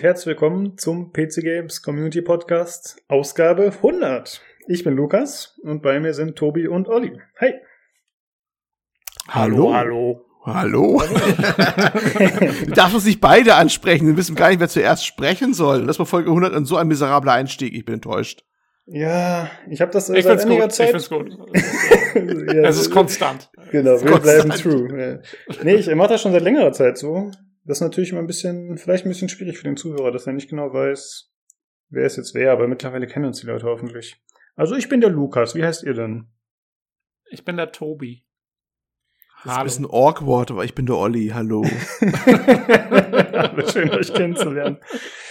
und herzlich willkommen zum PC Games Community Podcast, Ausgabe 100. Ich bin Lukas und bei mir sind Tobi und Olli. Hey. Hallo. Hallo. Hallo. du darfst uns nicht beide ansprechen. Wir wissen gar nicht, wer zuerst sprechen soll. Das war Folge 100 und so ein miserabler Einstieg. Ich bin enttäuscht. Ja, ich habe das Ich seit einiger gut. Ich Zeit. find's gut. ja, Es ist konstant. Genau, wir Konstant. bleiben true. Ja. Nee, ich mache das schon seit längerer Zeit so. Das ist natürlich immer ein bisschen, vielleicht ein bisschen schwierig für den Zuhörer, dass er nicht genau weiß, wer es jetzt wer, aber mittlerweile kennen uns die Leute hoffentlich. Also ich bin der Lukas, wie heißt ihr denn? Ich bin der Tobi. Das ist ein bisschen awkward, aber ich bin der Olli. Hallo. Schön, euch kennenzulernen.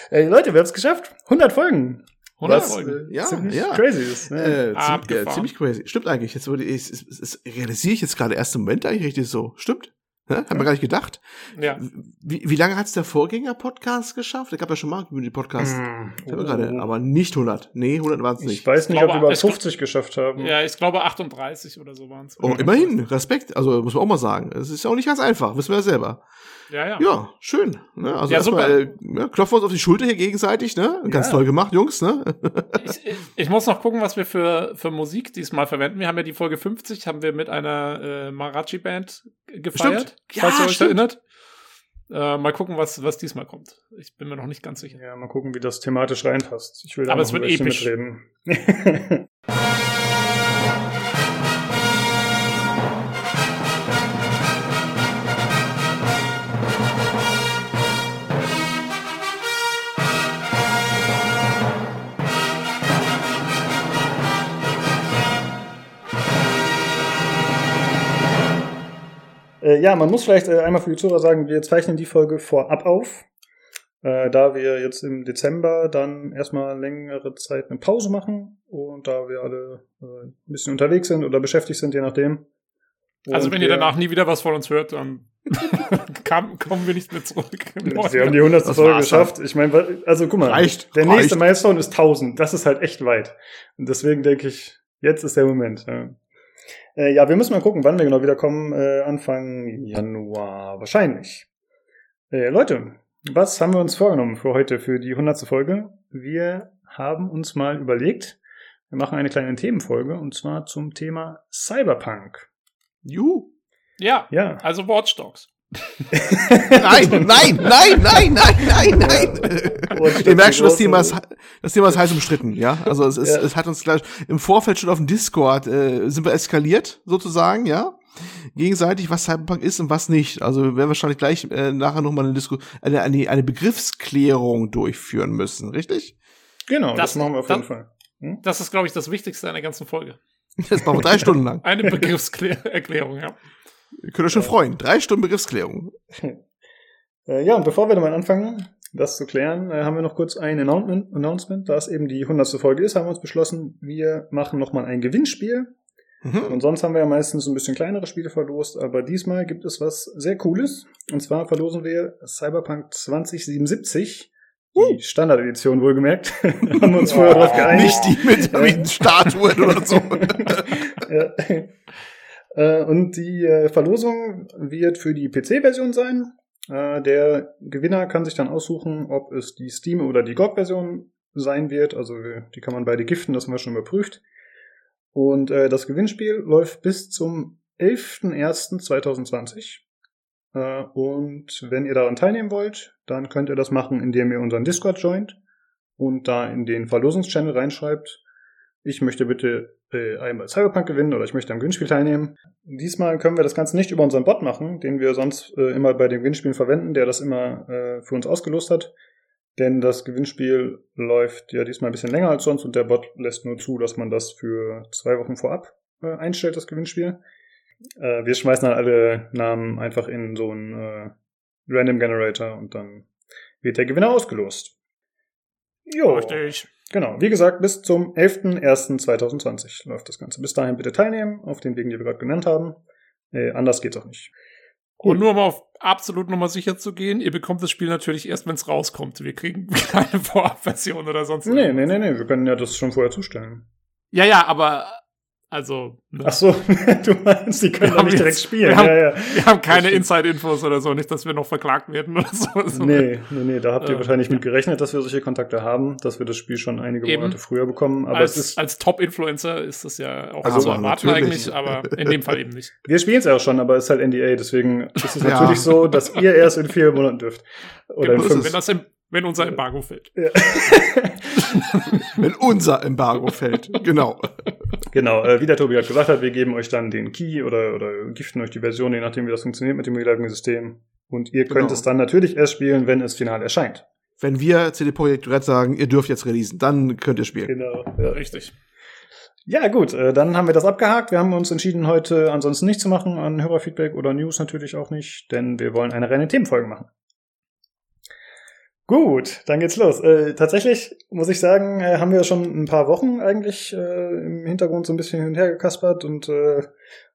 Ey, Leute, wir haben es geschafft. 100 Folgen. 100 Was, Folgen. äh, Ja, ziemlich ja. crazy ist. Ne? äh, ziemlich, äh, Abgefahren. ziemlich crazy. Stimmt eigentlich. Jetzt wurde ich, es, es, es, realisiere ich jetzt gerade erst im Moment eigentlich richtig so. Stimmt. Hä? Haben wir gar nicht gedacht. Ja. Wie, wie lange hat's der Vorgänger-Podcast geschafft? Der gab ja schon mal einen Podcast. Hm. Ich habe gerade, aber nicht 100. Nee, 100 waren's ich nicht. weiß nicht, glaube, ob wir über es- 50 geschafft haben. ja, ich glaube 38 oder so waren es. Oh, immerhin, Respekt. Also muss man auch mal sagen. Es ist ja auch nicht ganz einfach, wissen wir ja selber. Ja, ja. Ja, schön. Ne? Also Ja, erstmal ja, klopfen wir uns auf die Schulter hier gegenseitig, ne? Ganz Ja. toll gemacht, Jungs, ne? Ich, ich, ich muss noch gucken, was wir für, für Musik diesmal verwenden. Wir haben ja die Folge 50, haben wir mit einer äh, Marachi-Band gefeiert, Stimmt. falls ihr euch stimmt. erinnert. Äh, mal gucken, was, was diesmal kommt. Ich bin mir noch nicht ganz sicher. Ja, mal gucken, wie das thematisch reinpasst. Ich will da Aber noch es wird ein bisschen episch. mitreden. Äh, ja, man muss vielleicht äh, einmal für die Zuhörer sagen, wir zeichnen die Folge vorab auf, äh, da wir jetzt im Dezember dann erstmal längere Zeit eine Pause machen und da wir alle äh, ein bisschen unterwegs sind oder beschäftigt sind, je nachdem. Also Und wenn ihr danach nie wieder was von uns hört, dann kam, kommen wir nicht mehr zurück. Wir haben die 100. Das Folge geschafft. Ich meine, also guck mal, Reicht, der reicht. nächste Milestone ist 1000. Das ist halt echt weit. Und deswegen denke ich, jetzt ist der Moment. Ja, äh, ja wir müssen mal gucken, wann wir genau wiederkommen. Äh, Anfang Januar wahrscheinlich. Äh, Leute, was haben wir uns vorgenommen für heute, für die 100. Folge? Wir haben uns mal überlegt, wir machen eine kleine Themenfolge und zwar zum Thema Cyberpunk. Juhu. Ja, Ja. also Watch Dogs. Nein, nein, nein, nein, nein, nein, nein. Ihr merkt schon, das Thema ist, das Thema ist heiß umstritten, ja. Also es, ist, Ja. es hat uns gleich im Vorfeld schon auf dem Discord äh, sind wir eskaliert, sozusagen, ja. Gegenseitig, was Cyberpunk ist und was nicht. Also wir werden wahrscheinlich gleich äh, nachher nochmal eine, Disku eine, eine, eine Begriffsklärung durchführen müssen, richtig? Genau, das, Das- machen wir auf das- jeden Fall. Hm? Das ist, glaube ich, das Wichtigste der ganzen Folge. Das machen wir drei Stunden lang. Eine Begriffserklärung, ja. Ihr könnt euch schon freuen. Drei Stunden Begriffsklärung. Äh, ja, und bevor wir mal anfangen, das zu klären, äh, haben wir noch kurz ein Announcement, Announcement. Da es eben die 100. Folge ist, haben wir uns beschlossen, wir machen nochmal ein Gewinnspiel. Mhm. Und sonst haben wir ja meistens ein bisschen kleinere Spiele verlost, aber diesmal gibt es was sehr Cooles. Und zwar verlosen wir Cyberpunk 2077, die Standardedition wohlgemerkt. haben wir uns vorher darauf geeinigt. Nicht die mit, mit Statuen oder so. ja. Äh, Und die äh, Verlosung wird für die PC-Version sein. Äh, Der Gewinner kann sich dann aussuchen, ob es die Steam- oder die GOG-Version sein wird. Also die kann man beide giften, das haben wir schon überprüft. Und das Gewinnspiel läuft bis zum 11.01.2020. Äh, und wenn ihr daran teilnehmen wollt, dann könnt ihr das machen, indem ihr unseren Discord joint und da in den Verlosungschannel reinschreibt, ich möchte bitte äh, einmal Cyberpunk gewinnen oder ich möchte am Gewinnspiel teilnehmen. Diesmal können wir das Ganze nicht über unseren Bot machen, den wir sonst äh, immer bei den Gewinnspielen verwenden, der das immer äh, für uns ausgelost hat. denn das Gewinnspiel läuft ja diesmal ein bisschen länger als sonst und der Bot lässt nur zu, dass man das für zwei Wochen vorab äh, einstellt, das Gewinnspiel. Äh, wir schmeißen dann alle Namen einfach in so einen äh, Random Generator und dann wird der Gewinner ausgelost. Jo, Richtig. Genau. Wie gesagt, bis zum 11.01.2020 läuft das Ganze. Bis dahin bitte teilnehmen, auf den Wegen, die wir gerade genannt haben. Äh, anders geht's auch nicht. Und nur um auf absolut Nummer sicher zu gehen, ihr bekommt das Spiel natürlich erst, wenn es rauskommt. Wir kriegen keine Vorabversion oder sonst Nee, irgendwas. nee, nee, nee, wir können ja das schon vorher zustellen. Ja, ja, aber also ne? Ach so, du meinst, die können Wir nicht direkt jetzt- spielen. wir haben- ja, ja. wir haben keine. Inside-Infos oder so, nicht, dass wir noch verklagt werden oder so. So, Nee, nee, nee, da habt ihr Äh, wahrscheinlich ja. mit gerechnet, dass wir solche Kontakte haben, dass wir das Spiel schon einige Eben. Monate früher bekommen. Aber als, es ist, als Top-Influencer ist das ja auch Also, zu erwarten natürlich. eigentlich, aber in dem Fall eben nicht. wir spielen es ja auch schon, aber es ist halt NDA, deswegen ist es Ja. natürlich so, dass ihr erst in vier Monaten dürft. Oder in fünf. wenn, das im, wenn unser Embargo fällt. Ja. Wenn unser Embargo fällt. Genau. Genau, äh, wie der Tobi gerade gesagt hat, wir geben euch dann den Key oder, oder giften euch die Version, je nachdem, wie das funktioniert mit dem Real-System. Und ihr könnt Genau. es dann natürlich erst spielen, wenn es final erscheint. Wenn wir CD Projekt Red sagen, ihr dürft jetzt releasen, dann könnt ihr spielen. Genau. Ja, Richtig. ja gut, äh, dann haben wir das abgehakt. Wir haben uns entschieden, heute ansonsten nichts zu machen, an Hörerfeedback oder News natürlich auch nicht, denn wir wollen eine reine Themenfolge machen. Gut, dann geht's los. Äh, tatsächlich muss ich sagen, äh, haben wir schon ein paar Wochen eigentlich äh, im Hintergrund so ein bisschen hin und her gekaspert und äh,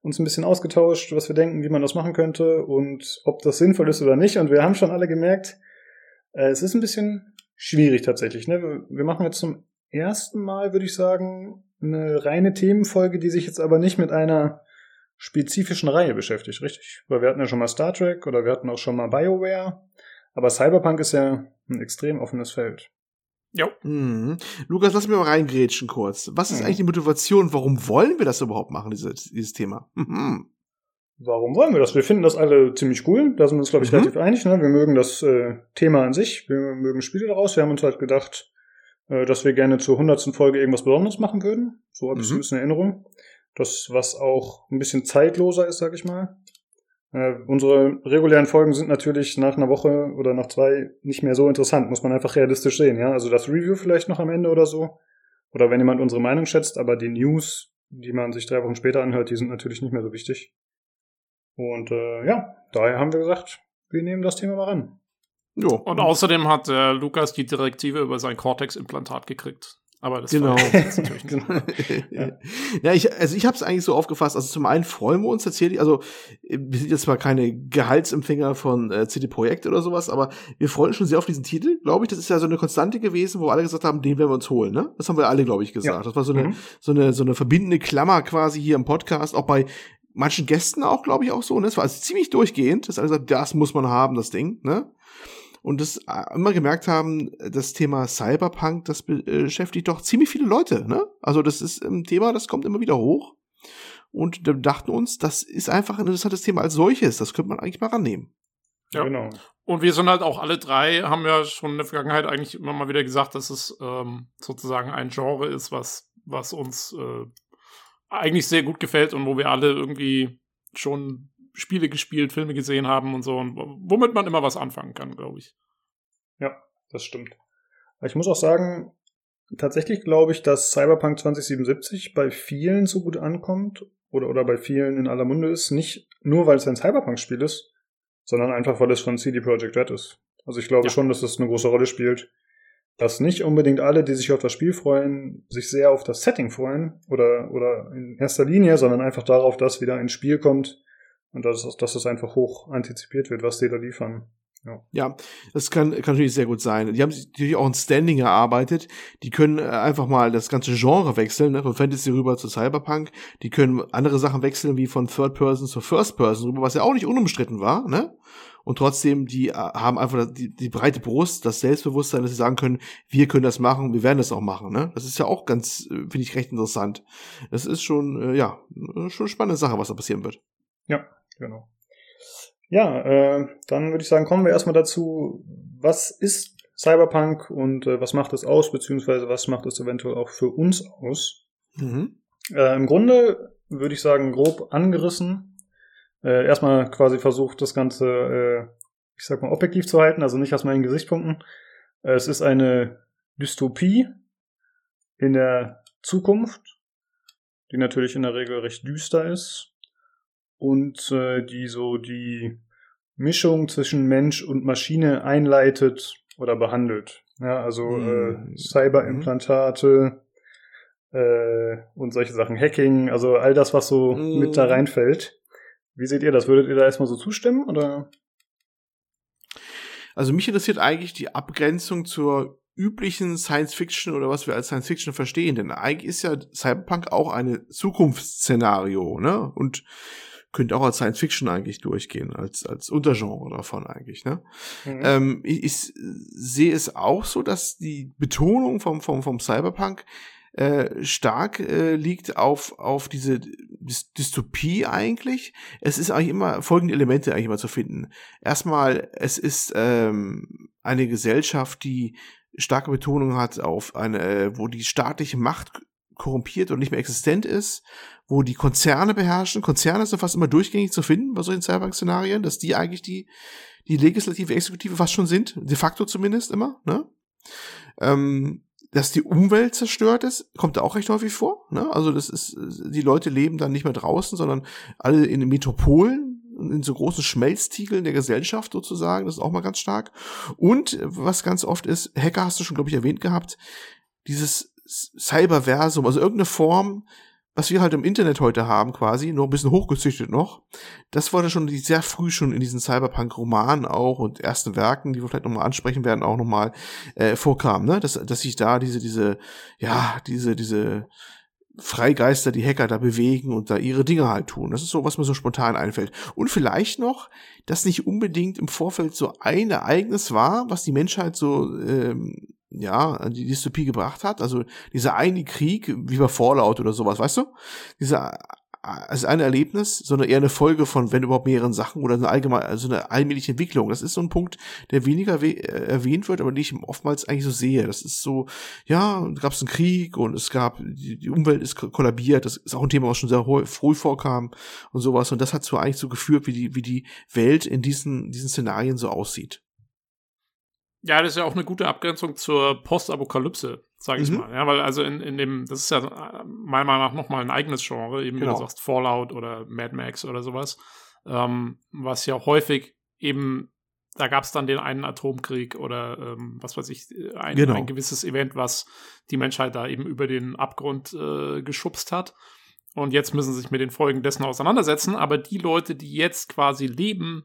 uns ein bisschen ausgetauscht, was wir denken, wie man das machen könnte und ob das sinnvoll ist oder nicht. Und wir haben schon alle gemerkt, äh, es ist ein bisschen schwierig tatsächlich. Ne? Wir- Wir machen jetzt zum ersten Mal, würde ich sagen, eine reine Themenfolge, die sich jetzt aber nicht mit einer spezifischen Reihe beschäftigt, richtig? Weil wir hatten ja schon mal Star Trek oder wir hatten auch schon mal BioWare. Aber Cyberpunk ist ja ein extrem offenes Feld. Jo. Mhm. Lukas, lass mich mal reingrätschen kurz. Was ist Mhm. eigentlich die Motivation? Warum wollen wir das überhaupt machen, dieses, dieses Thema? Mhm. Warum wollen wir das? Wir finden das alle ziemlich cool. Da sind wir uns, glaube ich, Mhm. relativ einig. Ne? Wir mögen das äh, Thema an sich. Wir mögen Spiele daraus. Wir haben uns halt gedacht, äh, dass wir gerne zur hundertsten Folge irgendwas Besonderes machen würden. So habe ich Mhm. ein bisschen in Erinnerung. Das, was auch ein bisschen zeitloser ist, sag ich mal. Äh, unsere regulären Folgen sind natürlich nach einer Woche oder nach zwei nicht mehr so interessant, muss man einfach realistisch sehen, ja. Also das Review vielleicht noch am Ende oder so. Oder wenn jemand unsere Meinung schätzt, aber die News, die man sich drei Wochen später anhört, die sind natürlich nicht mehr so wichtig. Und äh, ja, daher haben wir gesagt, wir nehmen das Thema mal ran. Jo. Und außerdem hat äh, Lukas die Direktive über sein Cortex-Implantat gekriegt. Aber das Genau. natürlich nicht. Genau. ja. ja, ich, also ich habe es eigentlich so aufgefasst. Also zum einen freuen wir uns tatsächlich, also äh, wir sind jetzt zwar keine Gehaltsempfänger von äh, CD Projekt oder sowas, aber wir freuen uns schon sehr auf diesen Titel, glaube ich. Das ist ja so eine Konstante gewesen, wo alle gesagt haben, den werden wir uns holen. Ne? Das haben wir alle, glaube ich, gesagt. Ja. Das war so eine, Mhm. so eine so eine verbindende Klammer quasi hier im Podcast, auch bei manchen Gästen auch, glaube ich, auch so. Ne? Das war also ziemlich durchgehend, dass alle gesagt, das muss man haben, das Ding. Ne? Und das äh, immer gemerkt haben, das Thema Cyberpunk, das äh, beschäftigt doch ziemlich viele Leute, ne? Also das ist ein Thema, das kommt immer wieder hoch. Und wir dachten uns, das ist einfach ein interessantes Thema als solches. Das könnte man eigentlich mal rannehmen. Ja. Genau. Und wir sind halt auch alle drei, haben ja schon in der Vergangenheit eigentlich immer mal wieder gesagt, dass es ähm, sozusagen ein Genre ist, was, was uns äh, eigentlich sehr gut gefällt und wo wir alle irgendwie schon Spiele gespielt, Filme gesehen haben und so, und womit man immer was anfangen kann, glaube ich. Das stimmt. Ich muss auch sagen, tatsächlich glaube ich, dass Cyberpunk 2077 bei vielen so gut ankommt oder, oder bei vielen in aller Munde ist, nicht nur weil es ein Cyberpunk-Spiel ist, sondern einfach weil es von CD Projekt Red ist. Also ich glaube Ja. schon, dass das eine große Rolle spielt, dass nicht unbedingt alle, die sich auf das Spiel freuen, sich sehr auf das Setting freuen oder, oder in erster Linie, sondern einfach darauf, dass wieder ein Spiel kommt und dass, dass das einfach hoch antizipiert wird, was die da liefern. Ja, das kann, kann natürlich sehr gut sein. Die haben sich natürlich auch ein Standing erarbeitet. Die können äh, einfach mal das ganze Genre wechseln, ne? von Fantasy rüber zu Cyberpunk. Die können andere Sachen wechseln, wie von Third Person zu First Person rüber, was ja auch nicht unumstritten war, ne? Und trotzdem, die äh, haben einfach die, die breite Brust, das Selbstbewusstsein, dass sie sagen können, wir können das machen, wir werden das auch machen, ne? Das ist ja auch ganz, äh, finde ich, recht interessant. Das ist schon, ja, schon eine spannende Sache, was da passieren wird. Genau. Ja, äh, dann würde ich sagen, kommen wir erstmal dazu, was ist Cyberpunk und äh, was macht es aus, beziehungsweise was macht es eventuell auch für uns aus. Mhm. Äh, Im Grunde würde ich sagen, grob angerissen. Äh, erstmal quasi versucht, das Ganze, äh, ich sag mal, objektiv zu halten, also nicht aus meinen Gesichtspunkten. Es ist eine Dystopie in der Zukunft, die natürlich in der Regel recht düster ist und äh, die so die Mischung zwischen Mensch und Maschine einleitet oder behandelt. Ja, also Mhm. äh, Cyberimplantate äh, und solche Sachen, Hacking, also all das, was so Mhm. mit da reinfällt. Wie seht ihr das? Würdet ihr da erstmal so zustimmen oder? Also mich interessiert eigentlich die Abgrenzung zur üblichen Science Fiction oder was wir als Science Fiction verstehen, denn eigentlich ist ja Cyberpunk auch eine Zukunftsszenario, ne? Und könnte auch als Science Fiction eigentlich durchgehen, als, als Untergenre davon eigentlich, ne? Mhm. Ähm, ich, ich sehe es auch so, dass die Betonung vom, vom, vom Cyberpunk äh, stark äh, liegt auf, auf diese Dys Dystopie eigentlich. Es ist eigentlich immer folgende Elemente eigentlich immer zu finden. Erstmal, es ist ähm, eine Gesellschaft, die starke Betonung hat auf eine, äh, wo die staatliche Macht korrumpiert und nicht mehr existent ist, wo die Konzerne beherrschen. Konzerne sind fast immer durchgängig zu finden bei solchen Cyberpunk-Szenarien, dass die eigentlich die, die legislative, exekutive fast schon sind, de facto zumindest immer, ne? Ähm, dass die Umwelt zerstört ist, kommt da auch recht häufig vor. Ne? Also das ist, die Leute leben dann nicht mehr draußen, sondern alle in den Metropolen, in so großen Schmelztiegeln der Gesellschaft sozusagen. Das ist auch mal ganz stark. Und was ganz oft ist, Hacker hast du schon, glaube ich, erwähnt gehabt, dieses Cyberversum, also irgendeine Form, was wir halt im Internet heute haben, quasi, nur ein bisschen hochgezüchtet noch. Das wurde schon sehr früh schon in diesen Cyberpunk-Romanen auch und ersten Werken, die wir vielleicht nochmal ansprechen werden, auch nochmal äh, vorkam, ne? Dass, dass sich da diese, diese, ja, diese, diese Freigeister, die Hacker da bewegen und da ihre Dinge halt tun. Das ist so, was mir so spontan einfällt. Und vielleicht noch, dass nicht unbedingt im Vorfeld so ein Ereignis war, was die Menschheit so ähm, ja, die Dystopie gebracht hat. Also dieser eine Krieg, wie bei Fallout oder sowas, weißt du? Dieser also ein Erlebnis, sondern eher eine Folge von, wenn überhaupt mehreren Sachen oder eine allgemeine, also eine allmähliche Entwicklung. Das ist so ein Punkt, der weniger we- äh, erwähnt wird, aber den ich oftmals eigentlich so sehe. Das ist so, ja, gab es einen Krieg und es gab, die, Umwelt ist ko- kollabiert. Das ist auch ein Thema, was schon sehr früh vorkam und sowas. Und das hat so eigentlich so geführt, wie die, wie die Welt in diesen, diesen Szenarien so aussieht. Ja, das ist ja auch eine gute Abgrenzung zur Postapokalypse, sage ich Mhm. mal. Ja, weil also in, in dem, das ist ja meiner Meinung nach nochmal ein eigenes Genre, eben wie Genau. du sagst, Fallout oder Mad Max oder sowas, ähm, was ja häufig eben, da gab es dann den einen Atomkrieg oder ähm, was weiß ich, ein, Genau. ein gewisses Event, was die Menschheit da eben über den Abgrund äh, geschubst hat. Und jetzt müssen sie sich mit den Folgen dessen auseinandersetzen. Aber die Leute, die jetzt quasi leben,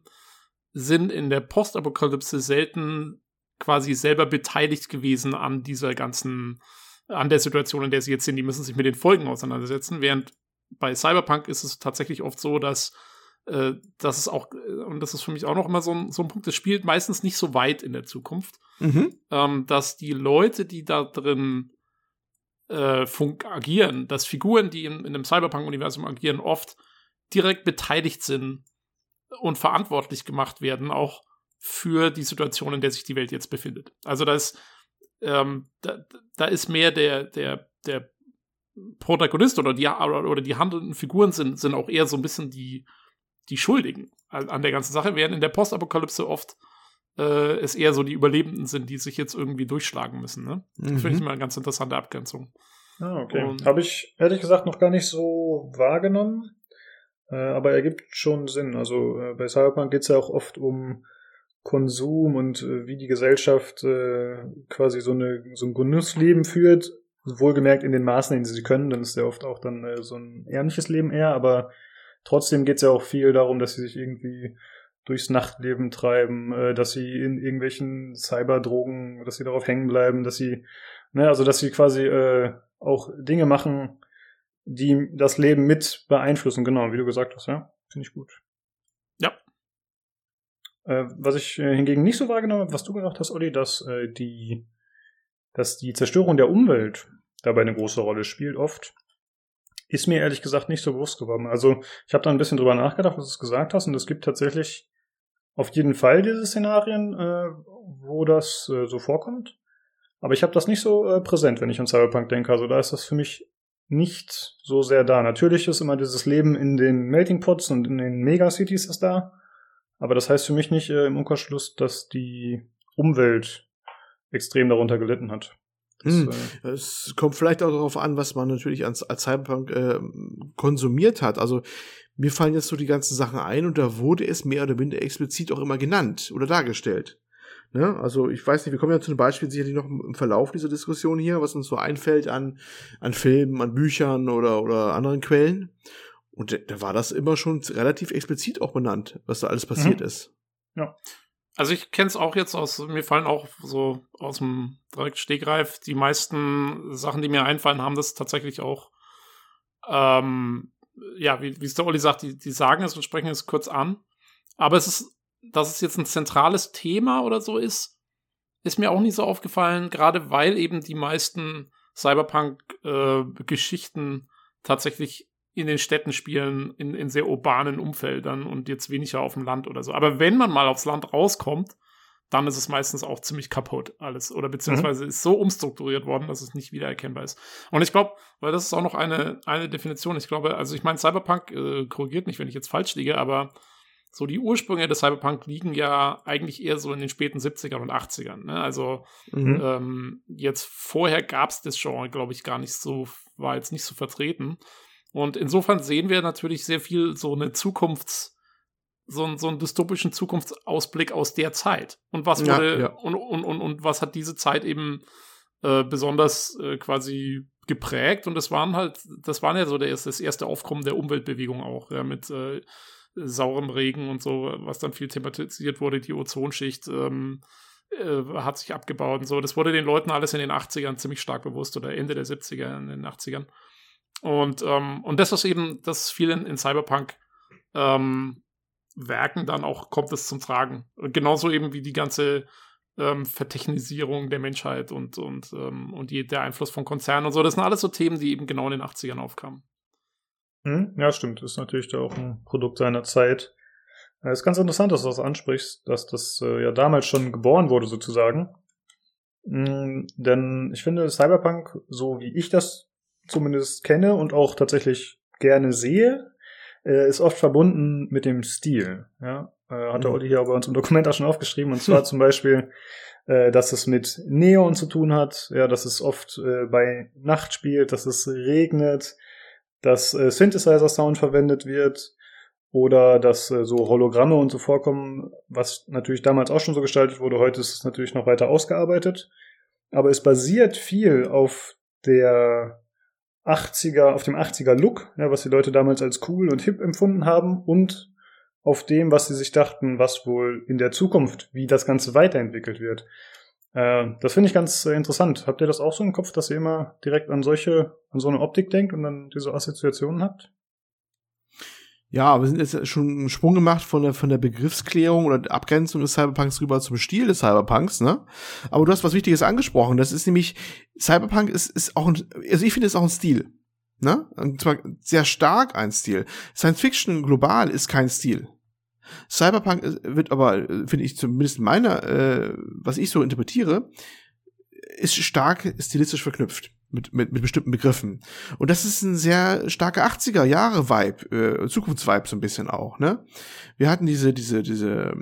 sind in der Postapokalypse selten quasi selber beteiligt gewesen an dieser ganzen, an der Situation, in der sie jetzt sind. Die müssen sich mit den Folgen auseinandersetzen. Während bei Cyberpunk ist es tatsächlich oft so, dass äh, dass es auch, äh, und das ist für mich auch noch immer so ein, so ein Punkt, das spielt meistens nicht so weit in der Zukunft, Mhm. ähm, dass die Leute, die da drin äh, funk agieren, dass Figuren, die in, in einem Cyberpunk-Universum agieren, oft direkt beteiligt sind und verantwortlich gemacht werden, auch für die Situation, in der sich die Welt jetzt befindet. Also da ist, ähm, da, da ist mehr der, der, der Protagonist oder die, oder, die handelnden Figuren sind, sind auch eher so ein bisschen die, die Schuldigen an an der ganzen Sache, während in der Postapokalypse oft äh, es eher so die Überlebenden sind, die sich jetzt irgendwie durchschlagen müssen. Ne? Finde ich Mhm. mal eine ganz interessante Abgrenzung. Ah, okay. Habe ich ehrlich gesagt noch gar nicht so wahrgenommen, äh, aber ergibt schon Sinn. Also äh, bei Cyberpunk geht es ja auch oft um Konsum und äh, wie die Gesellschaft äh, quasi so, eine, so ein Genussleben führt. Wohlgemerkt in den Maßen, in denen sie können, dann ist ja oft auch dann äh, so ein ärmliches Leben eher, aber trotzdem geht es ja auch viel darum, dass sie sich irgendwie durchs Nachtleben treiben, äh, dass sie in irgendwelchen Cyberdrogen, dass sie darauf hängen bleiben, dass sie, ne, also dass sie quasi äh, auch Dinge machen, die das Leben mit beeinflussen, genau, wie du gesagt hast, ja. Finde ich gut. Ja. Äh, was ich äh, hingegen nicht so wahrgenommen habe, was du gesagt hast, Olli, dass äh, die, dass die Zerstörung der Umwelt dabei eine große Rolle spielt, oft, ist mir ehrlich gesagt nicht so bewusst geworden. Also ich habe da ein bisschen drüber nachgedacht, was du gesagt hast, und es gibt tatsächlich auf jeden Fall diese Szenarien, äh, wo das so vorkommt. Aber ich habe das nicht so präsent, wenn ich an Cyberpunk denke. Also da ist das für mich nicht so sehr da. Natürlich ist immer dieses Leben in den Melting Pots und in den Megacities ist da. Aber das heißt für mich nicht äh, im Umkehrschluss, dass die Umwelt extrem darunter gelitten hat. Das, Hm. äh, Es kommt vielleicht auch darauf an, was man natürlich als, als Cyberpunk äh, konsumiert hat. Also mir fallen jetzt so die ganzen Sachen ein und da wurde es mehr oder minder explizit auch immer genannt oder dargestellt. Ne? Also ich weiß nicht, wir kommen ja zu einem Beispiel sicherlich noch im Verlauf dieser Diskussion hier, was uns so einfällt an, an Filmen, an Büchern oder, oder anderen Quellen. Und da, war das immer schon relativ explizit auch benannt, was da alles passiert Mhm. ist. Also ich kenne es auch jetzt aus, mir fallen auch so aus dem direkt Stegreif die meisten Sachen, die mir einfallen, haben das tatsächlich auch, ähm, ja, wie es der Olli sagt, die, die sagen es und sprechen es kurz an. Aber es ist, dass es jetzt ein zentrales Thema oder so ist, ist mir auch nicht so aufgefallen, gerade weil eben die meisten Cyberpunk-Geschichten tatsächlich in den Städten spielen, in, in sehr urbanen Umfeldern und jetzt weniger auf dem Land oder so. Aber wenn man mal aufs Land rauskommt, dann ist es meistens auch ziemlich kaputt alles. Oder beziehungsweise ist so umstrukturiert worden, dass es nicht wiedererkennbar ist. Und ich glaube, weil das ist auch noch eine, eine Definition, ich glaube, also ich meine, Cyberpunk äh, korrigiert mich, wenn ich jetzt falsch liege, aber so die Ursprünge des Cyberpunk liegen ja eigentlich eher so in den späten 70ern und 80ern. Ne? Also Mhm. ähm, jetzt vorher gab es das Genre, glaube ich, gar nicht so, war jetzt nicht so vertreten. Und insofern sehen wir natürlich sehr viel so eine Zukunfts-, so, einen- so einen dystopischen Zukunftsausblick aus der Zeit. Und was Ja, wurde, ja. Und, und, und, und was hat diese Zeit eben äh, besonders äh, quasi geprägt? Und das waren halt, das waren ja so der, das erste Aufkommen der Umweltbewegung auch, ja, mit äh, saurem Regen und so, was dann viel thematisiert wurde, die Ozonschicht, ähm, äh, hat sich abgebaut und so. Das wurde den Leuten alles in den 80ern ziemlich stark bewusst oder Ende der 70er, in den 80ern. Und, ähm, und das ist eben, das viel in, in Cyberpunk ähm, Werken dann auch kommt es zum Tragen. Genauso eben wie die ganze ähm, Vertechnisierung der Menschheit und, und, ähm, und die, der Einfluss von Konzernen und so. Das sind alles so Themen, die eben genau in den 80ern aufkamen. Hm, Ja, stimmt. Ist natürlich da auch ein Produkt seiner Zeit. Es ist ganz interessant, dass du das ansprichst, dass das äh, ja damals schon geboren wurde, sozusagen. Mm, denn ich finde, Cyberpunk, so wie ich das zumindest kenne und auch tatsächlich gerne sehe, äh, ist oft verbunden mit dem Stil. Ja? Äh, hat der Mhm. Olli hier bei uns im Dokument auch schon aufgeschrieben. Und zwar zum Beispiel, äh, dass es mit Neon zu tun hat, ja, dass es oft bei Nacht spielt, dass es regnet, dass Synthesizer-Sound verwendet wird oder dass so Hologramme und so vorkommen, was natürlich damals auch schon so gestaltet wurde. Heute ist es natürlich noch weiter ausgearbeitet. Aber es basiert viel auf der 80er, auf dem 80er Look, ja, was die Leute damals als cool und hip empfunden haben und auf dem, was sie sich dachten, was wohl in der Zukunft, wie das Ganze weiterentwickelt wird. Äh, das finde ich ganz äh, interessant. Habt ihr das auch so im Kopf, dass ihr immer direkt an solche, an so eine Optik denkt und dann diese Assoziationen habt? Ja, aber wir sind jetzt schon einen Sprung gemacht von der, von der Begriffsklärung oder der Abgrenzung des Cyberpunks rüber zum Stil des Cyberpunks, ne? Aber du hast was Wichtiges angesprochen. Das ist nämlich, Cyberpunk ist, ist auch ein, also ich finde es auch ein Stil. Ne? Und zwar sehr stark ein Stil. Science Fiction global ist kein Stil. Cyberpunk wird aber, finde ich zumindest in meiner, äh, was ich so interpretiere, ist stark stilistisch verknüpft mit, mit, mit bestimmten Begriffen. Und das ist ein sehr starker 80er Jahre Vibe, äh, Zukunftsvibe so ein bisschen auch, ne? Wir hatten diese, diese, diese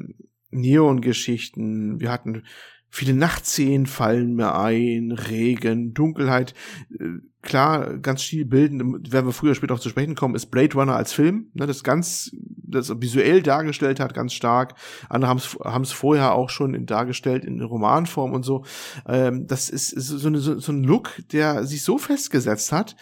Neon-Geschichten, wir hatten viele Nachtszenen fallen mir ein, Regen, Dunkelheit. Äh, Klar, ganz stilbildend, werden wir früher später auch zu sprechen kommen, ist Blade Runner als Film, ne, das ganz, das visuell dargestellt hat, ganz stark. Andere haben es vorher auch schon in, dargestellt in Romanform und so. Ähm, das ist, ist so, eine, so, so ein Look, der sich so festgesetzt hat,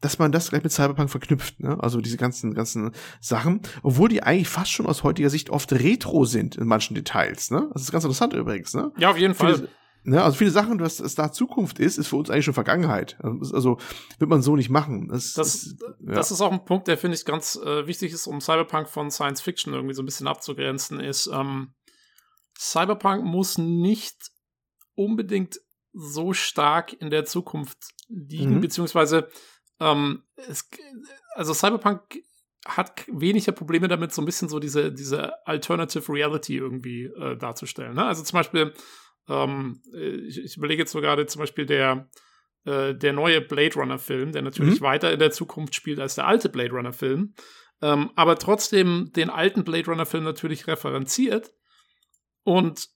dass man das gleich mit Cyberpunk verknüpft, ne? Also diese ganzen, ganzen Sachen, obwohl die eigentlich fast schon aus heutiger Sicht oft retro sind in manchen Details, ne? Das ist ganz interessant übrigens, ne? Ja, auf jeden Fall. Viele, ne, also viele Sachen, was es da Zukunft ist, ist für uns eigentlich schon Vergangenheit. Also wird man so nicht machen. Das, Das- ist, Das ist auch ein Punkt, der finde ich ganz äh, wichtig ist, um Cyberpunk von Science Fiction irgendwie so ein bisschen abzugrenzen, ist, ähm, Cyberpunk muss nicht unbedingt so stark in der Zukunft liegen, Mhm. beziehungsweise ähm, es, also Cyberpunk hat weniger Probleme damit, so ein bisschen so diese, diese Alternative Reality irgendwie äh, darzustellen. Ne? Also zum Beispiel, ähm, ich, ich überlege jetzt so gerade zum Beispiel der, äh, der neue Blade Runner-Film, der natürlich Mhm. weiter in der Zukunft spielt als der alte Blade Runner-Film, ähm, aber trotzdem den alten Blade Runner-Film natürlich referenziert und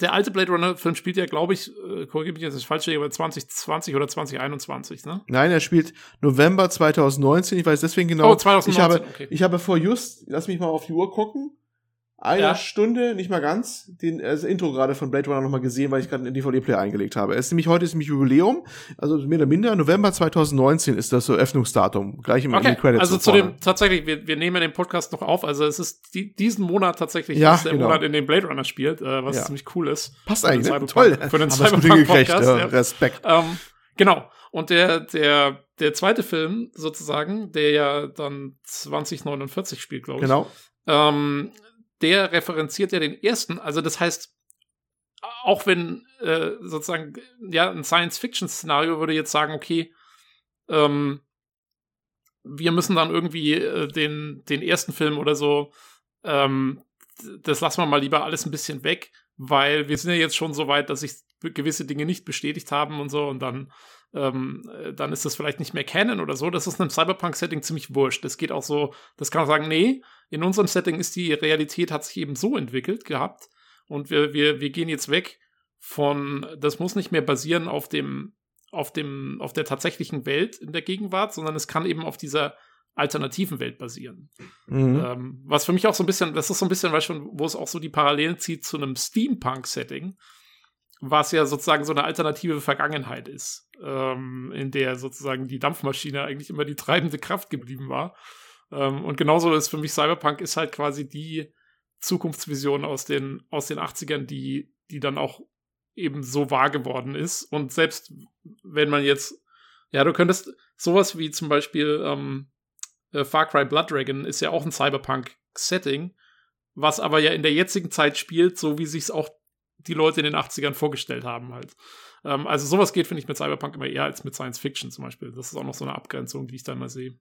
der alte Blade Runner-Film spielt ja, glaube ich, äh, korrigiere mich jetzt nicht falsch, aber 2020 oder 2021, ne? Nein, er spielt November 2019. Ich weiß deswegen genau. Oh, 2019, ich habe, okay. ich habe vor just, lass mich mal auf die Uhr gucken, einer Ja. Stunde, nicht mal ganz, den, äh, das Intro gerade von Blade Runner nochmal gesehen, weil ich gerade einen DVD-Player eingelegt habe. Es ist nämlich heute ist nämlich Jubiläum, also mehr oder minder, November 2019 ist das so Öffnungsdatum, gleich im in Okay, den Credits. also so zu dem, tatsächlich, wir, wir nehmen den Podcast noch auf, also es ist die, diesen Monat tatsächlich Ja, ist der genau. Monat, in dem Blade Runner spielt, äh, was Ja. ziemlich cool ist. Passt eigentlich, ne? Toll. Für den Cyberpunk-Podcast, ja. ja. Respekt. Ähm, genau. Und der, der, der zweite Film sozusagen, der ja dann 2049 spielt, glaube ich. Genau. Ähm, der referenziert ja den ersten. Also das heißt, auch wenn äh, sozusagen ja ein Science-Fiction-Szenario würde jetzt sagen, okay, ähm, wir müssen dann irgendwie äh, den, den ersten Film oder so, ähm, das lassen wir mal lieber alles ein bisschen weg, weil wir sind ja jetzt schon so weit, dass sich gewisse Dinge nicht bestätigt haben und so und dann ähm, äh, dann ist das vielleicht nicht mehr Canon oder so. Das ist in einem Cyberpunk-Setting ziemlich wurscht. Das geht auch so, das kann auch sagen, nee, in unserem Setting ist die Realität, hat sich eben so entwickelt gehabt und wir, wir, wir gehen jetzt weg von, das muss nicht mehr basieren auf dem, auf dem, auf der tatsächlichen Welt in der Gegenwart, sondern es kann eben auf dieser alternativen Welt basieren. Mhm. Ähm, was für mich auch so ein bisschen, das ist so ein bisschen, weißt du, wo es auch so die Parallelen zieht zu einem Steampunk-Setting, was ja sozusagen so eine alternative Vergangenheit ist, ähm, in der sozusagen die Dampfmaschine eigentlich immer die treibende Kraft geblieben war. Ähm, und genauso ist für mich Cyberpunk ist halt quasi die Zukunftsvision aus den, aus den 80ern, die, die dann auch eben so wahr geworden ist. Und selbst wenn man jetzt, ja, du könntest sowas wie zum Beispiel ähm, äh, Far Cry Blood Dragon ist ja auch ein Cyberpunk-Setting, was aber ja in der jetzigen Zeit spielt, so wie sich es auch die Leute in den 80ern vorgestellt haben halt. Ähm, also sowas geht, finde ich, mit Cyberpunk immer eher als mit Science Fiction zum Beispiel. Das ist auch noch so eine Abgrenzung, die ich da mal sehe.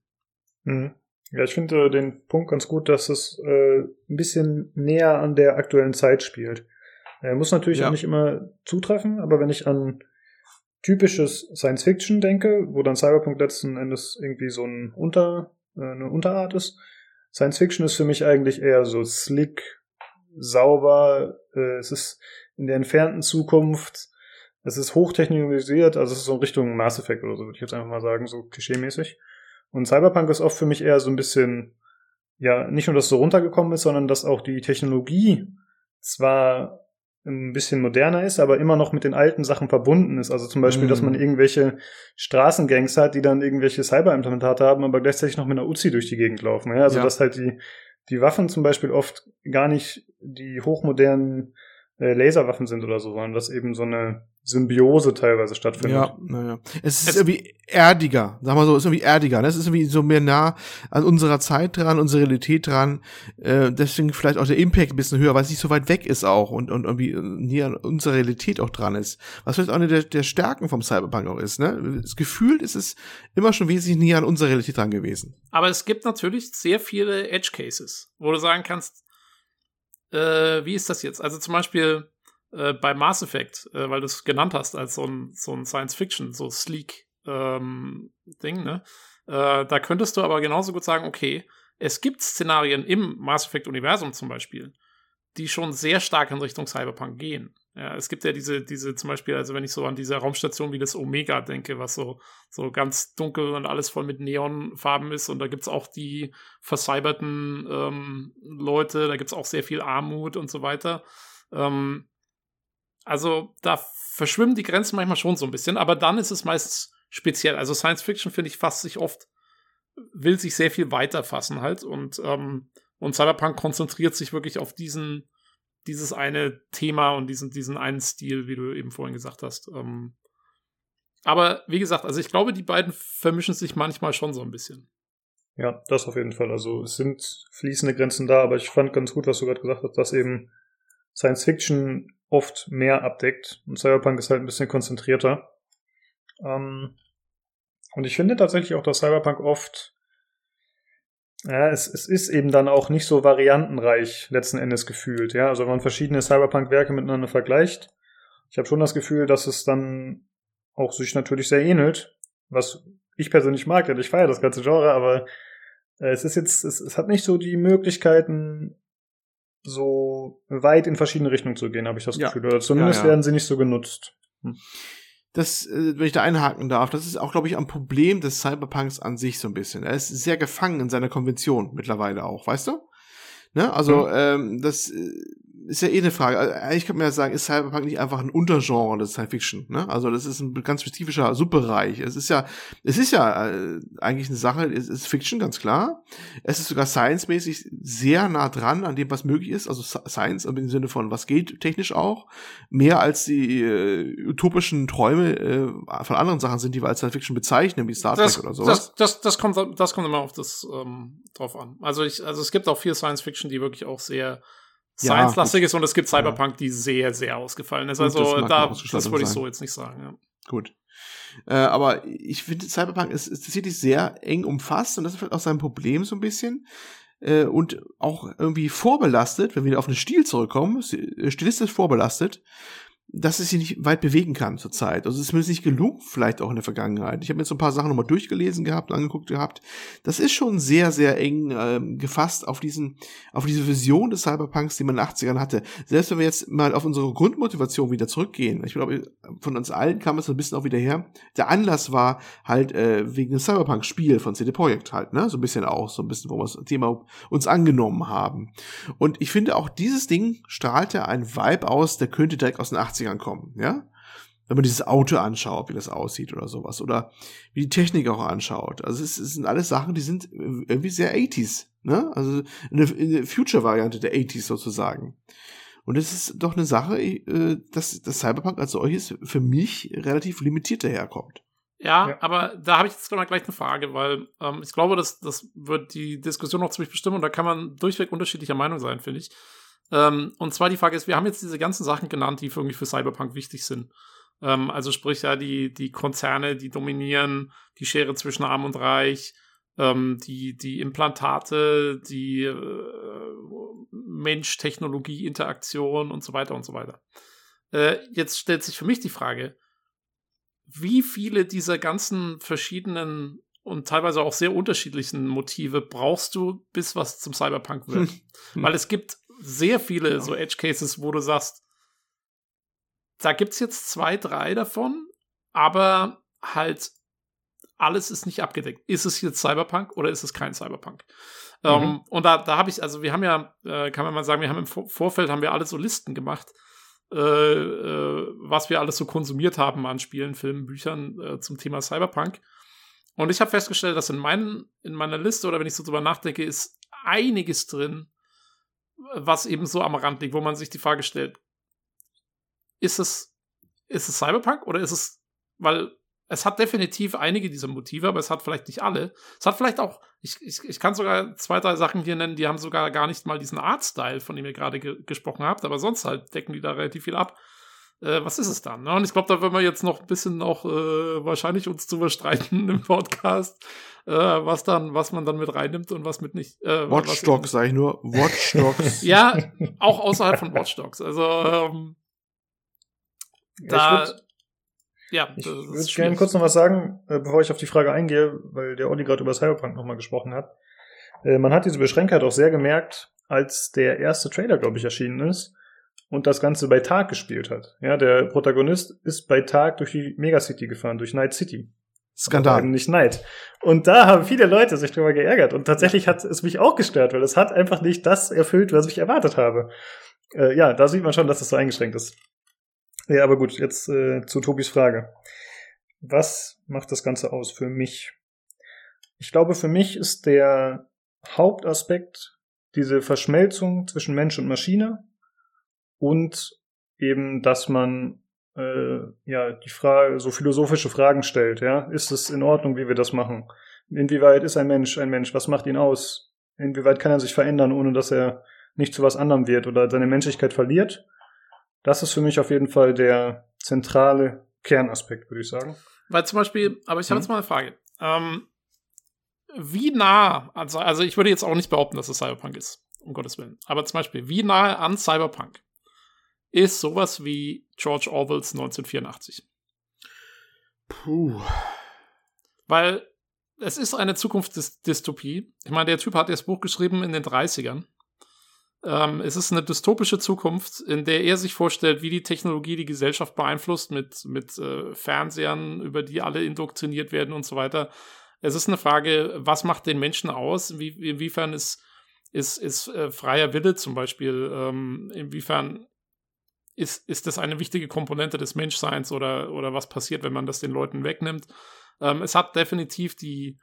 Mhm. Ja, ich finde äh, den Punkt ganz gut, dass es äh, ein bisschen näher an der aktuellen Zeit spielt. Er muss natürlich Ja. auch nicht immer zutreffen, aber wenn ich an typisches Science Fiction denke, wo dann Cyberpunk letzten Endes irgendwie so ein Unter, äh, eine Unterart ist, Science Fiction ist für mich eigentlich eher so slick, sauber, äh, es ist in der entfernten Zukunft, es ist hochtechnologisiert, also es ist so in Richtung Mass Effect oder so, würde ich jetzt einfach mal sagen, so klischeemäßig. Und Cyberpunk ist oft für mich eher so ein bisschen, ja, nicht nur, dass es so runtergekommen ist, sondern dass auch die Technologie zwar ein bisschen moderner ist, aber immer noch mit den alten Sachen verbunden ist. Also zum Beispiel, Mhm. dass man irgendwelche Straßengangs hat, die dann irgendwelche Cyberimplementate haben, aber gleichzeitig noch mit einer Uzi durch die Gegend laufen. Ja? Also Ja. dass halt die, die Waffen zum Beispiel oft gar nicht die hochmodernen äh, Laserwaffen sind oder so, sondern dass eben so eine Symbiose teilweise stattfindet. Ja, naja. Es ist Es- irgendwie erdiger, sag mal so, es ist irgendwie erdiger. Ne? Es ist irgendwie so mehr nah an unserer Zeit dran, unserer Realität dran. Äh, deswegen vielleicht auch der Impact ein bisschen höher, weil es nicht so weit weg ist auch und, und irgendwie näher an unserer Realität auch dran ist. Was vielleicht auch eine der, der Stärken vom Cyberpunk auch ist. Ne? Das Gefühl ist es immer schon wesentlich näher an unserer Realität dran gewesen. Aber es gibt natürlich sehr viele Edge Cases, wo du sagen kannst, äh, wie ist das jetzt? Also zum Beispiel äh, bei Mass Effect, äh, weil du es genannt hast als so ein, so ein Science Fiction, so sleek ähm, Ding, ne? Äh, da könntest du aber genauso gut sagen, okay, es gibt Szenarien im Mass Effect Universum zum Beispiel, die schon sehr stark in Richtung Cyberpunk gehen. Ja, es gibt ja diese, diese zum Beispiel, also wenn ich so an diese Raumstation wie das Omega denke, was so, so ganz dunkel und alles voll mit Neonfarben ist und da gibt's auch die vercyberten ähm, Leute, da gibt's auch sehr viel Armut und so weiter. Ähm, also da verschwimmen die Grenzen manchmal schon so ein bisschen, aber dann ist es meistens speziell. Also Science Fiction, finde ich, fasst sich oft, will sich sehr viel weiter fassen halt und, ähm, und Cyberpunk konzentriert sich wirklich auf diesen, dieses eine Thema und diesen, diesen einen Stil, wie du eben vorhin gesagt hast. Ähm, aber wie gesagt, also ich glaube, die beiden vermischen sich manchmal schon so ein bisschen. Ja, das auf jeden Fall. Also es sind fließende Grenzen da, aber ich fand ganz gut, was du gerade gesagt hast, dass eben Science Fiction oft mehr abdeckt und Cyberpunk ist halt ein bisschen konzentrierter. Ähm, und ich finde tatsächlich auch, dass Cyberpunk oft, ja, es, es ist eben dann auch nicht so variantenreich letzten Endes gefühlt. Ja, also wenn man verschiedene Cyberpunk-Werke miteinander vergleicht, ich habe schon das Gefühl, dass es dann auch sich natürlich sehr ähnelt, was ich persönlich mag, denn ich feiere das ganze Genre, aber äh, es ist jetzt, es, es hat nicht so die Möglichkeiten, so weit in verschiedene Richtungen zu gehen, habe ich das Ja. Gefühl. Oder zumindest Ja, ja. werden sie nicht so genutzt. Das, äh, wenn ich da einhaken darf, das ist auch, glaube ich, ein Problem des Cyberpunks an sich so ein bisschen. Er ist sehr gefangen in seiner Konvention mittlerweile auch, weißt du? Ne? Also, ähm, das äh, ist ja eh eine Frage. Also, eigentlich könnte man ja sagen, ist Cyberpunk nicht einfach ein Untergenre des Science Fiction? Ne? Also, das ist ein ganz spezifischer Subbereich. Es ist ja, es ist ja äh, eigentlich eine Sache, es ist Fiction, ganz klar. Es ist sogar science-mäßig sehr nah dran an dem, was möglich ist. Also Sci- Science im Sinne von, was geht technisch auch. Mehr als die äh, utopischen Träume äh, von anderen Sachen sind, die wir als Science Fiction bezeichnen, wie Star Trek Das, oder sowas. das, das, das, kommt, das kommt immer auf das ähm, drauf an. Also, ich, also es gibt auch viel Science Fiction, die wirklich auch sehr science-lastig ist und es gibt Cyberpunk, die sehr, sehr ausgefallen ist. Gut, das Also mag da, das würde ich so jetzt nicht sagen. Ja. Gut. Äh, aber ich finde, Cyberpunk ist, ist tatsächlich sehr eng umfasst und das ist vielleicht auch sein Problem so ein bisschen. Äh, und auch irgendwie vorbelastet, wenn wir auf den Stil zurückkommen, äh, stilistisch vorbelastet, dass es sich nicht weit bewegen kann zurzeit. Also es ist zumindest nicht gelungen, vielleicht auch in der Vergangenheit. Ich habe mir so ein paar Sachen nochmal durchgelesen gehabt, angeguckt gehabt. Das ist schon sehr, sehr eng ähm, gefasst auf diesen, auf diese Vision des Cyberpunks, die man in den 80ern hatte. Selbst wenn wir jetzt mal auf unsere Grundmotivation wieder zurückgehen, ich glaube, von uns allen kam es so ein bisschen auch wieder her. Der Anlass war halt äh, wegen dem Cyberpunk-Spiel von CD Projekt halt, ne? So ein bisschen auch, so ein bisschen, wo wir das Thema uns angenommen haben. Und ich finde auch dieses Ding strahlte ein Vibe aus, der könnte direkt aus den 80ern kommen, ja? Wenn man dieses Auto anschaut, wie das aussieht oder sowas. Oder wie die Technik auch anschaut. Also es, es sind alles Sachen, die sind irgendwie sehr 80s, ne? Also eine, eine Future-Variante der 80s sozusagen. Und es ist doch eine Sache, äh, dass das Cyberpunk als solches für mich relativ limitiert daherkommt. Ja, Ja. aber da habe ich jetzt mal gleich eine Frage, weil ähm, ich glaube, das, das wird die Diskussion noch ziemlich bestimmen und da kann man durchweg unterschiedlicher Meinung sein, finde ich. Ähm, und zwar die Frage ist, wir haben jetzt diese ganzen Sachen genannt, die für irgendwie für Cyberpunk wichtig sind. Ähm, also sprich ja die, die Konzerne, die dominieren, die Schere zwischen Arm und Reich, ähm, die, die Implantate, die äh, Mensch-Technologie-Interaktion und so weiter und so weiter. Äh, jetzt stellt sich für mich die Frage, wie viele dieser ganzen verschiedenen und teilweise auch sehr unterschiedlichen Motive brauchst du, bis was zum Cyberpunk wird? Weil es gibt sehr viele so Edge Cases, wo du sagst, da gibt's jetzt zwei, drei davon, aber halt alles ist nicht abgedeckt. Ist es jetzt Cyberpunk oder ist es kein Cyberpunk? Ähm, und da, da habe ich, also wir haben ja, äh, kann man mal sagen, wir haben im Vor Vorfeld haben wir alle so Listen gemacht, äh, äh, was wir alles so konsumiert haben an Spielen, Filmen, Büchern äh, zum Thema Cyberpunk. Und ich habe festgestellt, dass in, meinen, in meiner Liste oder wenn ich so drüber nachdenke, ist einiges drin, was eben so am Rand liegt, wo man sich die Frage stellt, ist es, ist es Cyberpunk oder ist es, weil es hat definitiv einige dieser Motive, aber es hat vielleicht nicht alle. Es hat vielleicht auch, ich, ich, ich kann sogar zwei, drei Sachen hier nennen, die haben sogar gar nicht mal diesen Artstyle, von dem ihr gerade ge gesprochen habt, aber sonst halt decken die da relativ viel ab. Äh, was ist es dann? Ne? Und ich glaube, da werden wir jetzt noch ein bisschen noch äh, wahrscheinlich uns zu überstreiten im Podcast, äh, was dann, was man dann mit reinnimmt und was mit nicht. Äh, Watch was Dogs, sage ich nur. Watch Dogs. ja, auch außerhalb von Watch Dogs. Also ähm, da, ich würde ja, ich das ist würd gerne kurz noch was sagen, äh, bevor ich auf die Frage eingehe, weil der Olli gerade über Cyberpunk nochmal gesprochen hat. Äh, Man hat diese Beschränktheit auch sehr gemerkt, als der erste Trailer, glaube ich, erschienen ist und das Ganze bei Tag gespielt hat. Ja, der Protagonist ist bei Tag durch die Megacity gefahren, durch Night City. Aber Skandal. eben nicht Night. Und da haben viele Leute sich drüber geärgert. Und tatsächlich hat es mich auch gestört, weil es hat einfach nicht das erfüllt, was ich erwartet habe. Äh, ja, da sieht man schon, dass es so eingeschränkt ist. Ja, aber gut, jetzt äh, zu Tobis Frage. Was macht das Ganze aus für mich? Ich glaube, für mich ist der Hauptaspekt diese Verschmelzung zwischen Mensch und Maschine und eben, dass man äh, ja die Frage, so philosophische Fragen stellt. Ja, ist es in Ordnung, wie wir das machen? Inwieweit ist ein Mensch ein Mensch? Was macht ihn aus? Inwieweit kann er sich verändern, ohne dass er nicht zu was anderem wird oder seine Menschlichkeit verliert? Das ist für mich auf jeden Fall der zentrale Kernaspekt, würde ich sagen. Weil zum Beispiel, aber ich habe Mhm. jetzt mal eine Frage. Ähm, wie nah, also, also ich würde jetzt auch nicht behaupten, dass es Cyberpunk ist, um Gottes Willen. Aber zum Beispiel, wie nahe an Cyberpunk ist sowas wie George Orwells 1984? Puh. Weil es ist eine Zukunftsdystopie. Ich meine, der Typ hat das Buch geschrieben in den 30ern. Ähm, es ist eine dystopische Zukunft, in der er sich vorstellt, wie die Technologie die Gesellschaft beeinflusst mit, mit äh, Fernsehern, über die alle indoktriniert werden und so weiter. Es ist eine Frage, was macht den Menschen aus? Wie, inwiefern ist, ist, ist äh, freier Wille zum Beispiel, ähm, inwiefern ist, ist das eine wichtige Komponente des Menschseins oder, oder was passiert, wenn man das den Leuten wegnimmt? Ähm, es hat definitiv die,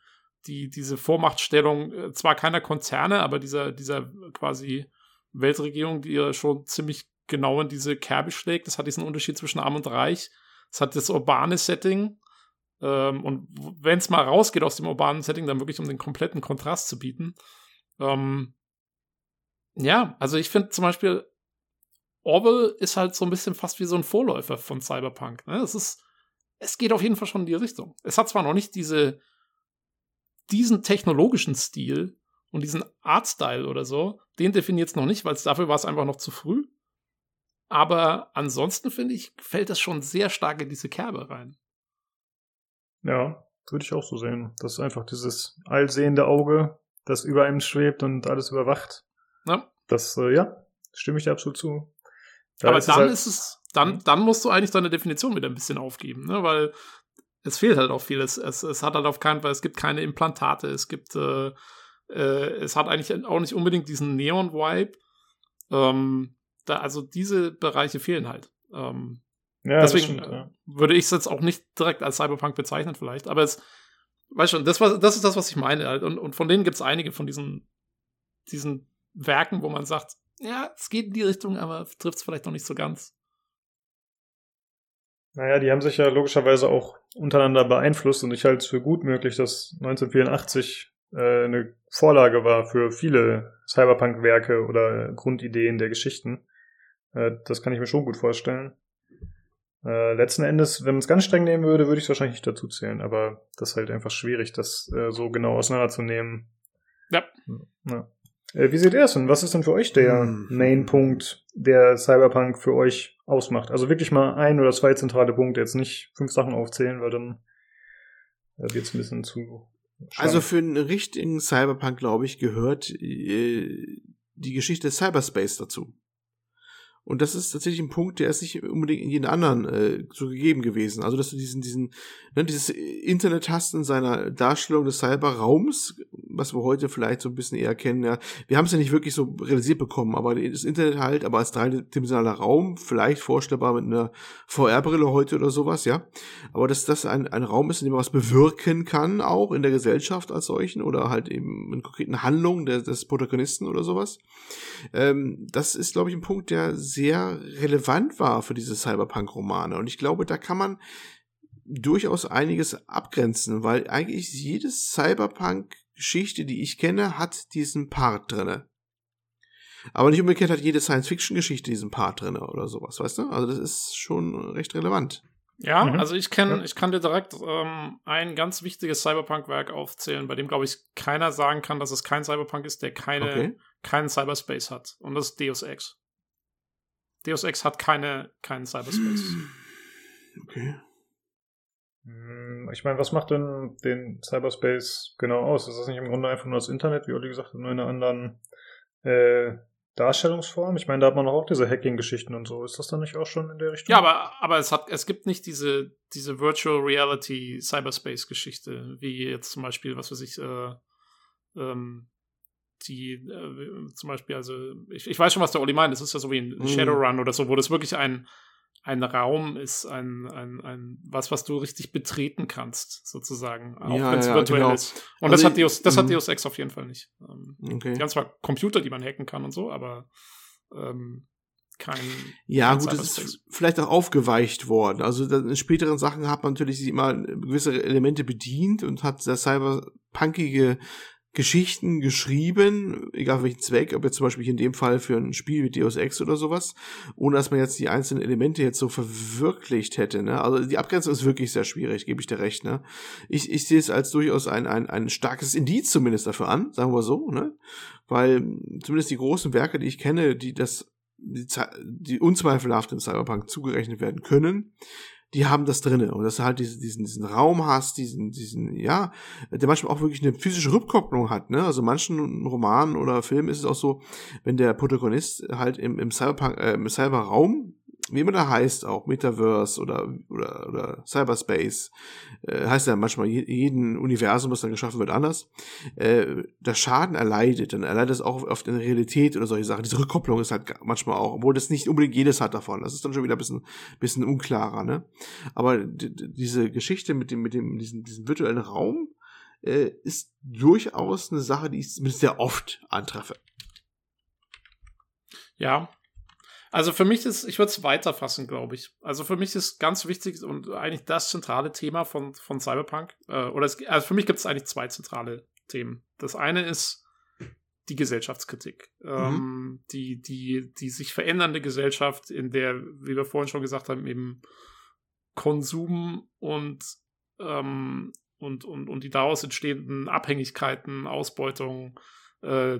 die, diese Vormachtstellung äh, zwar keiner Konzerne, aber dieser, dieser quasi Weltregierung, die ja schon ziemlich genau in diese Kerbe schlägt. Das hat diesen Unterschied zwischen Arm und Reich. Es hat das urbane Setting. Ähm, und wenn es mal rausgeht aus dem urbanen Setting, dann wirklich um den kompletten Kontrast zu bieten. Ähm, ja, also ich finde zum Beispiel, Orwell ist halt so ein bisschen fast wie so ein Vorläufer von Cyberpunk. Ne? Es ist, es geht auf jeden Fall schon in die Richtung. Es hat zwar noch nicht diese, diesen technologischen Stil und diesen Artstyle oder so, den definiert es noch nicht, weil dafür war es einfach noch zu früh. Aber ansonsten finde ich, fällt das schon sehr stark in diese Kerbe rein. Ja, würde ich auch so sehen. Das ist einfach dieses allsehende Auge, das über einem schwebt und alles überwacht. Ja. Das, äh, ja, stimme ich dir absolut zu. Aber ist dann halt- ist es, dann, dann musst du eigentlich deine Definition wieder ein bisschen aufgeben, ne? Weil es fehlt halt auch viel. Es, es, hat halt auf keinen Fall, es gibt keine Implantate, es gibt, äh, äh, es hat eigentlich auch nicht unbedingt diesen Neon-Vibe. Ähm, da, also diese Bereiche fehlen halt. Ähm, ja, deswegen stimmt, äh, ja. würde ich es jetzt auch nicht direkt als Cyberpunk bezeichnen, vielleicht. Aber es, weißt schon, das, war, das ist das, was ich meine. Halt. Und, und von denen gibt es einige von diesen, diesen Werken, wo man sagt, ja, es geht in die Richtung, aber trifft es vielleicht noch nicht so ganz. Naja, die haben sich ja logischerweise auch untereinander beeinflusst und ich halte es für gut möglich, dass 1984 äh, eine Vorlage war für viele Cyberpunk-Werke oder Grundideen der Geschichten. Äh, das kann ich mir schon gut vorstellen. Äh, letzten Endes, wenn man es ganz streng nehmen würde, würde ich es wahrscheinlich nicht dazu zählen, aber das ist halt einfach schwierig, das äh, so genau auseinanderzunehmen. Ja. ja. Äh, wie seht ihr es denn? Was ist denn für euch der Hm. Main-Punkt, der Cyberpunk für euch ausmacht? Also wirklich mal ein oder zwei zentrale Punkte, jetzt nicht fünf Sachen aufzählen, weil dann äh, wird es ein bisschen zu. Also schwammig. für einen richtigen Cyberpunk, glaube ich, gehört äh, die Geschichte des Cyberspace dazu. Und das ist tatsächlich ein Punkt, der ist nicht unbedingt in jedem anderen äh, so gegeben gewesen. Also, dass du diesen, diesen, ne, dieses Internet hast in seiner Darstellung des Cyberraums, was wir heute vielleicht so ein bisschen eher kennen, ja. Wir haben es ja nicht wirklich so realisiert bekommen, aber das Internet halt, aber als dreidimensionaler Raum, vielleicht vorstellbar mit einer VR-Brille heute oder sowas, ja. Aber dass das ein, ein Raum ist, in dem man was bewirken kann, auch in der Gesellschaft als solchen oder halt eben in konkreten Handlungen des, des Protagonisten oder sowas. Ähm, das ist, glaube ich, ein Punkt, der sehr relevant war für diese Cyberpunk-Romane. Und ich glaube, da kann man durchaus einiges abgrenzen, weil eigentlich jede Cyberpunk-Geschichte, die ich kenne, hat diesen Part drinne. Aber nicht umgekehrt hat jede Science-Fiction-Geschichte diesen Part drinne oder sowas, weißt du? Also das ist schon recht relevant. Ja, Mhm. also ich kenn, Ja. ich kann dir direkt ähm, ein ganz wichtiges Cyberpunk-Werk aufzählen, bei dem, glaube ich, keiner sagen kann, dass es kein Cyberpunk ist, der keine, Okay. keinen Cyberspace hat. Und das ist Deus Ex. Deus Ex hat keine, keinen Cyberspace. Okay. Hm, Ich meine, was macht denn den Cyberspace genau aus? Ist das nicht im Grunde einfach nur das Internet, wie Olli gesagt hat, nur in einer anderen äh, Darstellungsform? Ich meine, da hat man auch diese Hacking-Geschichten und so. Ist das dann nicht auch schon in der Richtung? Ja, aber, aber es, hat, es gibt nicht diese, diese Virtual Reality Cyberspace-Geschichte, wie jetzt zum Beispiel, was weiß ich, äh, ähm, die äh, zum Beispiel, also ich, ich weiß schon, was der Oli meint, das ist ja so wie ein Mhm. Shadowrun oder so, wo das wirklich ein, ein Raum ist, ein, ein, ein was, was du richtig betreten kannst, sozusagen, auch Ja, wenn es ja, virtuell genau. ist. Und Also das hat Deus, das hat mhm. Deus Ex auf jeden Fall nicht. Ähm, Okay. die haben zwar Computer, die man hacken kann und so, aber ähm, kein Ja, kein gut, das ist vielleicht auch aufgeweicht worden. Also in späteren Sachen hat man natürlich immer gewisse Elemente bedient und hat sehr cyberpunkige Geschichten geschrieben, egal für welchen Zweck, ob jetzt zum Beispiel in dem Fall für ein Spiel wie Deus Ex oder sowas, ohne dass man jetzt die einzelnen Elemente jetzt so verwirklicht hätte. Ne? Also die Abgrenzung ist wirklich sehr schwierig, gebe ich dir recht. Ne? Ich, ich sehe es als durchaus ein, ein, ein starkes Indiz zumindest dafür an, sagen wir so, ne? weil zumindest die großen Werke, die ich kenne, die das die, die unzweifelhaft in Cyberpunk zugerechnet werden können, die haben das drinne und dass du halt diesen, diesen, diesen Raum hast, diesen, diesen, ja, der manchmal auch wirklich eine physische Rückkopplung hat, ne? Also manchen Romanen oder Filmen ist es auch so, wenn der Protagonist halt im, im Cyberpunk, äh, im Cyberraum wie immer da heißt, auch Metaverse oder, oder, oder Cyberspace, äh, heißt ja manchmal je, jeden Universum, was dann geschaffen wird, anders, äh, der Schaden erleidet, dann erleidet es auch auf der Realität oder solche Sachen. Diese Rückkopplung ist halt manchmal auch, obwohl das nicht unbedingt jedes hat davon. Das ist dann schon wieder ein bisschen, bisschen unklarer, ne? Aber diese Geschichte mit dem, mit dem, diesem, diesem virtuellen Raum, äh, ist durchaus eine Sache, die ich zumindest sehr oft antreffe. Ja, also für mich ist, ich würde es weiterfassen, glaube ich. Also für mich ist ganz wichtig und eigentlich das zentrale Thema von, von Cyberpunk, äh, oder es, also für mich gibt es eigentlich zwei zentrale Themen. Das eine ist die Gesellschaftskritik. Mhm. Ähm, die, die, die sich verändernde Gesellschaft, in der, wie wir vorhin schon gesagt haben, eben Konsum und, ähm, und, und, und die daraus entstehenden Abhängigkeiten, Ausbeutung äh,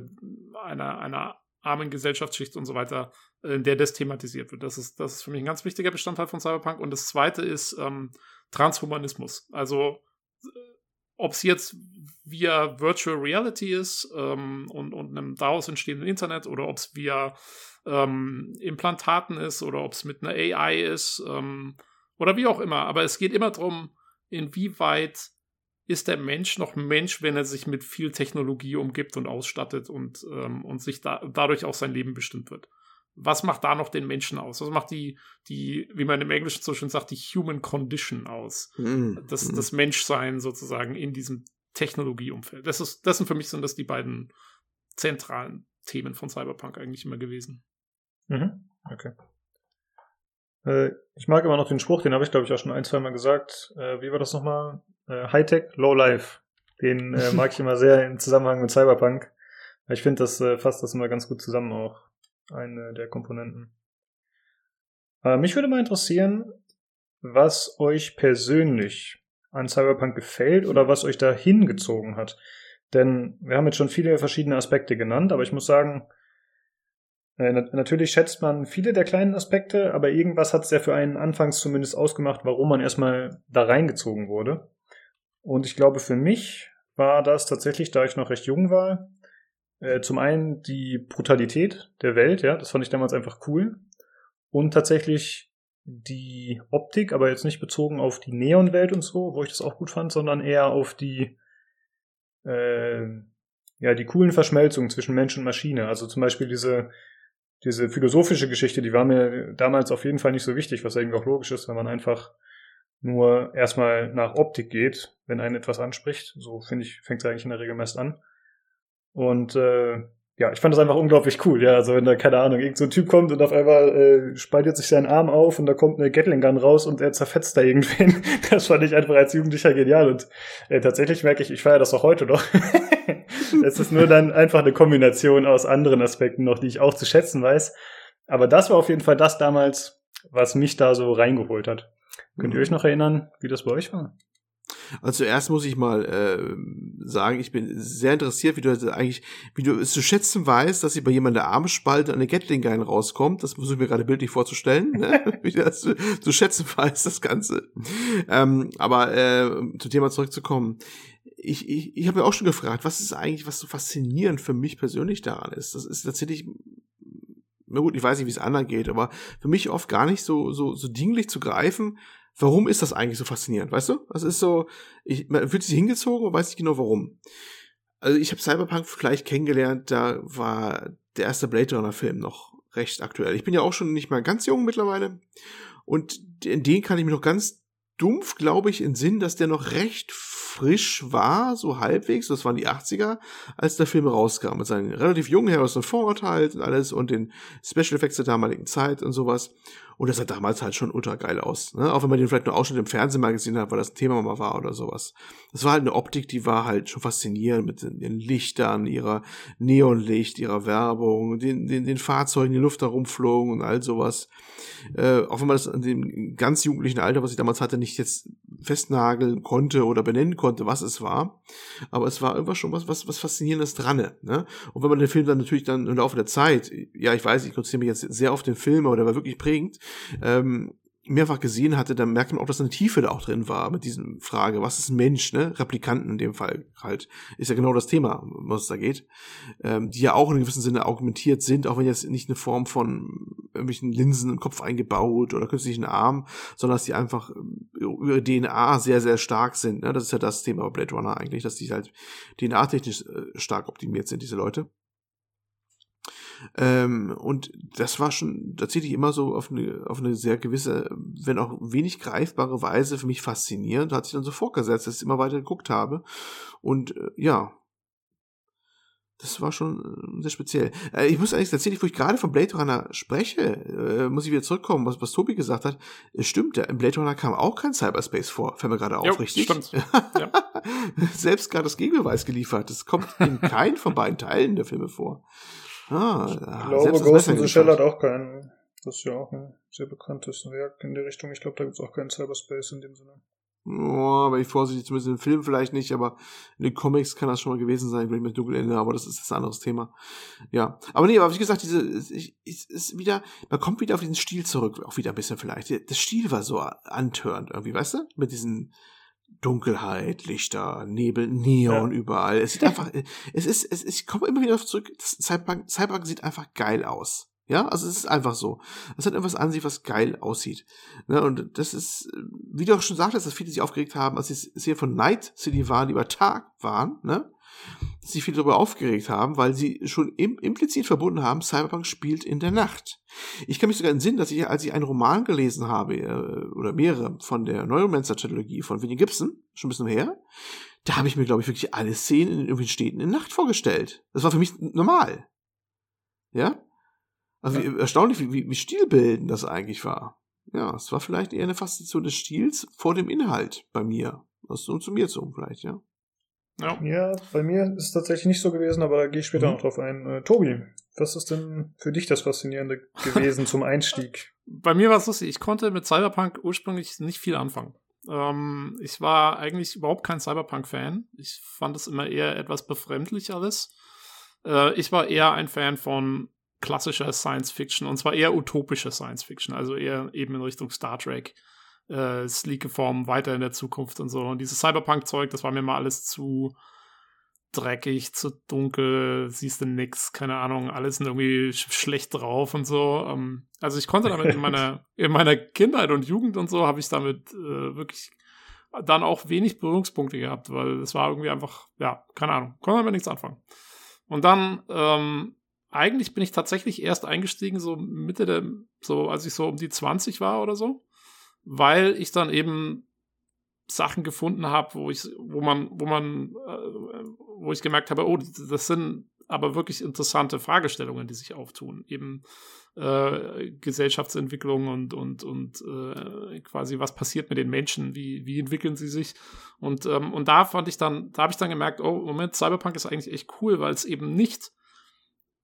einer, einer armen Gesellschaftsschicht und so weiter in der das thematisiert wird. Das ist, das ist für mich ein ganz wichtiger Bestandteil von Cyberpunk. Und das zweite ist ähm, Transhumanismus. Also äh, ob es jetzt via Virtual Reality ist ähm, und, und einem daraus entstehenden Internet oder ob es via ähm, Implantaten ist oder ob es mit einer AI ist ähm, oder wie auch immer. Aber es geht immer darum, inwieweit ist der Mensch noch Mensch, wenn er sich mit viel Technologie umgibt und ausstattet und, ähm, und sich da, dadurch auch sein Leben bestimmt wird was macht da noch den Menschen aus? Was macht die, die, wie man im Englischen so schön sagt, die Human Condition aus? Mm. Das, mm. das Menschsein sozusagen in diesem Technologieumfeld. Das ist, das sind für mich sind das die beiden zentralen Themen von Cyberpunk eigentlich immer gewesen. Mhm. Okay. Äh, ich mag immer noch den Spruch, den habe ich glaube ich auch schon ein, zwei Mal gesagt. Äh, wie war das nochmal? Äh, Hightech, Low Life. Den äh, mag ich immer sehr im Zusammenhang mit Cyberpunk. Ich finde, das äh, fasst das immer ganz gut zusammen auch eine der Komponenten. Aber mich würde mal interessieren, was euch persönlich an Cyberpunk gefällt oder was euch da hingezogen hat. Denn wir haben jetzt schon viele verschiedene Aspekte genannt, aber ich muss sagen, äh, natürlich schätzt man viele der kleinen Aspekte, aber irgendwas hat es ja für einen anfangs zumindest ausgemacht, warum man erstmal da reingezogen wurde. Und ich glaube, für mich war das tatsächlich, da ich noch recht jung war, äh, zum einen die Brutalität der Welt, ja, das fand ich damals einfach cool. Und tatsächlich die Optik, aber jetzt nicht bezogen auf die Neonwelt und so, wo ich das auch gut fand, sondern eher auf die, äh, ja, die coolen Verschmelzungen zwischen Mensch und Maschine. Also zum Beispiel diese, diese philosophische Geschichte, die war mir damals auf jeden Fall nicht so wichtig, was irgendwie auch logisch ist, wenn man einfach nur erstmal nach Optik geht, wenn einen etwas anspricht. So finde ich, fängt es eigentlich in der Regel meist an. Und äh, ja, ich fand das einfach unglaublich cool. Ja, also wenn da, keine Ahnung, irgend so ein Typ kommt und auf einmal äh, spaltet sich sein Arm auf und da kommt eine Gatling Gun raus und er zerfetzt da irgendwen. Das fand ich einfach als Jugendlicher genial. Und äh, tatsächlich merke ich, ich feiere das auch heute noch. es ist nur dann einfach eine Kombination aus anderen Aspekten noch, die ich auch zu schätzen weiß. Aber das war auf jeden Fall das damals, was mich da so reingeholt hat. Könnt ihr euch noch erinnern, wie das bei euch war? Also zuerst muss ich mal äh, sagen, ich bin sehr interessiert, wie du das eigentlich, wie du es zu schätzen weißt, dass sie bei jemandem der Armspalte eine Gatling Gun rauskommt. Das versuche ich mir gerade bildlich vorzustellen, ne? wie du das zu, zu schätzen weißt, das Ganze. Ähm, aber äh, zum Thema zurückzukommen. Ich, ich, ich habe mir auch schon gefragt, was ist eigentlich, was so faszinierend für mich persönlich daran ist. Das ist tatsächlich na gut, ich weiß nicht, wie es anderen geht, aber für mich oft gar nicht so, so, so dinglich zu greifen, warum ist das eigentlich so faszinierend, weißt du? Das ist so, ich, man fühlt sich hingezogen und weiß nicht genau warum. Also ich habe Cyberpunk vielleicht kennengelernt, da war der erste Blade Runner Film noch recht aktuell. Ich bin ja auch schon nicht mal ganz jung mittlerweile und in den kann ich mich noch ganz dumpf, glaube ich, in Sinn, dass der noch recht frisch war, so halbwegs, das waren die 80er, als der Film rauskam, mit seinen relativ jungen Harrison Ford halt und alles und den Special Effects der damaligen Zeit und sowas. Und das sah damals halt schon ultra geil aus. Ne? Auch wenn man den vielleicht nur Ausschnitt im Fernsehen mal gesehen hat, weil das ein Thema mal war oder sowas. Das war halt eine Optik, die war halt schon faszinierend mit den Lichtern, ihrer Neonlicht, ihrer Werbung, den, den, den Fahrzeugen, die Luft herumflogen und all sowas. Äh, auch wenn man das in dem ganz jugendlichen Alter, was ich damals hatte, nicht jetzt festnageln konnte oder benennen konnte, was es war. Aber es war irgendwas schon was, was, was Faszinierendes dran. Ne? Und wenn man den Film dann natürlich dann im Laufe der Zeit, ja, ich weiß, ich konzentriere mich jetzt sehr auf den Film, aber der war wirklich prägend, ähm, mehrfach gesehen hatte, dann merkt man auch, dass eine Tiefe da auch drin war mit diesem Frage, was ist Mensch, ne? Replikanten in dem Fall halt. Ist ja genau das Thema, was es da geht. Ähm, die ja auch in einem gewissen Sinne augmentiert sind, auch wenn jetzt nicht eine Form von irgendwelchen Linsen im Kopf eingebaut oder künstlichen Arm, sondern dass die einfach über DNA sehr, sehr stark sind. Ne? Das ist ja das Thema bei Blade Runner eigentlich, dass die halt DNA-technisch äh, stark optimiert sind, diese Leute. Ähm, und das war schon tatsächlich immer so auf eine, auf eine sehr gewisse, wenn auch wenig greifbare Weise für mich faszinierend. Hat sich dann so vorgesetzt, dass ich immer weiter geguckt habe. Und äh, ja, das war schon äh, sehr speziell. Äh, ich muss eigentlich tatsächlich, wo ich gerade von Blade Runner spreche, äh, muss ich wieder zurückkommen, was, was Tobi gesagt hat. Es stimmt, ja, im Blade Runner kam auch kein Cyberspace vor. Fällt mir gerade auf, Jo, richtig? stimmt. Ja. Selbst gerade das Gegenbeweis geliefert. Das kommt in keinem von beiden Teilen der Filme vor. Ah, Ich glaube, Ghost in the Shell hat auch keinen. Das ist ja auch ein sehr bekanntes Werk in der Richtung. Ich glaube, da gibt es auch keinen Cyberspace in dem Sinne. Oh, aber ich vorsichtig, zumindest im Film vielleicht nicht, aber in den Comics kann das schon mal gewesen sein, vielleicht mit Dunkelende, aber das ist ein anderes Thema. Ja. Aber nee, aber wie gesagt, diese, ich, ich, ist wieder, man kommt wieder auf diesen Stil zurück, auch wieder ein bisschen vielleicht. Das Stil war so antörend irgendwie, weißt du? Mit diesen Dunkelheit, Lichter, Nebel, Neon überall. Es sieht einfach, es ist, es, ich komme immer wieder darauf zurück, das Cyberpunk, Cyberpunk sieht einfach geil aus. Ja, also es ist einfach so. Es hat etwas an sich, was geil aussieht. Ne, und das ist, wie du auch schon sagtest, dass viele sich aufgeregt haben, als sie es hier von Night City waren, die über Tag waren, ne? Sich viele darüber aufgeregt haben, weil sie schon im, implizit verbunden haben, Cyberpunk spielt in der Nacht. Ich kann mich sogar entsinnen, dass ich, als ich einen Roman gelesen habe, äh, oder mehrere von der Neuromancer-Trilogie von Vinnie Gibson, schon ein bisschen her, da habe ich mir, glaube ich, wirklich alle Szenen in irgendwelchen Städten in Nacht vorgestellt. Das war für mich normal. Ja? Also wie, erstaunlich, wie, wie, wie stilbildend das eigentlich war. Ja, es war vielleicht eher eine Faszination des Stils vor dem Inhalt bei mir. Das ist nur zu mir so vielleicht, ja. Ja. Ja, bei mir ist es tatsächlich nicht so gewesen, aber da gehe ich später Mhm. noch drauf ein. Äh, Tobi, was ist denn für dich das Faszinierende gewesen zum Einstieg? Bei mir war es lustig, ich konnte mit Cyberpunk ursprünglich nicht viel anfangen. Ähm, ich war eigentlich überhaupt kein Cyberpunk-Fan. Ich fand es immer eher etwas befremdlich alles. Äh, ich war eher ein Fan von klassischer Science-Fiction und zwar eher utopischer Science-Fiction, also eher eben in Richtung Star Trek. Äh, sleeke Form weiter in der Zukunft und so. Und dieses Cyberpunk-Zeug, das war mir mal alles zu dreckig, zu dunkel, siehst du nix, keine Ahnung, alles sind irgendwie sch schlecht drauf und so. Ähm, also ich konnte damit in meiner, in meiner Kindheit und Jugend und so, habe ich damit äh, wirklich dann auch wenig Berührungspunkte gehabt, weil es war irgendwie einfach, ja, keine Ahnung, konnte damit nichts anfangen. Und dann, ähm, eigentlich bin ich tatsächlich erst eingestiegen, so Mitte der, so als ich so um die 20 war oder so, weil ich dann eben Sachen gefunden habe, wo ich, wo man, wo man, äh, wo ich gemerkt habe, oh, das sind aber wirklich interessante Fragestellungen, die sich auftun. Eben äh, Gesellschaftsentwicklung und, und, und äh, quasi, was passiert mit den Menschen, wie, wie entwickeln sie sich. Und, ähm, und da fand ich dann, da habe ich dann gemerkt, oh, Moment, Cyberpunk ist eigentlich echt cool, weil es eben nicht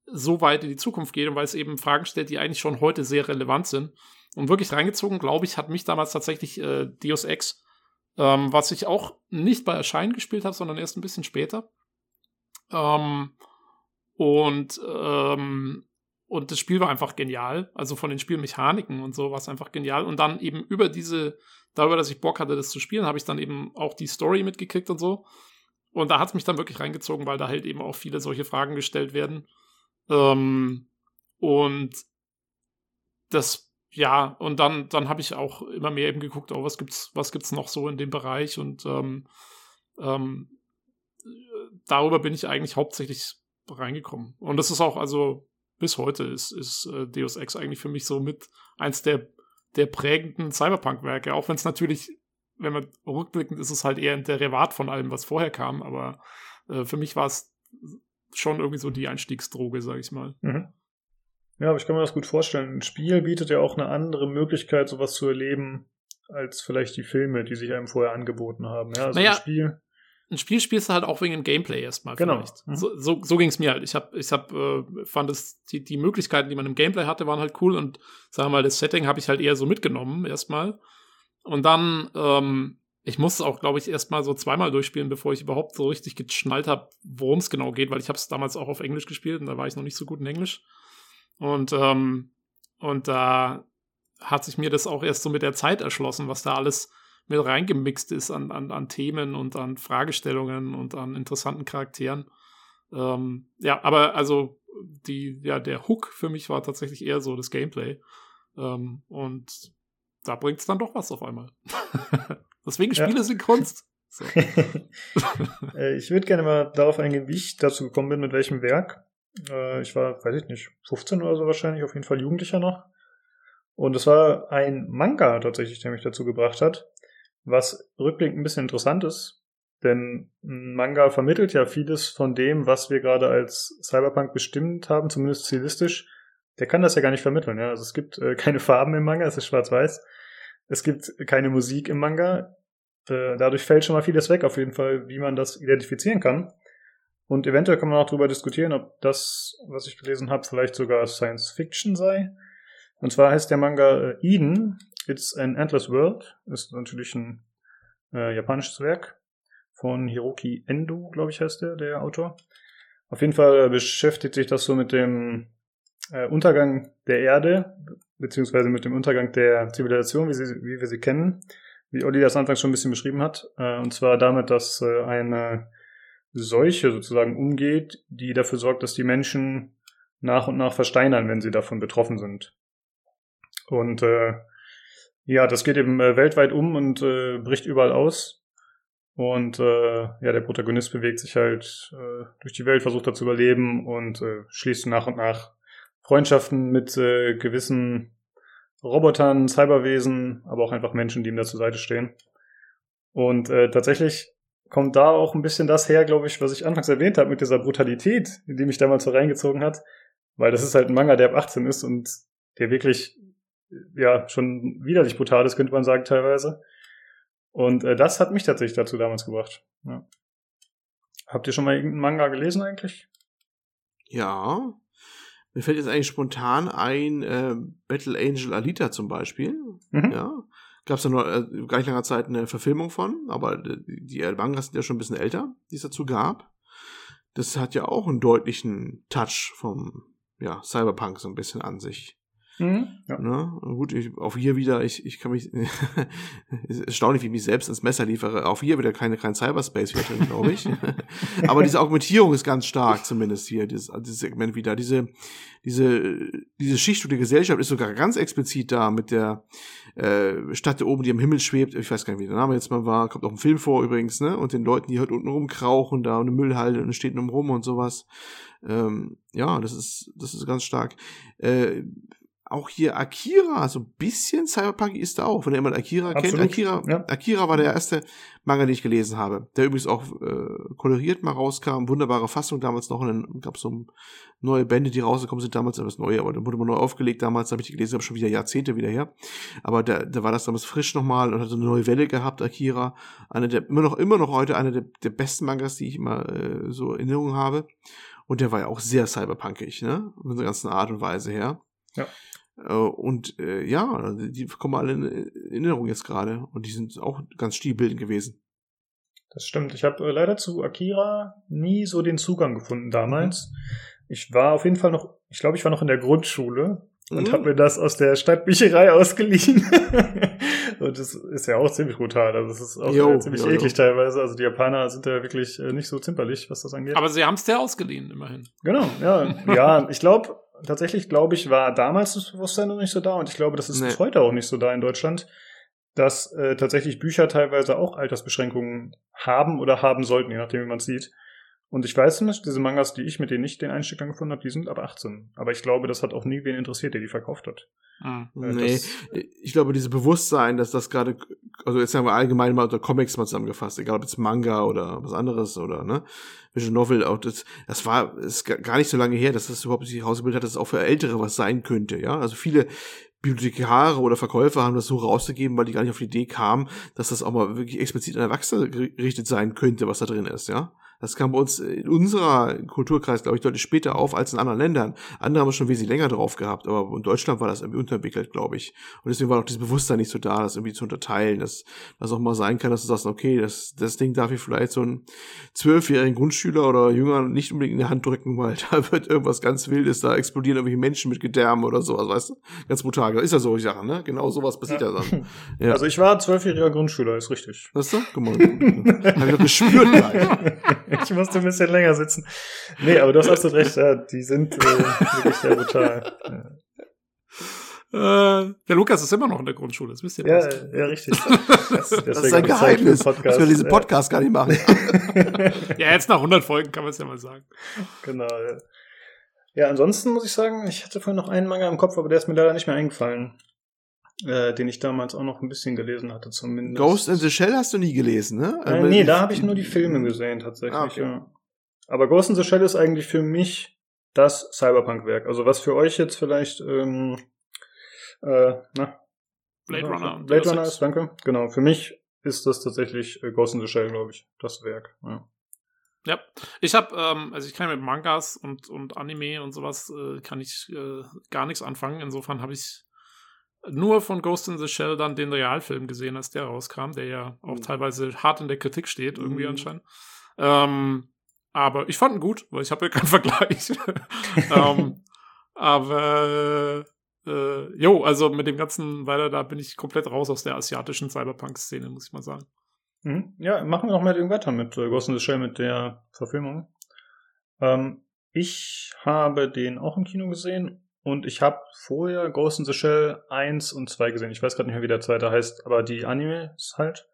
so weit in die Zukunft geht und weil es eben Fragen stellt, die eigentlich schon heute sehr relevant sind. Und wirklich reingezogen, glaube ich, hat mich damals tatsächlich äh, Deus Ex, ähm, was ich auch nicht bei Erscheinen gespielt habe, sondern erst ein bisschen später. Ähm, und, ähm, und das Spiel war einfach genial. Also von den Spielmechaniken und so war es einfach genial. Und dann eben über diese, darüber, dass ich Bock hatte, das zu spielen, habe ich dann eben auch die Story mitgekriegt und so. Und da hat es mich dann wirklich reingezogen, weil da halt eben auch viele solche Fragen gestellt werden. Ähm, und das, ja, und dann, dann habe ich auch immer mehr eben geguckt, oh, was gibt's, was gibt's noch so in dem Bereich und ähm, ähm, darüber bin ich eigentlich hauptsächlich reingekommen. Und das ist auch, also bis heute ist, ist äh, Deus Ex eigentlich für mich so mit eins der, der prägenden Cyberpunk-Werke, auch wenn es natürlich, wenn man rückblickend ist, es halt eher ein Derivat von allem, was vorher kam, aber äh, für mich war es schon irgendwie so die Einstiegsdroge, sag ich mal. Mhm. Ja, aber ich kann mir das gut vorstellen. Ein Spiel bietet ja auch eine andere Möglichkeit, sowas zu erleben, als vielleicht die Filme, die sich einem vorher angeboten haben. Ja, also Naja, ein Spiel. ein Spiel spielst du halt auch wegen dem Gameplay erstmal. Genau. Vielleicht. Mhm. So, so, so ging es mir halt. Ich hab, ich hab, äh, fand es, die, die Möglichkeiten, die man im Gameplay hatte, waren halt cool und sagen wir mal, das Setting habe ich halt eher so mitgenommen erstmal. Und dann, ähm, ich musste auch, glaube ich, erstmal so zweimal durchspielen, bevor ich überhaupt so richtig geschnallt habe, worum es genau geht, weil ich habe es damals auch auf Englisch gespielt und da war ich noch nicht so gut in Englisch. Und, ähm, und da hat sich mir das auch erst so mit der Zeit erschlossen, was da alles mit reingemixt ist an, an, an Themen und an Fragestellungen und an interessanten Charakteren. Ähm, ja, aber also die, ja, der Hook für mich war tatsächlich eher so das Gameplay. Ähm, und da bringt es dann doch was auf einmal. Deswegen Spiele ja. sind Kunst. So. Äh, ich würde gerne mal darauf eingehen, wie ich dazu gekommen bin, mit welchem Werk. Äh, ich war, weiß ich nicht, 15 oder so wahrscheinlich, auf jeden Fall Jugendlicher noch. Und es war ein Manga tatsächlich, der mich dazu gebracht hat, was rückblickend ein bisschen interessant ist, denn ein Manga vermittelt ja vieles von dem, was wir gerade als Cyberpunk bestimmt haben, zumindest stilistisch. Der kann das ja gar nicht vermitteln. Ja? Also es gibt äh, keine Farben im Manga, es ist schwarz-weiß. Es gibt keine Musik im Manga. Äh, dadurch fällt schon mal vieles weg, auf jeden Fall, wie man das identifizieren kann. Und eventuell kann man auch darüber diskutieren, ob das, was ich gelesen habe, vielleicht sogar Science Fiction sei. Und zwar heißt der Manga äh, Eden, It's an Endless World. Ist natürlich ein äh, japanisches Werk von Hiroki Endo, glaube ich, heißt der, der Autor. Auf jeden Fall beschäftigt sich das so mit dem äh, Untergang der Erde, beziehungsweise mit dem Untergang der Zivilisation, wie, sie, wie wir sie kennen, wie Olli das anfangs schon ein bisschen beschrieben hat. Äh, und zwar damit, dass äh, eine Seuche sozusagen umgeht, die dafür sorgt, dass die Menschen nach und nach versteinern, wenn sie davon betroffen sind. Und äh, ja, das geht eben äh, weltweit um und äh, bricht überall aus. Und äh, ja, der Protagonist bewegt sich halt äh, durch die Welt, versucht da zu überleben und äh, schließt nach und nach Freundschaften mit äh, gewissen Robotern, Cyberwesen, aber auch einfach Menschen, die ihm da zur Seite stehen. Und äh, tatsächlich kommt da auch ein bisschen das her, glaube ich, was ich anfangs erwähnt habe mit dieser Brutalität, die mich damals so reingezogen hat. Weil das ist halt ein Manga, der ab 18 ist und der wirklich, ja, schon widerlich brutal ist, könnte man sagen, teilweise. Und äh, das hat mich tatsächlich dazu damals gebracht. Ja. Habt ihr schon mal irgendeinen Manga gelesen eigentlich? Ja. Mir fällt jetzt eigentlich spontan ein äh, Battle Angel Alita zum Beispiel. Mhm. Ja. Gab es ja noch äh, gar nicht langer Zeit eine Verfilmung von, aber die, die Mangas sind ja schon ein bisschen älter, die es dazu gab. Das hat ja auch einen deutlichen Touch vom ja, Cyberpunk so ein bisschen an sich. Mhm, ja. Ne? Gut, ich, auch hier wieder, ich, ich kann mich, ist erstaunlich, wie ich mich selbst ins Messer liefere. Auch hier wieder keine, kein Cyberspace wieder drin, glaube ich. Aber diese Augmentierung ist ganz stark, zumindest hier, dieses, dieses Segment wieder. Diese, diese, diese Schicht der Gesellschaft ist sogar ganz explizit da mit der äh, Stadt da oben, die am Himmel schwebt. Ich weiß gar nicht, wie der Name jetzt mal war. Kommt auch ein Film vor übrigens, ne? Und den Leuten, die halt unten rumkrauchen, da und eine Müllhalde und steht rum und sowas. Ähm, ja, das ist, das ist ganz stark. Äh, auch hier Akira, so ein bisschen Cyberpunk ist da auch, wenn ihr jemand Akira Absolut. kennt. Akira, ja. Akira war der erste Manga, den ich gelesen habe, der übrigens auch äh, koloriert mal rauskam, wunderbare Fassung damals noch, und gab so neue Bände, die rausgekommen sind damals, das neue, aber dann wurde man neu aufgelegt damals, habe ich die gelesen, habe schon wieder Jahrzehnte wieder her, aber da, da war das damals frisch nochmal und hat so eine neue Welle gehabt, Akira, eine der, immer noch, immer noch heute eine der, der besten Mangas, die ich immer äh, so in Erinnerung habe und der war ja auch sehr cyberpunkig, ne, von der ganzen Art und Weise her. Ja. Äh, und äh, ja, die kommen alle in Erinnerung jetzt gerade. Und die sind auch ganz stilbildend gewesen. Das stimmt. Ich habe äh, leider zu Akira nie so den Zugang gefunden damals. Mhm. Ich war auf jeden Fall noch, ich glaube, ich war noch in der Grundschule und mhm. habe mir das aus der Stadtbücherei ausgeliehen. und das ist ja auch ziemlich brutal. Also das ist auch jo, ziemlich jo, eklig jo. teilweise. Also die Japaner sind ja wirklich äh, nicht so zimperlich, was das angeht. Aber sie haben es dir ausgeliehen, immerhin. Genau, ja. ja, ich glaube, tatsächlich, glaube ich, war damals das Bewusstsein noch nicht so da und ich glaube, das ist nee. bis heute auch nicht so da in Deutschland, dass äh, tatsächlich Bücher teilweise auch Altersbeschränkungen haben oder haben sollten, je nachdem, wie man es sieht. Und ich weiß nicht, diese Mangas, die ich mit denen nicht den Einstieg gefunden habe, die sind ab 18. Aber ich glaube, das hat auch nie wen interessiert, der die verkauft hat. Ah. Äh, nee, ich glaube, dieses Bewusstsein, dass das gerade, also jetzt haben wir allgemein mal unter Comics mal zusammengefasst, egal ob jetzt Manga oder was anderes oder, ne, Visual Novel, auch das, das war, ist gar nicht so lange her, dass das überhaupt sich herausgebildet hat, dass es auch für Ältere was sein könnte, ja. Also viele Bibliothekare oder Verkäufer haben das so rausgegeben, weil die gar nicht auf die Idee kamen, dass das auch mal wirklich explizit an Erwachsene gerichtet sein könnte, was da drin ist, ja. Das kam bei uns in unserer Kulturkreis, glaube ich, deutlich später auf als in anderen Ländern. Andere haben es schon wesentlich länger drauf gehabt, aber in Deutschland war das irgendwie unterentwickelt, glaube ich. Und deswegen war auch dieses Bewusstsein nicht so da, das irgendwie zu unterteilen, dass das auch mal sein kann, dass du sagst, okay, das, das Ding darf ich vielleicht so einen zwölfjährigen Grundschüler oder Jünger nicht unbedingt in die Hand drücken, weil da wird irgendwas ganz Wildes, da explodieren irgendwelche Menschen mit Gedärmen oder sowas, weißt du? Ganz brutal. Das ist ja so, ich sage, ne? Genau sowas passiert ja, dann. Ja. Also ich war zwölfjähriger Grundschüler, ist richtig. Weißt du? Guck mal. Hab ich doch gespürt gleich. ich musste ein bisschen länger sitzen. Nee, aber du hast absolut recht, ja, die sind äh, wirklich sehr brutal. Ja. Äh, der Lukas ist immer noch in der Grundschule, das wisst ihr. Ja, ja, richtig. Das, das ist ein Geheimnis, Podcast. dass wir diesen Podcast gar nicht machen. ja, jetzt nach 100 Folgen kann man es ja mal sagen. Genau, ja. Ja, ansonsten muss ich sagen, ich hatte vorhin noch einen Manga im Kopf, aber der ist mir leider nicht mehr eingefallen. Äh, den ich damals auch noch ein bisschen gelesen hatte, zumindest. Ghost in the Shell hast du nie gelesen, ne? Äh, nee, da habe ich nur die Filme gesehen, tatsächlich, Ah, okay. ja. Aber Ghost in the Shell ist eigentlich für mich das Cyberpunk-Werk. Also was für euch jetzt vielleicht, ähm, äh, na, Blade Runner. Blade Runner ist, danke. Genau, für mich ist das tatsächlich äh, Ghost in the Shell, glaube ich, das Werk. Ja. Ja, ich habe, ähm, also ich kann mit Mangas und, und Anime und sowas äh, kann ich äh, gar nichts anfangen. Insofern habe ich nur von Ghost in the Shell dann den Realfilm gesehen, als der rauskam, der ja auch Mhm. teilweise hart in der Kritik steht, irgendwie Mhm. anscheinend. Ähm, aber ich fand ihn gut, weil ich habe ja keinen Vergleich. ähm, aber äh, jo, also mit dem ganzen weiter, da bin ich komplett raus aus der asiatischen Cyberpunk-Szene, muss ich mal sagen. Mhm. Ja, machen wir noch mal weiter mit äh, Ghost in the Shell, mit der Verfilmung. Ähm, ich habe den auch im Kino gesehen und ich habe vorher Ghost in the Shell 1 und 2 gesehen. Ich weiß gerade nicht mehr, wie der zweite heißt, aber die Animes halt.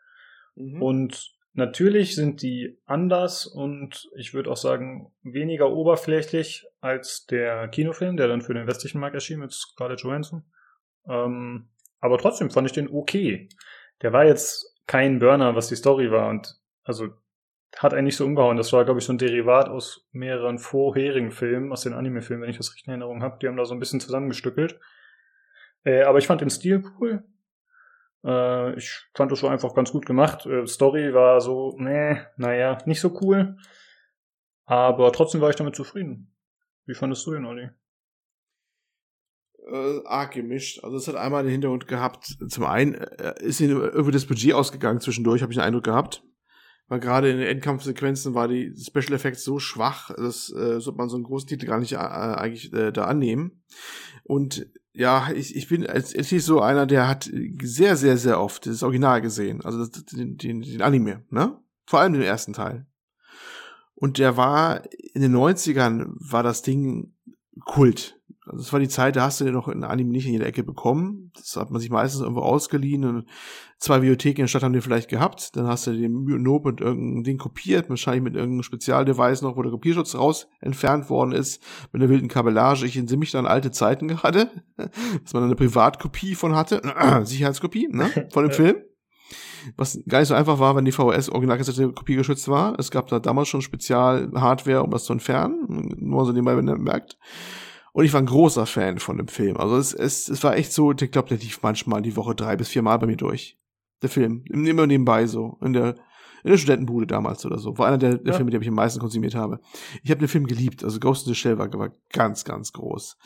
Mhm. Und natürlich sind die anders und ich würde auch sagen, weniger oberflächlich als der Kinofilm, der dann für den westlichen Markt erschien mit Scarlett Johansson. Ähm, aber trotzdem fand ich den okay. Der war jetzt kein Burner, was die Story war und also hat eigentlich so umgehauen. Das war, glaube ich, so ein Derivat aus mehreren vorherigen Filmen, aus den Anime-Filmen, wenn ich das richtig in Erinnerung habe. Die haben da so ein bisschen zusammengestückelt. Äh, aber ich fand den Stil cool. Äh, ich fand das so einfach ganz gut gemacht. Äh, Story war so, nee, naja, nicht so cool. Aber trotzdem war ich damit zufrieden. Wie fandest du den, Olli? äh, arg gemischt. Also es hat einmal den Hintergrund gehabt, zum einen äh, ist ihnen irgendwie das Budget ausgegangen zwischendurch, habe ich den Eindruck gehabt. Weil gerade in den Endkampfsequenzen war die Special Effects so schwach, dass äh, sollte man so einen großen Titel gar nicht äh, eigentlich äh, da annehmen. Und ja, ich, ich bin als ehrlich so einer, der hat sehr, sehr, sehr oft das Original gesehen. Also das, den, den, den Anime, ne? Vor allem den ersten Teil. Und der war, in den 90ern war das Ding Kult. Also es war die Zeit, da hast du den noch in Anime nicht in jeder Ecke bekommen. Das hat man sich meistens irgendwo ausgeliehen und zwei Videotheken in der Stadt haben den vielleicht gehabt. Dann hast du den Nope und irgendein Ding kopiert, wahrscheinlich mit irgendeinem Spezialdevice noch, wo der Kopierschutz raus entfernt worden ist, mit einer wilden Kabellage. Ich entsinne mich da an alte Zeiten gerade, dass man eine Privatkopie von hatte, Sicherheitskopie, ne, von dem. Film. Was gar nicht so einfach war, wenn die VHS-Originalkassette kopiergeschützt war. Es gab da damals schon Spezial-Hardware, um das zu entfernen. Nur so nebenbei, wenn ihr merkt. Und ich war ein großer Fan von dem Film. Also es, es, es war echt so, ich glaube, der lief manchmal die Woche drei bis vier Mal bei mir durch. Der Film. Immer nebenbei so. In der, in der Studentenbude damals oder so. War einer der, der Ja. Filme, die ich am meisten konsumiert habe. Ich habe den Film geliebt. Also Ghost in the Shell war, war ganz, ganz groß.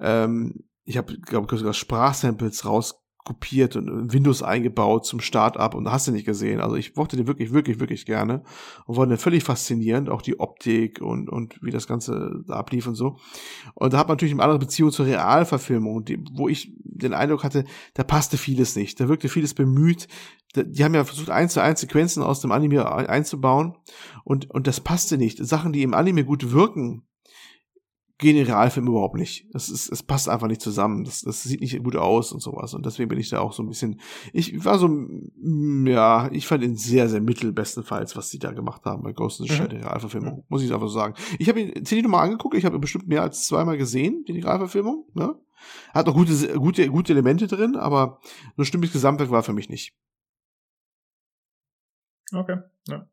Ähm, ich habe, glaube ich, sogar Sprachsamples rauskopiert und in Windows eingebaut zum Start-up und hast du nicht gesehen. Also ich mochte den wirklich, wirklich, wirklich gerne und fand den völlig faszinierend, auch die Optik und, und wie das Ganze da ablief und so. Und da hat man natürlich eine andere Beziehung zur Realverfilmung, die, wo ich den Eindruck hatte, da passte vieles nicht. Da wirkte vieles bemüht. Die haben ja versucht, eins zu eins Sequenzen aus dem Anime ein- einzubauen und, und das passte nicht. Sachen, die im Anime gut wirken, gehen in Realfilm überhaupt nicht. Das ist, es passt einfach nicht zusammen. Das, das sieht nicht gut aus und sowas. Und deswegen bin ich da auch so ein bisschen, ich war so, mm, ja, ich fand ihn sehr, sehr mittel, bestenfalls, was sie da gemacht haben bei Ghost in the Mhm. Shell, die Realverfilmung. Muss ich einfach so sagen. Ich habe ihn zehn nochmal angeguckt. Ich habe ihn bestimmt mehr als zweimal gesehen, die Realverfilmung, ne? Hat noch gute, gute, gute Elemente drin, aber so ein stimmiges Gesamtwerk war für mich nicht. Okay, ja.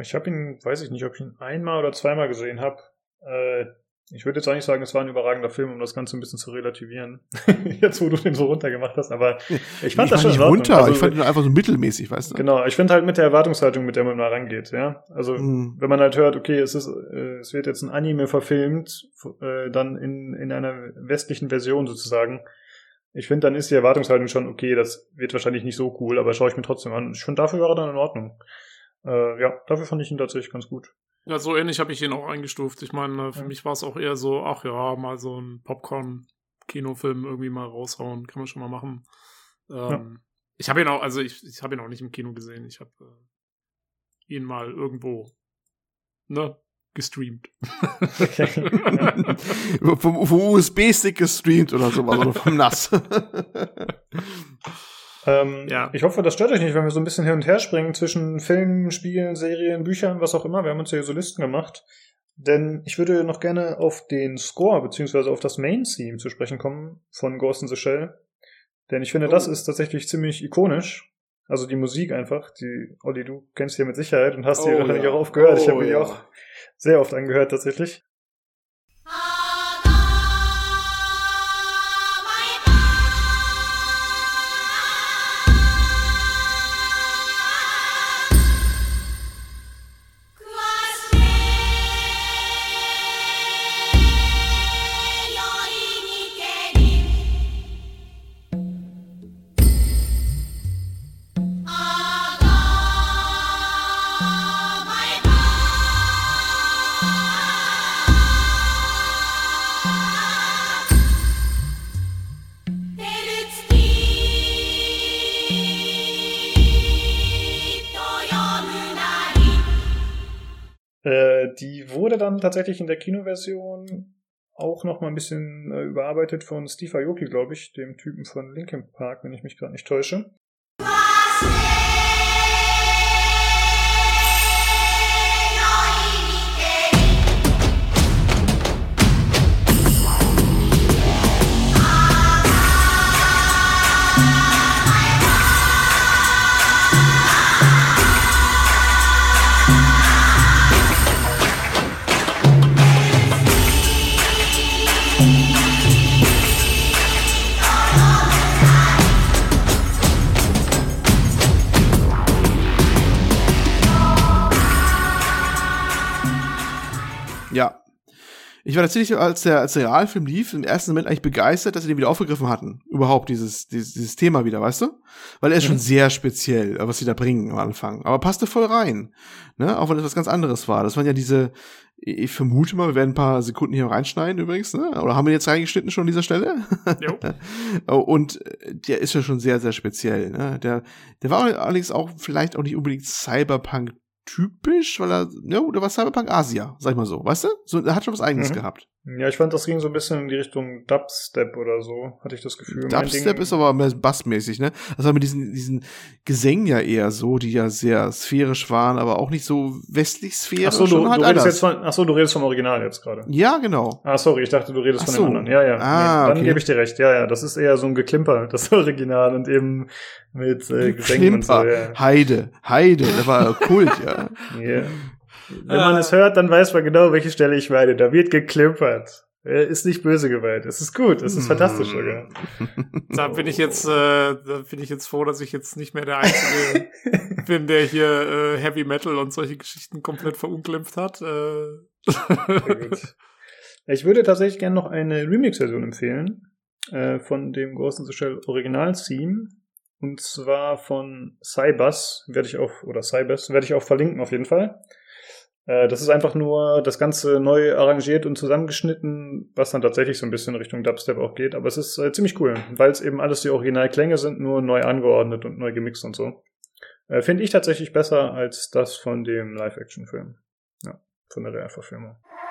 Ich habe ihn, weiß ich nicht, ob ich ihn einmal oder zweimal gesehen habe. Äh, Ich würde jetzt auch nicht sagen, es war ein überragender Film, um das Ganze ein bisschen zu relativieren. jetzt, wo du den so runtergemacht hast, aber ich fand ich das schon nicht runter, Also, ich fand ihn einfach so mittelmäßig, weißt du? Genau, ich finde halt mit der Erwartungshaltung, mit der man mal rangeht, ja. Also, Mhm. wenn man halt hört, okay, es ist, äh, es wird jetzt ein Anime verfilmt, äh, dann in, in einer westlichen Version sozusagen. Ich finde, dann ist die Erwartungshaltung schon, okay, das wird wahrscheinlich nicht so cool, aber schaue ich mir trotzdem an. Ich finde, dafür war er dann in Ordnung. Äh, ja, dafür fand ich ihn tatsächlich ganz gut. Ja, so ähnlich habe ich ihn auch eingestuft. Ich meine, für Ja. mich war es auch eher so, ach ja, mal so ein Popcorn-Kinofilm irgendwie mal raushauen, kann man schon mal machen. Ähm, Ich habe ihn auch, also ich, ich habe ihn auch nicht im Kino gesehen. Ich habe äh, ihn mal irgendwo, ne, gestreamt. Okay. vom, vom USB-Stick gestreamt oder sowas, oder vom NAS. Ähm, Ja. Ich hoffe, das stört euch nicht, wenn wir so ein bisschen hin und her springen zwischen Filmen, Spielen, Serien, Büchern, was auch immer. Wir haben uns ja hier so Listen gemacht. Denn ich würde noch gerne auf den Score beziehungsweise auf das Main-Theme zu sprechen kommen von Ghost in the Shell. Denn ich finde, Oh. das ist tatsächlich ziemlich ikonisch. Also die Musik einfach. Die, Olli, du kennst die ja mit Sicherheit und hast die Oh, wahrscheinlich ja. auch oft gehört. ich Oh, habe mir die ja. auch sehr oft angehört tatsächlich. Dann tatsächlich in der Kinoversion auch noch mal ein bisschen äh, überarbeitet von Steve Aoki, glaube ich, dem Typen von Linkin Park, wenn ich mich gerade nicht täusche. Ja. Ich war tatsächlich, als der, als der Realfilm lief, im ersten Moment eigentlich begeistert, dass sie den wieder aufgegriffen hatten. Überhaupt dieses, dieses, dieses Thema wieder, weißt du? Weil er ist schon Mhm. sehr speziell, was sie da bringen am Anfang. Aber passte voll rein. Ne? Auch wenn es was ganz anderes war. Das waren ja diese, ich vermute mal, wir werden ein paar Sekunden hier reinschneiden übrigens, ne? Oder haben wir jetzt reingeschnitten schon an dieser Stelle? Jo. Oh, Und äh, der ist ja schon sehr, sehr speziell. Ne? Der, der war allerdings auch vielleicht auch nicht unbedingt Cyberpunk typisch, weil er, ja, der war Cyberpunk Asia, sag ich mal so, weißt du? So, er hat schon was eigenes Mhm. gehabt. Ja, ich fand, das ging so ein bisschen in die Richtung Dubstep oder so, hatte ich das Gefühl. Dubstep ist aber mehr bassmäßig, ne? Also mit diesen, diesen Gesängen ja eher so, die ja sehr sphärisch waren, aber auch nicht so westlich sphärisch. Ach so, du, schon du halt redest jetzt von, ach so, du redest vom Original jetzt gerade. Ja, genau. Ah, sorry, ich dachte, du redest Ach von dem anderen. Ja, ja. Ah, dann okay. gebe ich dir recht. Ja, ja, das ist eher so ein Geklimper, das Original und eben mit äh, Gesängen und so. Klimper, Ja. Heide, Heide, der war Kult, ja. Yeah. Wenn man es hört, dann weiß man genau, welche Stelle ich meine. Da wird geklimpert. Er ist nicht böse gemeint. Es ist gut. Es ist fantastisch sogar. Da bin ich jetzt, äh, da bin ich jetzt froh, dass ich jetzt nicht mehr der Einzige bin, der hier äh, Heavy Metal und solche Geschichten komplett verunglimpft hat. Äh. Ich würde tatsächlich gerne noch eine Remix-Version empfehlen äh, von dem Ghost in the Shell Original-Theme. Und zwar von Cybus, werde ich auch, oder Cybus, werde ich auch verlinken auf jeden Fall. Äh, das ist einfach nur das Ganze neu arrangiert und zusammengeschnitten, was dann tatsächlich so ein bisschen Richtung Dubstep auch geht. Aber es ist äh, ziemlich cool, weil es eben alles die Originalklänge sind, nur neu angeordnet und neu gemixt und so. Äh, Finde ich tatsächlich besser als das von dem Live-Action-Film. Ja, von der Realverfilmung. Mhm.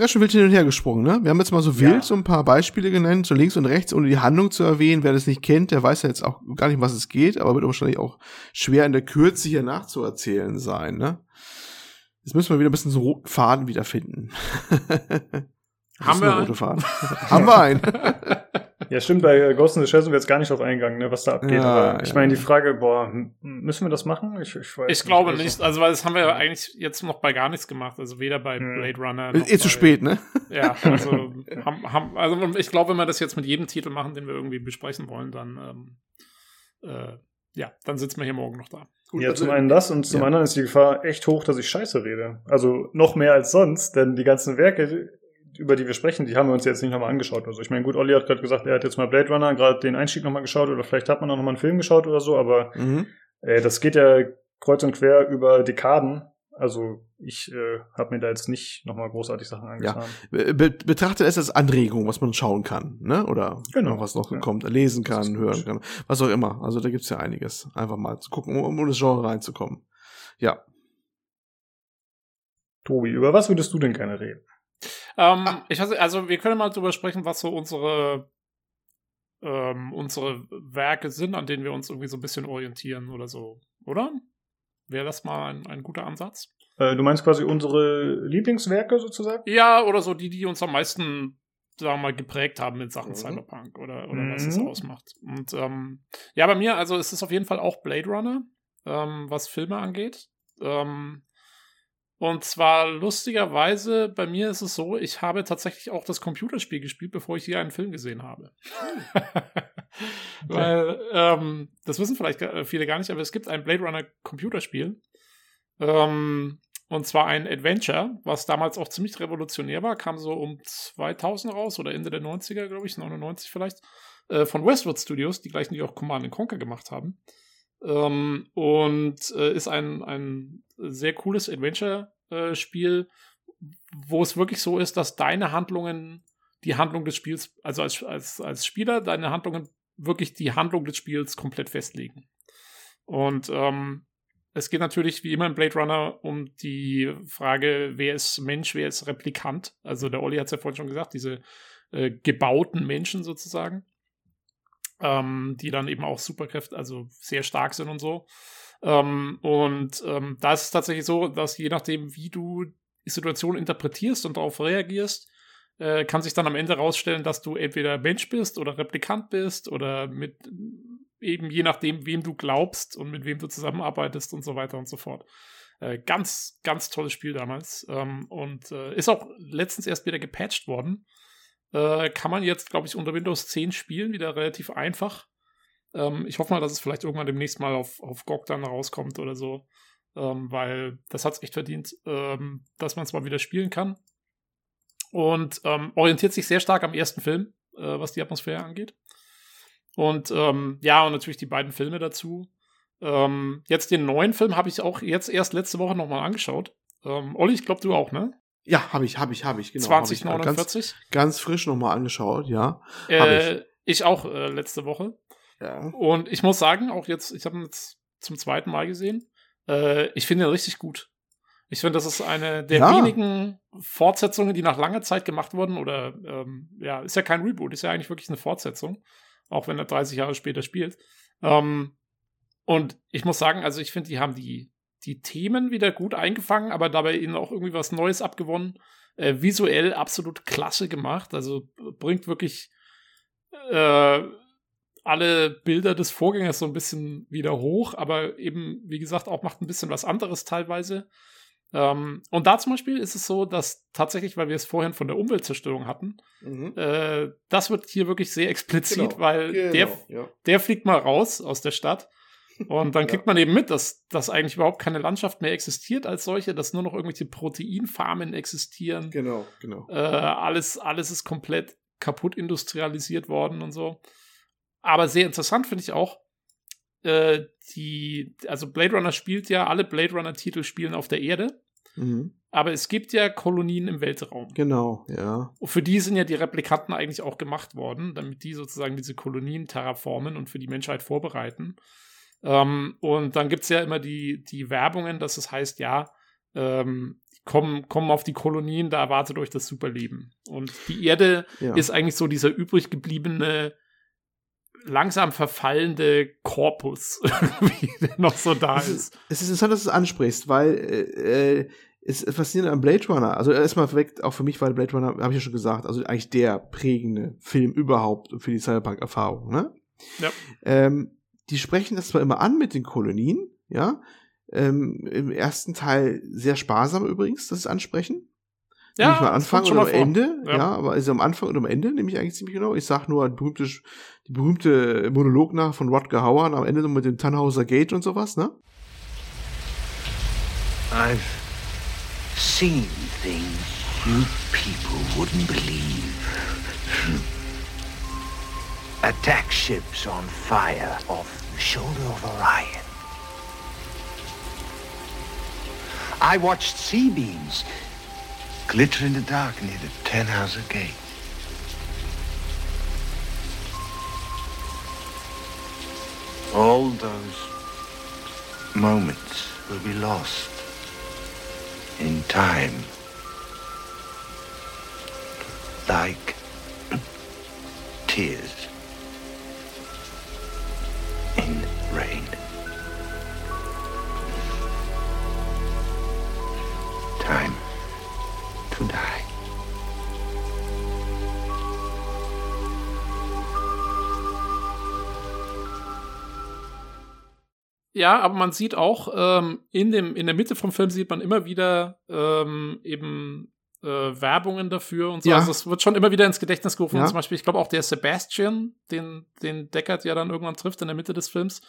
Wir ganz schön wild hin und her gesprungen, ne? Wir haben jetzt mal so wild Ja. so ein paar Beispiele genannt, so links und rechts, ohne die Handlung zu erwähnen. Wer das nicht kennt, der weiß ja jetzt auch gar nicht, um was es geht, aber wird wahrscheinlich auch schwer in der Kürze hier nachzuerzählen sein, ne? Jetzt müssen wir wieder ein bisschen so einen roten Faden wiederfinden. Haben wir roter Faden. haben wir einen. Ja, stimmt, bei äh, Ghost in the Shell sind wir jetzt gar nicht drauf eingegangen, ne, was da abgeht. Ja, aber ich ja. meine, die Frage, boah, müssen wir das machen? Ich, ich weiß Ich glaube nicht, also weil das haben wir ja eigentlich jetzt noch bei gar nichts gemacht. Also weder bei Hm. Blade Runner. Ist noch eh zu spät, ne? Ja, also, haben, haben, also ich glaube, wenn wir das jetzt mit jedem Titel machen, den wir irgendwie besprechen wollen, dann ähm, äh, ja, dann sitzen wir hier morgen noch da. Gut, Ja, also- zum einen das und zum ja. anderen ist die Gefahr echt hoch, dass ich Scheiße rede. Also noch mehr als sonst, denn die ganzen Werke, über die wir sprechen, die haben wir uns jetzt nicht nochmal angeschaut. Also ich meine, gut, Olli hat gerade gesagt, er hat jetzt mal Blade Runner gerade den Einstieg nochmal geschaut oder vielleicht hat man auch nochmal einen Film geschaut oder so, aber Mhm. äh, das geht ja kreuz und quer über Dekaden. Also ich äh, habe mir da jetzt nicht nochmal großartig Sachen angetan. Be be- betrachtet es als Anregung, was man schauen kann, ne? Oder Genau. was noch Ja. kommt, lesen kann, gut. hören kann, was auch immer. Also da gibt's ja einiges. Einfach mal zu gucken, um, um in das Genre reinzukommen. Ja. Tobi, über was würdest du denn gerne reden? Ähm, Ah. ich weiß, nicht, also wir können mal drüber sprechen, was so unsere ähm, unsere Werke sind, an denen wir uns irgendwie so ein bisschen orientieren oder so, oder? Wäre das mal ein, ein guter Ansatz? Äh, du meinst quasi unsere Lieblingswerke sozusagen? Ja, oder so die, die uns am meisten, sagen wir mal, geprägt haben in Sachen Mhm. Cyberpunk oder, oder was es Mhm. ausmacht. Und ähm, ja, bei mir, also es ist auf jeden Fall auch Blade Runner, ähm, was Filme angeht. Ähm, und zwar lustigerweise, bei mir ist es so, ich habe tatsächlich auch das Computerspiel gespielt, bevor ich hier einen Film gesehen habe. Weil, ähm, das wissen vielleicht ga- viele gar nicht, aber es gibt ein Blade Runner Computerspiel. Ähm, und zwar ein Adventure, was damals auch ziemlich revolutionär war, kam so um 2000 raus oder Ende der 90er, glaube ich, 99 vielleicht, äh, von Westwood Studios, die gleichen, die auch Command Conquer gemacht haben. Ähm, und äh, ist ein, ein sehr cooles Adventure-Spiel, wo es wirklich so ist, dass deine Handlungen die Handlung des Spiels, also als, als, als Spieler, deine Handlungen wirklich die Handlung des Spiels komplett festlegen. Und ähm, es geht natürlich wie immer in Blade Runner um die Frage, wer ist Mensch, wer ist Replikant. Also der Olli hat es ja vorhin schon gesagt, diese äh, gebauten Menschen sozusagen, ähm, die dann eben auch Superkräfte, also sehr stark sind und so. Ähm, und ähm, da ist es tatsächlich so, dass je nachdem, wie du die Situation interpretierst und darauf reagierst, äh, kann sich dann am Ende rausstellen, dass du entweder Mensch bist oder Replikant bist oder mit eben je nachdem, wem du glaubst und mit wem du zusammenarbeitest und so weiter und so fort. Äh, ganz, ganz tolles Spiel damals. Ähm, und äh, ist auch letztens erst wieder gepatcht worden. Äh, kann man jetzt, glaube ich, unter Windows 10 spielen, wieder relativ einfach. Ähm, ich hoffe mal, dass es vielleicht irgendwann demnächst mal auf, auf GOG dann rauskommt oder so. Ähm, weil das hat es echt verdient, ähm, dass man es mal wieder spielen kann. Und ähm, orientiert sich sehr stark am ersten Film, äh, was die Atmosphäre angeht. Und ähm, ja, und natürlich die beiden Filme dazu. Ähm, jetzt den neuen Film habe ich auch jetzt erst letzte Woche nochmal angeschaut. Ähm, Olli, ich glaube, du auch, ne? Ja, habe ich, habe ich, habe ich, genau. hab ich, äh, 2049. Ganz, ganz frisch nochmal angeschaut, ja. äh, ich. auch äh, letzte Woche. ja. Und ich muss sagen, auch jetzt, ich habe ihn jetzt zum zweiten Mal gesehen. Äh, ich finde ihn richtig gut. Ich finde, das ist eine der Ja. wenigen Fortsetzungen, die nach langer Zeit gemacht wurden. Oder ähm, ja, ist ja kein Reboot, ist ja eigentlich wirklich eine Fortsetzung, auch wenn er 30 Jahre später spielt. Ähm, und ich muss sagen, also ich finde, die haben die, die Themen wieder gut eingefangen, aber dabei ihnen auch irgendwie was Neues abgewonnen. Äh, visuell absolut klasse gemacht. Also bringt wirklich äh, alle Bilder des Vorgängers so ein bisschen wieder hoch, aber eben, wie gesagt, auch macht ein bisschen was anderes teilweise. Ähm, und da zum Beispiel ist es so, dass tatsächlich, weil wir es vorhin von der Umweltzerstörung hatten, Mhm. äh, das wird hier wirklich sehr explizit, Genau, weil der, Genau, ja. der fliegt mal raus aus der Stadt. Und dann kriegt man eben mit, dass, dass eigentlich überhaupt keine Landschaft mehr existiert als solche, dass nur noch irgendwelche Proteinfarmen existieren. Genau, genau. Äh, alles, alles ist komplett kaputt industrialisiert worden und so. Aber sehr interessant finde ich auch, äh, die, also Blade Runner spielt ja, alle Blade Runner-Titel spielen auf der Erde, Mhm. aber es gibt ja Kolonien im Weltraum. Genau, ja. Und für die sind ja die Replikanten eigentlich auch gemacht worden, damit die sozusagen diese Kolonien terraformen und für die Menschheit vorbereiten. Ähm, und dann gibt es ja immer die, die Werbungen, dass es heißt, ja, ähm, kommen, kommen auf die Kolonien, da erwartet euch das Superleben. Und die Erde Ja. ist eigentlich so dieser übrig gebliebene, langsam verfallende Korpus, der noch so da Es ist. ist, es ist interessant, dass du es ansprichst, weil äh, äh, es ist faszinierend am Blade Runner. Also erstmal weg, auch für mich war Blade Runner, habe ich ja schon gesagt, also eigentlich der prägende Film überhaupt für die Cyberpunk-Erfahrung. Ne? Ja. Ähm, die sprechen das zwar immer an mit den Kolonien, ja. Ähm, Im ersten Teil sehr sparsam übrigens, das Ansprechen. Ja, nicht mal Anfang mal am. Ende, ja. Ja. aber also am Anfang und am Ende nehme ich eigentlich ziemlich genau. Ich sag nur ein berühmtes, die berühmte Monolog nach von Rodger Hauer am Ende noch mit dem Tannhauser Gate und sowas, ne? I've seen things you people wouldn't believe. Attack ships on fire off the shoulder of Orion. I watched sea beams glitter in the dark near the Tannhauser Gate. All those moments will be lost in time. Like tears in rain. Time to die. Ja, aber man sieht auch, ähm, in, dem, in der Mitte vom Film sieht man immer wieder ähm, eben äh, Werbungen dafür und so. Ja. Also es wird schon immer wieder ins Gedächtnis gerufen. Ja. Zum Beispiel, ich glaube auch der Sebastian, den, den Deckard ja dann irgendwann trifft in der Mitte des Films,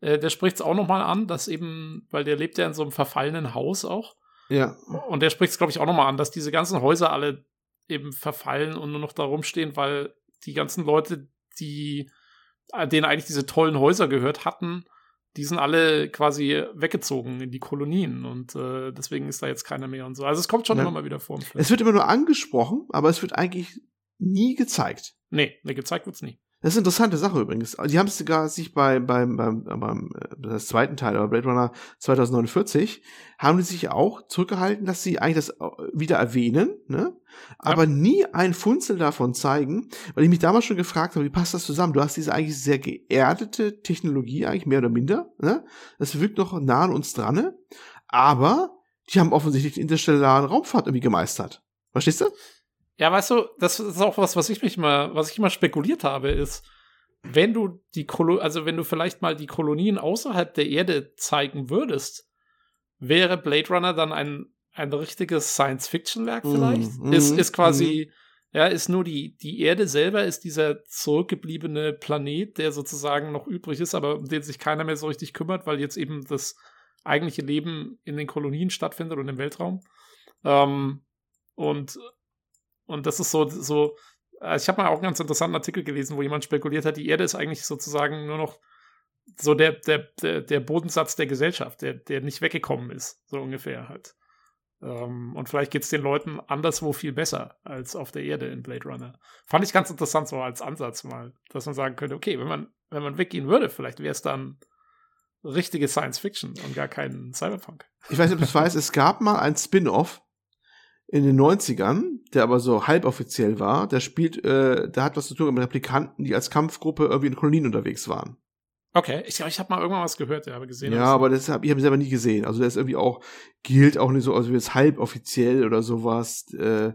äh, der spricht es auch nochmal an, dass eben, weil der lebt ja in so einem verfallenen Haus auch. Ja. Und der spricht es, glaube ich, auch nochmal an, dass diese ganzen Häuser alle eben verfallen und nur noch da rumstehen, weil die ganzen Leute, die äh, denen eigentlich diese tollen Häuser gehört hatten, die sind alle quasi weggezogen in die Kolonien und äh, deswegen ist da jetzt keiner mehr und so. Also es kommt schon Ja. immer mal wieder vor. Es wird immer nur angesprochen, aber es wird eigentlich nie gezeigt. nee, nee, gezeigt wird's nie. Das ist eine interessante Sache übrigens. Die haben es sogar sich bei, beim, beim, beim äh, das zweiten Teil, aber Blade Runner 2049, haben die sich auch zurückgehalten, dass sie eigentlich das äh, wieder erwähnen, ne? aber nie ein Funzel davon zeigen, weil ich mich damals schon gefragt habe, wie passt das zusammen? Du hast diese eigentlich sehr geerdete Technologie, eigentlich mehr oder minder, ne? Das wirkt noch nah an uns dran, ne? aber die haben offensichtlich den interstellaren Raumfahrt irgendwie gemeistert. Verstehst du? Ja, weißt du, das ist auch was, was ich mich mal, was ich immer spekuliert habe, ist, wenn du die Kolo also wenn du vielleicht mal die Kolonien außerhalb der Erde zeigen würdest, wäre Blade Runner dann ein, ein richtiges Science-Fiction-Werk Mm, vielleicht? mm, ist, ist quasi, ja, ist nur die, die Erde selber, ist dieser zurückgebliebene Planet, der sozusagen noch übrig ist, aber um den sich keiner mehr so richtig kümmert, weil jetzt eben das eigentliche Leben in den Kolonien stattfindet und im Weltraum. Ähm, und und das ist so, so äh, ich habe mal auch einen ganz interessanten Artikel gelesen, wo jemand spekuliert hat, die Erde ist eigentlich sozusagen nur noch so der, der, der, der Bodensatz der Gesellschaft, der, der nicht weggekommen ist, so ungefähr halt. Ähm, und vielleicht geht es den Leuten anderswo viel besser als auf der Erde in Blade Runner. Fand ich ganz interessant so als Ansatz mal, dass man sagen könnte, okay, wenn man, wenn man weggehen würde, vielleicht wäre es dann richtige Science Fiction und gar kein Cyberpunk. Ich weiß nicht, ob du es weißt, es gab mal ein Spin-off in den 90ern, der aber so halboffiziell war. Der spielt, äh, der hat was zu tun mit Replikanten, die als Kampfgruppe irgendwie in Kolonien unterwegs waren. Okay, ich glaube, ich habe mal irgendwann was gehört, ja, aber gesehen. ja, aber das hab, ich habe ihn selber nie gesehen. Also der ist irgendwie auch, gilt auch nicht so, also jetzt halboffiziell oder sowas, äh,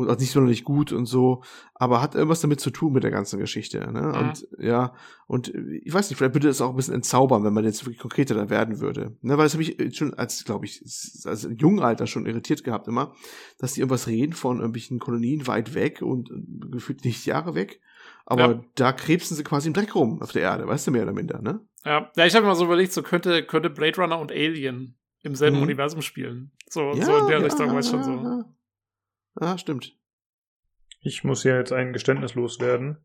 und auch nicht sonderlich gut und so, aber hat irgendwas damit zu tun mit der ganzen Geschichte, ne? Mhm. Und ja, und äh, ich weiß nicht, vielleicht würde es auch ein bisschen entzaubern, wenn man jetzt wirklich konkreter da werden würde. Ne, weil das habe ich schon als, glaube ich, als im jungen Alter schon irritiert gehabt immer, dass die irgendwas reden von irgendwelchen Kolonien weit weg und äh, gefühlt nicht Jahre weg. Aber Ja. da krebsen sie quasi im Dreck rum auf der Erde, weißt du, mehr oder minder, ne? Ja, ja ich habe mir mal so überlegt, so könnte, könnte Blade Runner und Alien im selben Mhm. Universum spielen. So, so in der Richtung, weiß schon so. Ja, ja, stimmt. Ich muss hier jetzt ein Geständnis loswerden.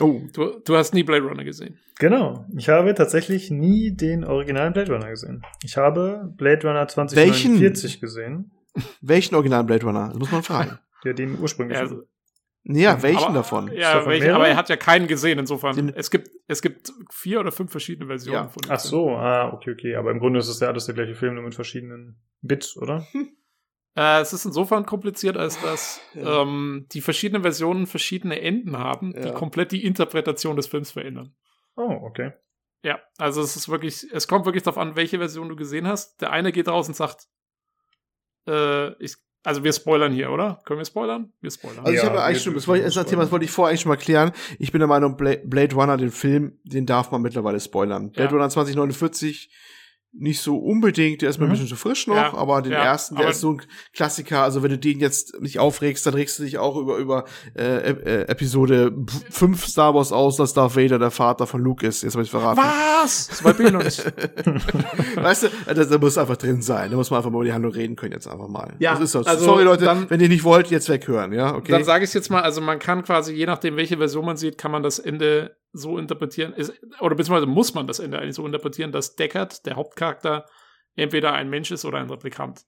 Oh, Du, du hast nie Blade Runner gesehen. Genau. Ich habe tatsächlich nie den originalen Blade Runner gesehen. Ich habe Blade Runner 2049 gesehen, welchen originalen Blade Runner? Das muss man fragen. der den ursprünglichen. Ja, ja, welchen aber, davon? Ja, davon welche, mehrere? aber er hat ja keinen gesehen, insofern. Den- es, gibt, es gibt vier oder fünf verschiedene Versionen Ja. von dem Ach so, ah, okay, okay. Aber im Grunde ist es ja alles der gleiche Film, nur mit verschiedenen Bits, oder? Äh, es ist insofern kompliziert, als dass Ja. ähm, die verschiedenen Versionen verschiedene Enden haben, die Ja. komplett die Interpretation des Films verändern. Oh, okay. Ja, also es ist wirklich, es kommt wirklich darauf an, welche Version du gesehen hast. Der eine geht raus und sagt, äh, ich, also wir spoilern hier, oder? Können wir spoilern? Wir spoilern. Also ich Ja, habe eigentlich schon, das, wollte ich, das Thema, das wollte ich vorher eigentlich schon mal klären. Ich bin der Meinung, Bla Blade Runner, den Film, den darf man mittlerweile spoilern. Blade Ja. Runner 2049 nicht so unbedingt, der ist mir Mhm. ein bisschen zu frisch noch, Ja, aber den ja, ersten, der ist so ein Klassiker. Also wenn du den jetzt nicht aufregst, dann regst du dich auch über über äh, äh, Episode 5 Star Wars aus, dass Darth Vader der Vater von Luke ist. Jetzt habe ich verraten. Was? Bin ich noch nicht. Weißt du, da, muss einfach drin sein. Da muss man einfach mal über die Handlung reden können jetzt einfach mal. Ja, das ist so. also Sorry Leute, dann- wenn ihr nicht wollt, jetzt weghören, ja? Okay. Dann sage ich jetzt mal, also man kann quasi, je nachdem, welche Version man sieht, kann man das Ende so interpretieren, ist, oder beziehungsweise muss man das Ende eigentlich so interpretieren, dass Deckard, der Hauptcharakter, entweder ein Mensch ist oder ein Replikant.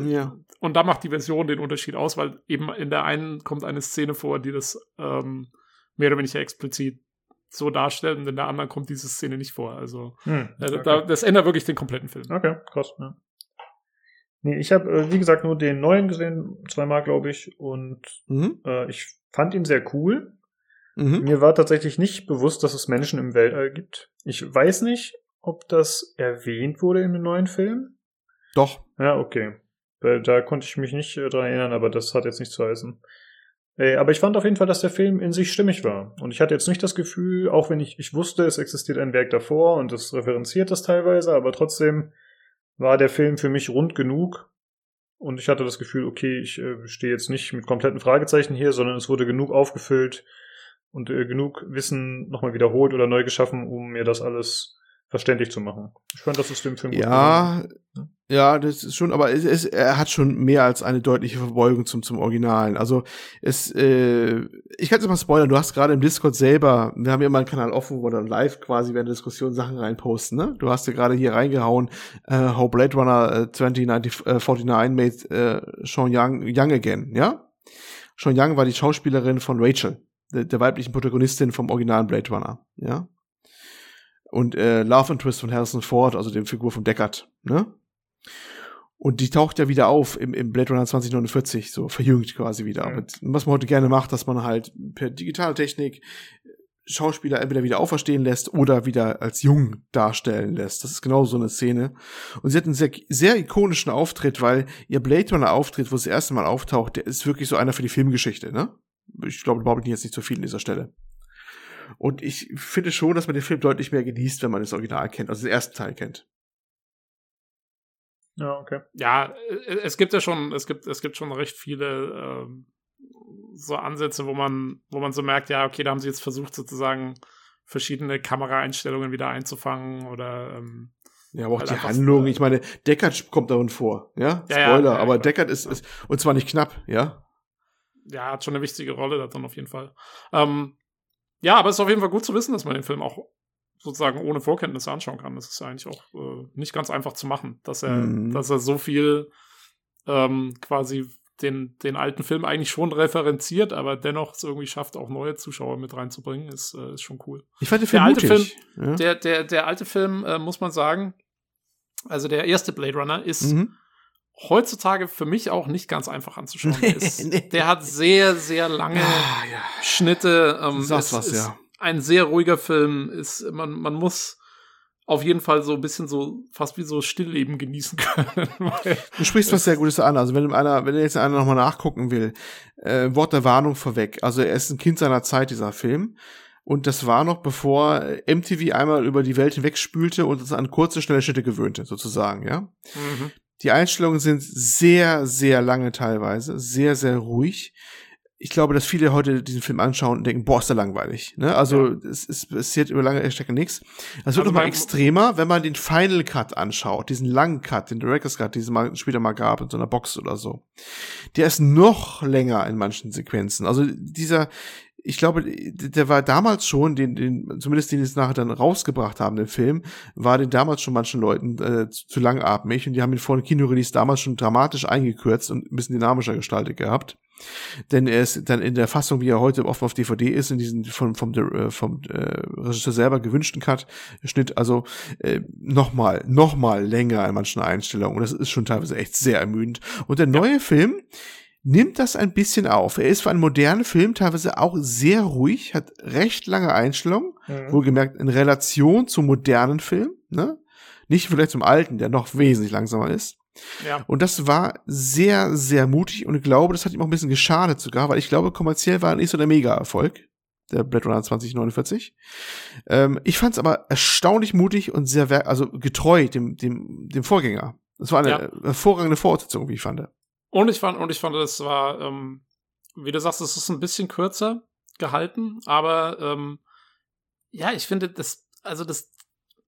ja. Und da macht die Version den Unterschied aus, weil eben in der einen kommt eine Szene vor, die das ähm, mehr oder weniger explizit so darstellt und in der anderen kommt diese Szene nicht vor. Also Hm, äh, okay. da, das ändert wirklich den kompletten Film. Okay, krass. Ja. Nee, ich habe, äh, wie gesagt, nur den neuen gesehen, zweimal, glaube ich, und Mhm. äh, ich fand ihn sehr cool. Mhm. Mir war tatsächlich nicht bewusst, dass es Menschen im Weltall gibt. Ich weiß nicht, ob das erwähnt wurde in dem neuen Film. Doch. Ja, okay. Da konnte ich mich nicht äh, dran erinnern, aber das hat jetzt nichts zu heißen. Äh, aber ich fand auf jeden Fall, dass der Film in sich stimmig war. Und ich hatte jetzt nicht das Gefühl, auch wenn ich, ich wusste, es existiert ein Werk davor und es referenziert das teilweise, aber trotzdem war der Film für mich rund genug. Und ich hatte das Gefühl, okay, ich äh, stehe jetzt nicht mit kompletten Fragezeichen hier, sondern es wurde genug aufgefüllt und äh, genug Wissen nochmal wiederholt oder neu geschaffen, um mir das alles verständlich zu machen. Ich fand, das ist dem Film gut gelungen. Ja, ja, das ist schon, aber es, es, er hat schon mehr als eine deutliche Verbeugung zum, zum Originalen. Also es, äh, ich kann es mal spoilern, du hast gerade im Discord selber, wir haben ja immer einen Kanal offen, wo wir dann live quasi während der Diskussion Sachen reinposten, ne? Du hast ja gerade hier reingehauen, äh, How Blade Runner äh, 2049 made äh, Sean Young, Young again, ja? Sean Young war die Schauspielerin von Rachel, der, der weiblichen Protagonistin vom originalen Blade Runner, ja? Und äh, Love and Twist von Harrison Ford, also dem Figur von Deckard, ne? Und die taucht ja wieder auf im, im Blade Runner 2049, so verjüngt quasi wieder. Ja. Mit, was man heute gerne macht, dass man halt per digitale Technik Schauspieler entweder wieder auferstehen lässt oder wieder als jung darstellen lässt. Das ist genau so eine Szene. Und sie hat einen sehr, sehr ikonischen Auftritt, weil ihr Blade Runner Auftritt, wo sie das erste Mal auftaucht, der ist wirklich so einer für die Filmgeschichte, ne? Ich glaube, überhaupt nicht jetzt nicht so viel an dieser Stelle. Und ich finde schon, dass man den Film deutlich mehr genießt, wenn man das Original kennt, also den ersten Teil kennt. Ja, okay. Ja, äh, es gibt ja schon, es gibt, es gibt schon recht viele ähm, so Ansätze, wo man, wo man so merkt, ja, okay, da haben sie jetzt versucht, sozusagen verschiedene Kameraeinstellungen wieder einzufangen oder ähm, Ja, aber auch Halt die Handlung, ich meine, Deckard kommt darin vor, ja? Ja, ja, Spoiler, ja, aber klar. Deckard ist, ist, und zwar nicht knapp, ja? Ja, hat schon eine wichtige Rolle da drin auf jeden Fall. Ähm, ja, aber es ist auf jeden Fall gut zu wissen, dass man den Film auch sozusagen ohne Vorkenntnisse anschauen kann. Das ist eigentlich auch äh, nicht ganz einfach zu machen, dass er, Mhm. dass er so viel ähm, quasi den, den alten Film eigentlich schon referenziert, aber dennoch es irgendwie schafft, auch neue Zuschauer mit reinzubringen, ist, äh, ist schon cool. Ich fand den Film Der alte mutig. ja? Der, der, der alte Film, äh, muss man sagen, also der erste Blade Runner ist mhm. Heutzutage für mich auch nicht ganz einfach anzuschauen. Der, ist, der hat sehr, sehr lange Ah, ja. Schnitte. Ähm, sagst es was, ist ja. Ein sehr ruhiger Film. Ist, man, man muss auf jeden Fall so ein bisschen so, fast wie so Stillleben genießen können. Du sprichst was sehr Gutes an. Also wenn einer, wenn jetzt einer nochmal nachgucken will, äh, Wort der Warnung vorweg. Also er ist ein Kind seiner Zeit, dieser Film. Und das war noch bevor MTV einmal über die Welt hinwegspülte und uns an kurze, schnelle Schnitte gewöhnte, sozusagen, ja. mhm. Die Einstellungen sind sehr, sehr lange teilweise, sehr, sehr ruhig. Ich glaube, dass viele heute diesen Film anschauen und denken, boah, ist der langweilig. Ne? Also es, es passiert über lange Strecke nichts. Es wird Also noch mal man- extremer, wenn man den Final Cut anschaut, diesen langen Cut, den Director's Cut, den es mal später mal gab in so einer Box oder so. Der ist noch länger in manchen Sequenzen. Also dieser ich glaube, der war damals schon, den, den, zumindest den die es nachher dann rausgebracht haben, den Film, war den damals schon manchen Leuten äh, zu, zu langatmig und die haben ihn vor dem Kinorelease damals schon dramatisch eingekürzt und ein bisschen dynamischer gestaltet gehabt. Denn er ist dann in der Fassung, wie er heute oft auf DVD ist, in diesem vom, vom, äh, vom äh, Regisseur selber gewünschten Cut, Schnitt, also äh, nochmal, nochmal länger in manchen Einstellungen. Und das ist schon teilweise echt sehr ermüdend. Und der neue ja. Film nimmt das ein bisschen auf. Er ist für einen modernen Film teilweise auch sehr ruhig, hat recht lange Einstellungen, mhm. wohlgemerkt in Relation zum modernen Film, ne? Nicht vielleicht zum alten, der noch wesentlich langsamer ist. Ja. Und das war sehr, sehr mutig und ich glaube, das hat ihm auch ein bisschen geschadet sogar, weil ich glaube, kommerziell war er nicht so der Mega-Erfolg, der Blade Runner 2049. Ähm, ich fand es aber erstaunlich mutig und sehr, also getreu dem, dem, dem Vorgänger. Das war eine ja. hervorragende Fortsetzung, wie ich fand. Und ich fand, und ich fand, das war, ähm, wie du sagst, es ist ein bisschen kürzer gehalten, aber ähm, ja, ich finde, das, also das,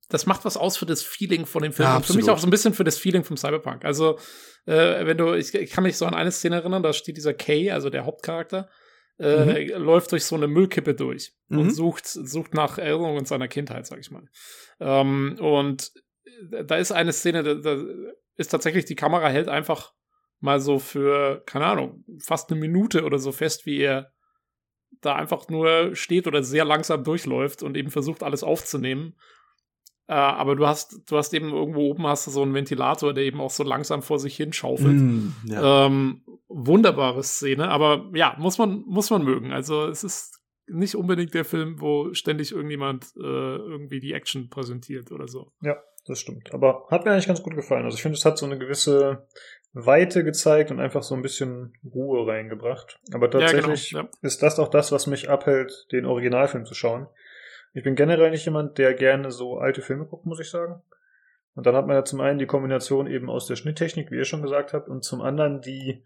das macht was aus für das Feeling von dem Film. Ja, und für mich auch so ein bisschen für das Feeling vom Cyberpunk. Also, äh, wenn du, ich, ich, kann mich so an eine Szene erinnern, da steht dieser Kay, also der Hauptcharakter, äh, mhm. läuft durch so eine Müllkippe durch mhm. und sucht, sucht nach Erinnerungen seiner Kindheit, sag ich mal. Ähm, und da ist eine Szene, da, da ist tatsächlich, die Kamera hält einfach mal so für, keine Ahnung, fast eine Minute oder so fest, wie er da einfach nur steht oder sehr langsam durchläuft und eben versucht, alles aufzunehmen. Äh, aber du hast, du hast eben irgendwo oben hast du so einen Ventilator, der eben auch so langsam vor sich hinschaufelt. Mm, ja. ähm, wunderbare Szene, aber ja, muss man, muss man mögen. Also es ist nicht unbedingt der Film, wo ständig irgendjemand äh, irgendwie die Action präsentiert oder so. Ja, das stimmt. Aber hat mir eigentlich ganz gut gefallen. Also ich finde, es hat so eine gewisse Weite gezeigt und einfach so ein bisschen Ruhe reingebracht. Aber tatsächlich ja, genau, ja. ist das auch das, was mich abhält, den Originalfilm zu schauen. Ich bin generell nicht jemand, der gerne so alte Filme guckt, muss ich sagen. Und dann hat man ja zum einen die Kombination eben aus der Schnitttechnik, wie ihr schon gesagt habt, und zum anderen die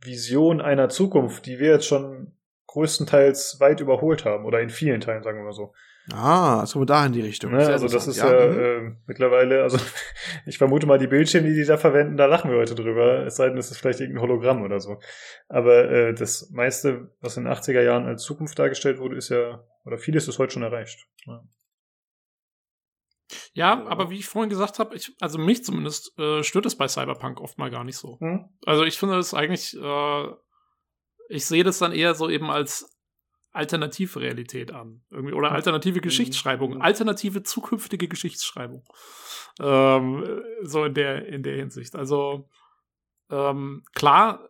Vision einer Zukunft, die wir jetzt schon größtenteils weit überholt haben oder in vielen Teilen, sagen wir mal so. Ah, so da in die Richtung. Ne, also das ist ja, ja mhm. äh, mittlerweile, also ich vermute mal, die Bildschirme, die die da verwenden, da lachen wir heute drüber. Es sei denn, es ist vielleicht irgendein Hologramm oder so. Aber äh, das meiste, was in den 80er Jahren als Zukunft dargestellt wurde, ist ja, oder vieles ist heute schon erreicht. Ja. Ja, aber wie ich vorhin gesagt habe, ich, also mich zumindest äh, stört es bei Cyberpunk oft mal gar nicht so. Hm? Also ich finde es eigentlich, äh, ich sehe das dann eher so eben als Alternativrealität an. Irgendwie, oder alternative mhm. Geschichtsschreibung, alternative zukünftige Geschichtsschreibung. Ähm, so in der, in der Hinsicht. Also ähm, klar,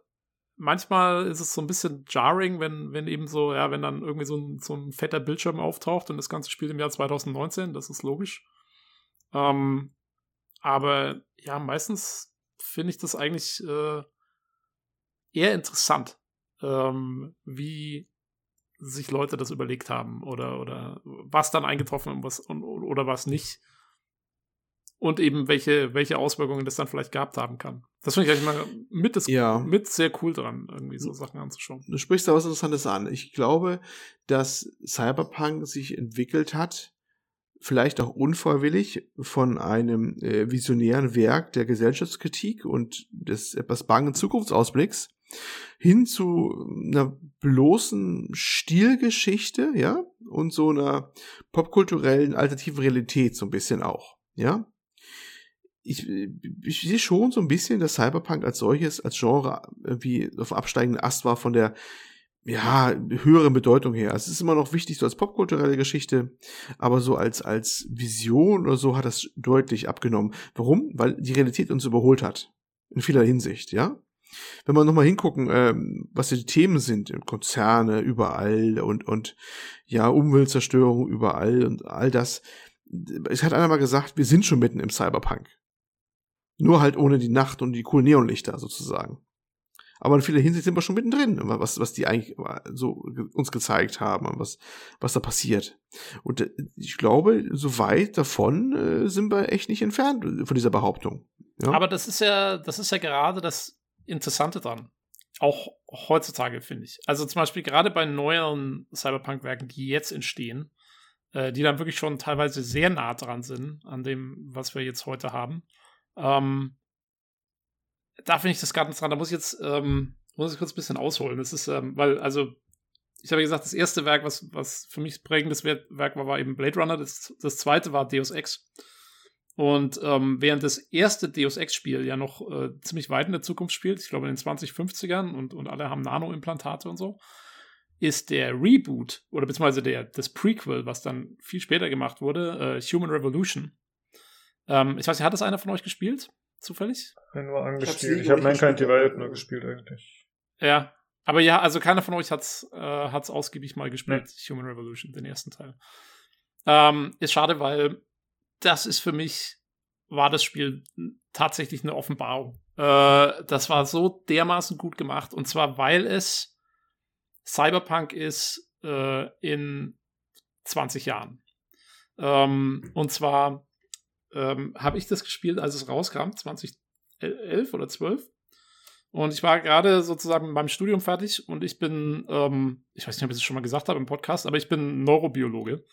manchmal ist es so ein bisschen jarring, wenn, wenn eben so, ja, wenn dann irgendwie so ein, so ein fetter Bildschirm auftaucht und das Ganze spielt im Jahr 2019, das ist logisch. Ähm, aber ja, meistens finde ich das eigentlich äh, eher interessant, ähm, wie sich Leute das überlegt haben oder, oder was dann eingetroffen und was, und, oder was nicht. Und eben welche, welche Auswirkungen das dann vielleicht gehabt haben kann. Das finde ich eigentlich mal mit, das, ja. mit sehr cool dran, irgendwie so Sachen anzuschauen. Du sprichst da was Interessantes an. Ich glaube, dass Cyberpunk sich entwickelt hat, vielleicht auch unfreiwillig, von einem äh, visionären Werk der Gesellschaftskritik und des etwas bangen Zukunftsausblicks hin zu einer bloßen Stilgeschichte, ja, und so einer popkulturellen alternativen Realität so ein bisschen auch, ja. Ich, ich sehe schon so ein bisschen, dass Cyberpunk als solches, als Genre wie auf absteigenden Ast war von der ja, höheren Bedeutung her. Also es ist immer noch wichtig so als popkulturelle Geschichte, aber so als, als Vision oder so hat das deutlich abgenommen. Warum? Weil die Realität uns überholt hat. In vieler Hinsicht, ja wenn wir nochmal hingucken, ähm, was die Themen sind, Konzerne überall und, und ja, Umweltzerstörung überall und all das. Es hat einer mal gesagt, wir sind schon mitten im Cyberpunk. Nur halt ohne die Nacht und die coolen Neonlichter sozusagen. Aber in vieler Hinsicht sind wir schon mittendrin, was, was die eigentlich so uns gezeigt haben, was, was da passiert. Und äh, ich glaube, so weit davon äh, sind wir echt nicht entfernt von dieser Behauptung. Ja? Aber das ist ja, das ist ja gerade das Interessante dran. Auch heutzutage, finde ich. Also zum Beispiel gerade bei neueren Cyberpunk-Werken, die jetzt entstehen, äh, die dann wirklich schon teilweise sehr nah dran sind an dem, was wir jetzt heute haben. Ähm, da finde ich das ganz dran. Da muss ich jetzt, ähm, muss ich kurz ein bisschen ausholen. Das ist, ähm, weil, also, ich habe gesagt, das erste Werk, was, was für mich prägendes Werk war, war eben Blade Runner. Das, das zweite war Deus Ex. Und ähm, während das erste Deus Ex-Spiel ja noch äh, ziemlich weit in der Zukunft spielt, ich glaube in den 2050ern und, und alle haben Nano-Implantate und so, ist der Reboot oder beziehungsweise der, das Prequel, was dann viel später gemacht wurde, äh, Human Revolution. Ähm, ich weiß nicht, hat das einer von euch gespielt? Zufällig? Nur angespielt. Ich habe wirklich Mankind Divided nur gespielt eigentlich. Ja. Aber ja, also keiner von euch hat's, äh, hat's ausgiebig mal gespielt, Human Revolution, den ersten Teil. Ähm, ist schade, weil das ist für mich, war das Spiel tatsächlich eine Offenbarung. Äh, das war so dermaßen gut gemacht. Und zwar, weil es Cyberpunk ist äh, in 20 Jahren. Ähm, und zwar ähm, habe ich das gespielt, als es rauskam, 2011 oder 12. Und ich war gerade sozusagen mit meinem Studium fertig und ich bin, ähm, ich weiß nicht, ob ich es schon mal gesagt habe im Podcast, aber ich bin Neurobiologe.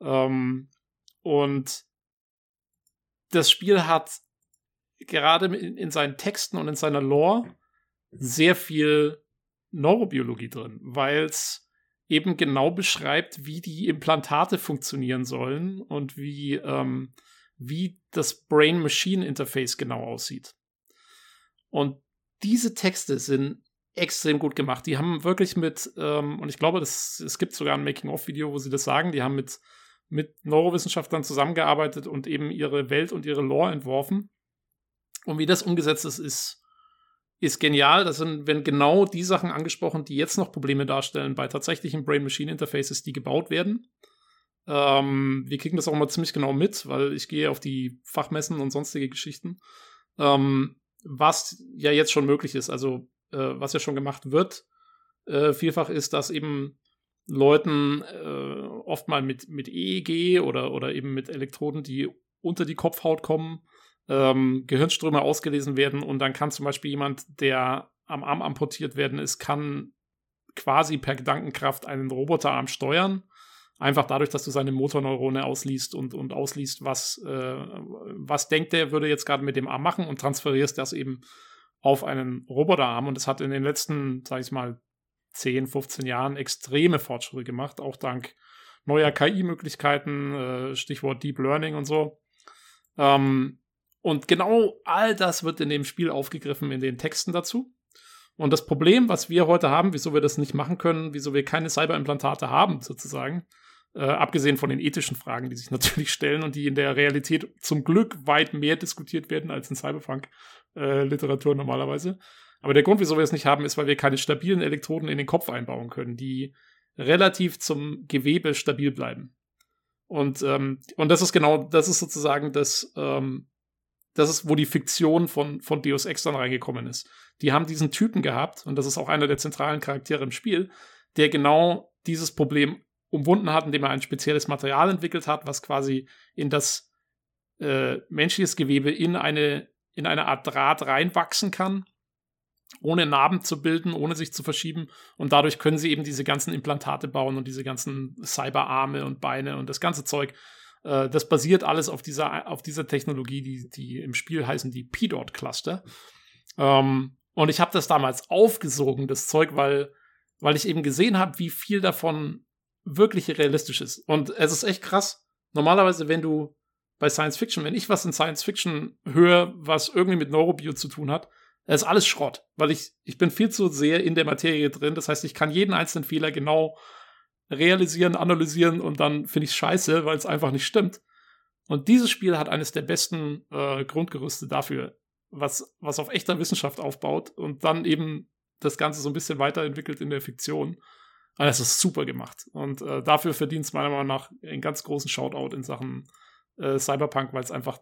Ähm, und das Spiel hat gerade in, in seinen Texten und in seiner Lore sehr viel Neurobiologie drin, weil es eben genau beschreibt, wie die Implantate funktionieren sollen und wie, ähm, wie das Brain-Machine-Interface genau aussieht. Und diese Texte sind extrem gut gemacht. Die haben wirklich mit, ähm, und ich glaube, das, es gibt sogar ein Making-of-Video, wo sie das sagen, die haben mit, mit Neurowissenschaftlern zusammengearbeitet und eben ihre Welt und ihre Lore entworfen. Und wie das umgesetzt ist, ist, ist genial. Das sind, wenn genau die Sachen angesprochen, die jetzt noch Probleme darstellen bei tatsächlichen Brain-Machine-Interfaces, die gebaut werden. Ähm, wir kriegen das auch immer ziemlich genau mit, weil ich gehe auf die Fachmessen und sonstige Geschichten. Ähm, was ja jetzt schon möglich ist, also äh, was ja schon gemacht wird, äh, vielfach ist, dass eben Leuten äh, oft mal mit, mit EEG oder, oder eben mit Elektroden, die unter die Kopfhaut kommen, ähm, Gehirnströme ausgelesen werden und dann kann zum Beispiel jemand, der am Arm amputiert werden ist, kann quasi per Gedankenkraft einen Roboterarm steuern. Einfach dadurch, dass du seine Motorneurone ausliest und, und ausliest, was, äh, was denkt der, würde jetzt gerade mit dem Arm machen und transferierst das eben auf einen Roboterarm. Und es hat in den letzten, sag ich mal, 10, 15 Jahren extreme Fortschritte gemacht, auch dank neuer KI-Möglichkeiten, äh, Stichwort Deep Learning und so. Ähm, und genau all das wird in dem Spiel aufgegriffen in den Texten dazu. Und das Problem, was wir heute haben, wieso wir das nicht machen können, wieso wir keine Cyberimplantate haben, sozusagen, äh, abgesehen von den ethischen Fragen, die sich natürlich stellen und die in der Realität zum Glück weit mehr diskutiert werden als in Cyberpunk-Literatur normalerweise. Aber der Grund, wieso wir es nicht haben, ist, weil wir keine stabilen Elektroden in den Kopf einbauen können, die relativ zum Gewebe stabil bleiben. Und, ähm, und das ist genau, das ist sozusagen das, ähm, das ist, wo die Fiktion von, von Deus Ex dann reingekommen ist. Die haben diesen Typen gehabt, und das ist auch einer der zentralen Charaktere im Spiel, der genau dieses Problem umwunden hat, indem er ein spezielles Material entwickelt hat, was quasi in das äh, menschliches Gewebe in eine, in eine Art Draht reinwachsen kann, ohne Narben zu bilden, ohne sich zu verschieben. Und dadurch können sie eben diese ganzen Implantate bauen und diese ganzen Cyberarme und Beine und das ganze Zeug. Äh, das basiert alles auf dieser, auf dieser Technologie, die, die im Spiel heißen die P-Dot-Cluster. Ähm, und ich habe das damals aufgesogen, das Zeug, weil, weil ich eben gesehen habe, wie viel davon wirklich realistisch ist. Und es ist echt krass. Normalerweise, wenn du bei Science Fiction, wenn ich was in Science Fiction höre, was irgendwie mit Neurobio zu tun hat, ist alles Schrott, weil ich, ich bin viel zu sehr in der Materie drin. Das heißt, ich kann jeden einzelnen Fehler genau realisieren, analysieren und dann finde ich es scheiße, weil es einfach nicht stimmt. Und dieses Spiel hat eines der besten äh, Grundgerüste dafür, was, was auf echter Wissenschaft aufbaut und dann eben das Ganze so ein bisschen weiterentwickelt in der Fiktion. Und das ist super gemacht. Und äh, dafür verdient es meiner Meinung nach einen ganz großen Shoutout in Sachen äh, Cyberpunk, weil es einfach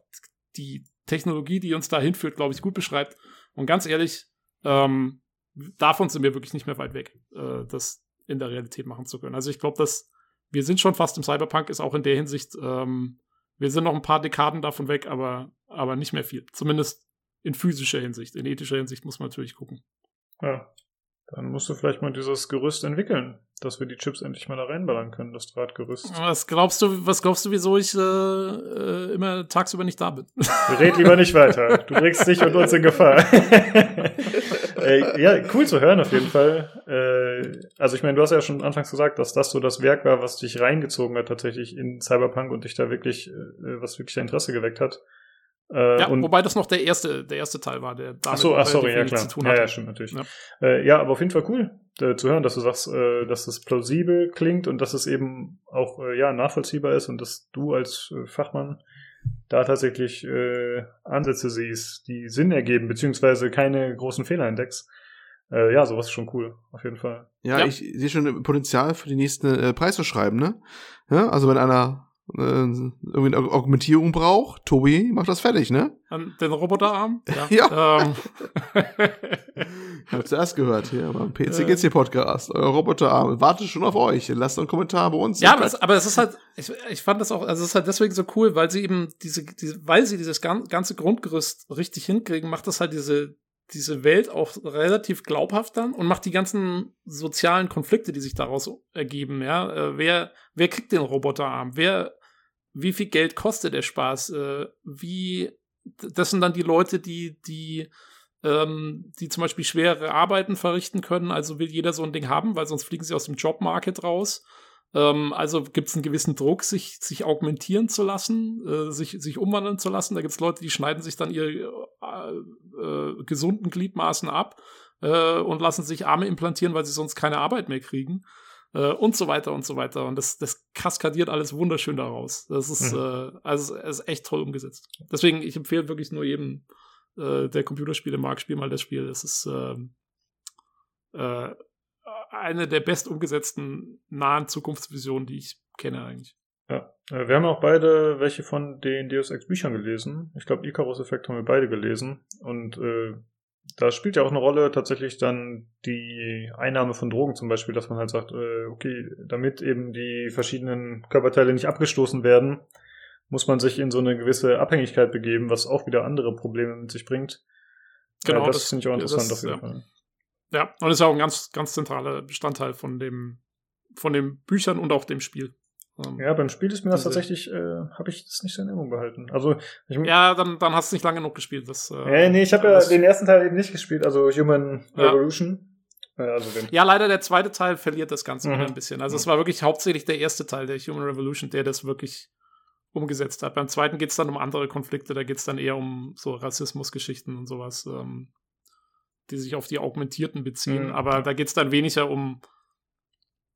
die Technologie, die uns da hinführt, glaube ich, gut beschreibt. Und ganz ehrlich, ähm, davon sind wir wirklich nicht mehr weit weg, äh, das in der Realität machen zu können. Also ich glaube, dass wir sind schon fast im Cyberpunk, ist auch in der Hinsicht, ähm, wir sind noch ein paar Dekaden davon weg, aber, aber nicht mehr viel. Zumindest in physischer Hinsicht. In ethischer Hinsicht muss man natürlich gucken. Ja. Dann musst du vielleicht mal dieses Gerüst entwickeln, dass wir die Chips endlich mal da reinballern können, das Drahtgerüst. Was glaubst du, was glaubst du, wieso ich äh, äh, immer tagsüber nicht da bin? Red lieber nicht weiter. Du bringst dich und uns in Gefahr. äh, ja, cool zu hören auf jeden Fall. Äh, also ich meine, du hast ja schon anfangs gesagt, dass das so das Werk war, was dich reingezogen hat tatsächlich in Cyberpunk und dich da wirklich, äh, was wirklich dein Interesse geweckt hat. Äh, Ja, und wobei das noch der erste, der erste Teil war, der damit Ach so, ach, sorry, ja klar. zu tun Ja, hatte. ja, stimmt natürlich. Ja. Äh, ja, aber auf jeden Fall cool äh, zu hören, dass du sagst, äh, dass es plausibel klingt und dass es eben auch äh, ja nachvollziehbar ist und dass du als äh, Fachmann da tatsächlich äh, Ansätze siehst, die Sinn ergeben, beziehungsweise keine großen Fehler entdeckst. Äh, ja, sowas ist schon cool, auf jeden Fall. Ja, Ja. ich sehe schon Potenzial für die nächsten äh, Preisverschreiben, ne? Ja, also wenn einer irgendwie eine Aug- Augmentierung braucht, Tobi macht das fertig, ne? Den Roboterarm? Ja. Ähm, Ich habe zuerst gehört hier beim Äh. PCGC Podcast. Euer Roboterarm wartet schon auf euch. Lasst einen Kommentar bei uns. Ja, aber es, aber es ist halt, ich, ich fand das auch, also es ist halt deswegen so cool, weil sie eben diese, diese weil sie dieses gan- ganze Grundgerüst richtig hinkriegen, macht das halt diese, diese Welt auch relativ glaubhaft dann und macht die ganzen sozialen Konflikte, die sich daraus ergeben, ja. Äh, wer, wer kriegt den Roboterarm? Wer, wie viel Geld kostet der Spaß? Äh, wie, das sind dann die Leute, die, die, ähm, die zum Beispiel schwere Arbeiten verrichten können. Also will jeder so ein Ding haben, weil sonst fliegen sie aus dem Jobmarket raus. Ähm, also gibt es einen gewissen Druck, sich, sich augmentieren zu lassen, äh, sich, sich umwandeln zu lassen. Da gibt es Leute, die schneiden sich dann ihre äh, äh, gesunden Gliedmaßen ab äh, und lassen sich Arme implantieren, weil sie sonst keine Arbeit mehr kriegen. Äh, und so weiter und so weiter. Und das, das kaskadiert alles wunderschön daraus. Das ist, Mhm. äh, also, es ist echt toll umgesetzt. Deswegen, ich empfehle wirklich nur jedem, der Computerspiele mag, spiel mal das Spiel. Es ist ähm, äh, eine der best umgesetzten nahen Zukunftsvisionen, die ich kenne eigentlich. Ja. Äh, wir haben auch beide welche von den Deus Ex Büchern gelesen. Ich glaube, Icarus Effekt haben wir beide gelesen. Und äh, da spielt ja auch eine Rolle tatsächlich dann die Einnahme von Drogen zum Beispiel, dass man halt sagt, äh, okay, damit eben die verschiedenen Körperteile nicht abgestoßen werden, muss man sich in so eine gewisse Abhängigkeit begeben, was auch wieder andere Probleme mit sich bringt. Genau, äh, das, das- finde ich auch interessant das- auf jeden ja. Fall. Ja, und ist auch ein ganz, ganz zentraler Bestandteil von dem, von den Büchern und auch dem Spiel. Ähm, Ja, beim Spiel ist mir das tatsächlich, äh, habe ich das nicht so in Erinnerung behalten. Also, ich, ja, dann, dann hast du nicht lange genug gespielt. Das, äh, Äh, nee, ich habe ja den ersten Teil eben nicht gespielt, also Human Ja. Revolution. Äh, also. Ja, leider der zweite Teil verliert das Ganze Mhm. wieder ein bisschen. Also es war wirklich hauptsächlich der erste Teil der Human Revolution, der das wirklich umgesetzt hat. Beim zweiten geht es dann um andere Konflikte, da geht es dann eher um so Rassismusgeschichten und sowas, ähm, die sich auf die Augmentierten beziehen. Mhm. Aber da geht es dann weniger um,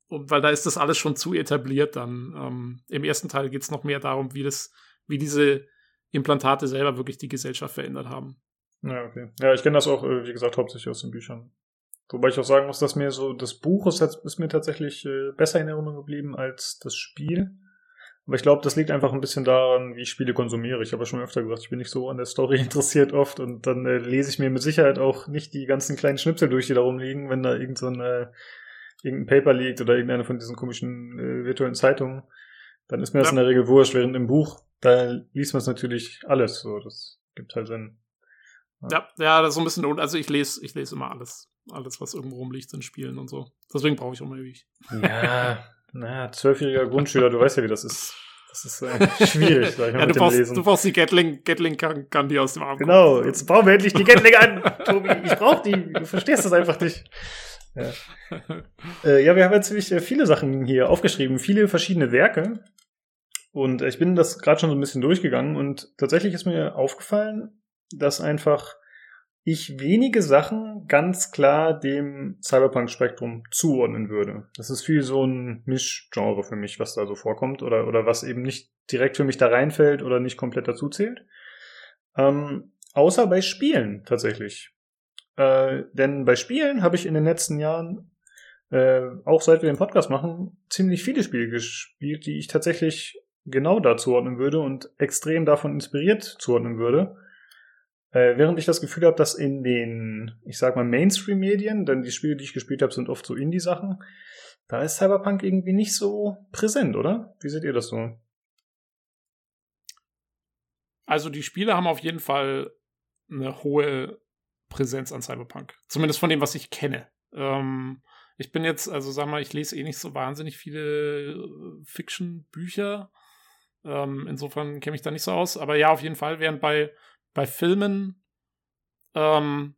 um, weil da ist das alles schon zu etabliert dann. Ähm, Im ersten Teil geht es noch mehr darum, wie das, wie diese Implantate selber wirklich die Gesellschaft verändert haben. Ja, okay. Ja, ich kenne das auch, äh, wie gesagt, hauptsächlich aus den Büchern. Wobei ich auch sagen muss, dass mir so das Buch ist, ist mir tatsächlich äh, besser in Erinnerung geblieben als das Spiel. Aber ich glaube, das liegt einfach ein bisschen daran, wie ich Spiele konsumiere. Ich habe ja schon öfter gesagt, ich bin nicht so an der Story interessiert oft und dann äh, lese ich mir mit Sicherheit auch nicht die ganzen kleinen Schnipsel durch, die da rumliegen, wenn da irgend so ein, äh, irgendein Paper liegt oder irgendeine von diesen komischen äh, virtuellen Zeitungen. Dann ist mir das Ja. in der Regel wurscht, während im Buch, da liest man es natürlich alles. So, das gibt halt Sinn. Ja, ja, das ist so ein bisschen, un- also ich lese, ich lese immer alles, alles, was irgendwo rumliegt in Spielen und so. Deswegen brauche ich auch mal ewig. Ja, na, zwölfjähriger Grundschüler, du weißt ja, wie das ist. Das ist äh, schwierig, sag ich mal, Ja, du mit dem brauchst, Lesen. du brauchst die Gatling, Gatling kann, kann die aus dem Arm genau, kommen. jetzt bauen wir endlich die Gatling an, Tobi. Ich brauch die. Du verstehst das einfach nicht. Ja, äh, ja wir haben jetzt ziemlich äh, viele Sachen hier aufgeschrieben, viele verschiedene Werke. Und äh, ich bin das gerade schon so ein bisschen durchgegangen und tatsächlich ist mir aufgefallen, dass einfach ich wenige Sachen ganz klar dem Cyberpunk-Spektrum zuordnen würde. Das ist viel so ein Mischgenre für mich, was da so vorkommt oder, oder was eben nicht direkt für mich da reinfällt oder nicht komplett dazu zählt. Ähm, außer bei Spielen tatsächlich. Äh, denn bei Spielen habe ich in den letzten Jahren, äh, auch seit wir den Podcast machen, ziemlich viele Spiele gespielt, die ich tatsächlich genau da zuordnen würde und extrem davon inspiriert zuordnen würde. Äh, während ich das Gefühl habe, dass in den, ich sag mal, Mainstream-Medien, denn die Spiele, die ich gespielt habe, sind oft so Indie-Sachen, da ist Cyberpunk irgendwie nicht so präsent, oder? Wie seht ihr das so? Also die Spiele haben auf jeden Fall eine hohe Präsenz an Cyberpunk. Zumindest von dem, was ich kenne. Ähm, ich bin jetzt, also sag mal, ich lese eh nicht so wahnsinnig viele äh, Fiction-Bücher. Ähm, insofern kenne ich da nicht so aus. Aber ja, auf jeden Fall, während bei, bei Filmen, ähm,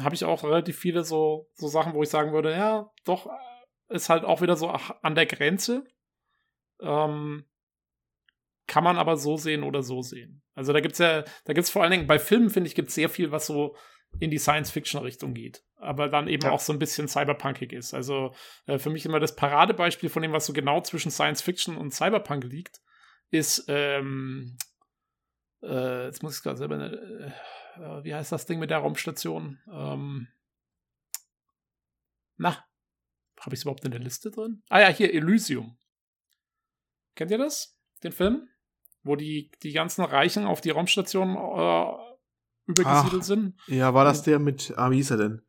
habe ich auch relativ viele so, so Sachen, wo ich sagen würde, ja, doch, äh, ist halt auch wieder so an der Grenze. Ähm, kann man aber so sehen oder so sehen. Also da gibt's ja, da gibt's vor allen Dingen, bei Filmen, finde ich, gibt's sehr viel, was so in die Science-Fiction-Richtung geht. Aber dann eben Ja. auch so ein bisschen cyberpunkig ist. Also äh, für mich immer das Paradebeispiel von dem, was so genau zwischen Science-Fiction und Cyberpunk liegt, ist, ähm, äh, jetzt muss ich gerade selber, äh, äh, wie heißt das Ding mit der Raumstation? Ähm, na, habe ich es überhaupt in der Liste drin? Ah ja, hier, Elysium. Kennt ihr das? Den Film? Wo die, die ganzen Reichen auf die Raumstation äh, übergesiedelt Ach. sind. Ja, war das der mit, ah, wie hieß er denn?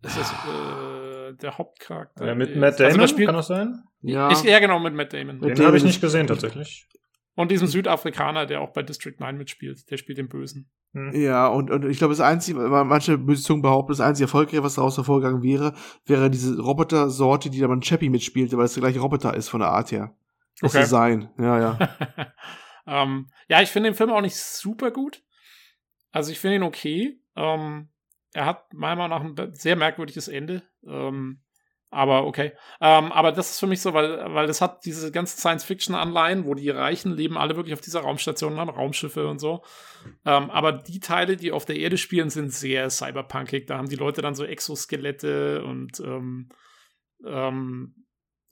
Das ist äh, der Hauptcharakter. Äh, mit Matt Damon, Also das spielt, kann das sein? Ja, ich, ja, genau, mit Matt Damon. Mit Den habe ich nicht gesehen, tatsächlich. Und diesem Südafrikaner, der auch bei District 9 mitspielt. Der spielt den Bösen. Hm. ja, und, und ich glaube, das einzige, manche böse Zungen behaupten, das einzige Erfolgreiche, was daraus hervorgegangen wäre, wäre diese Roboter-Sorte, die da man Chappie mitspielt, weil es der gleiche Roboter ist von der Art her. Das Okay. Design, ja, ja. ähm, ja, ich finde den Film auch nicht super gut. Also ich finde ihn okay. Ähm, er hat meiner Meinung nach ein sehr merkwürdiges Ende. Ähm, aber okay. Ähm, aber das ist für mich so, weil, weil das hat diese ganzen Science-Fiction-Anleihen, wo die Reichen leben alle wirklich auf dieser Raumstation, haben Raumschiffe und so. Ähm, aber die Teile, die auf der Erde spielen, sind sehr cyberpunkig. Da haben die Leute dann so Exoskelette und ähm, ähm,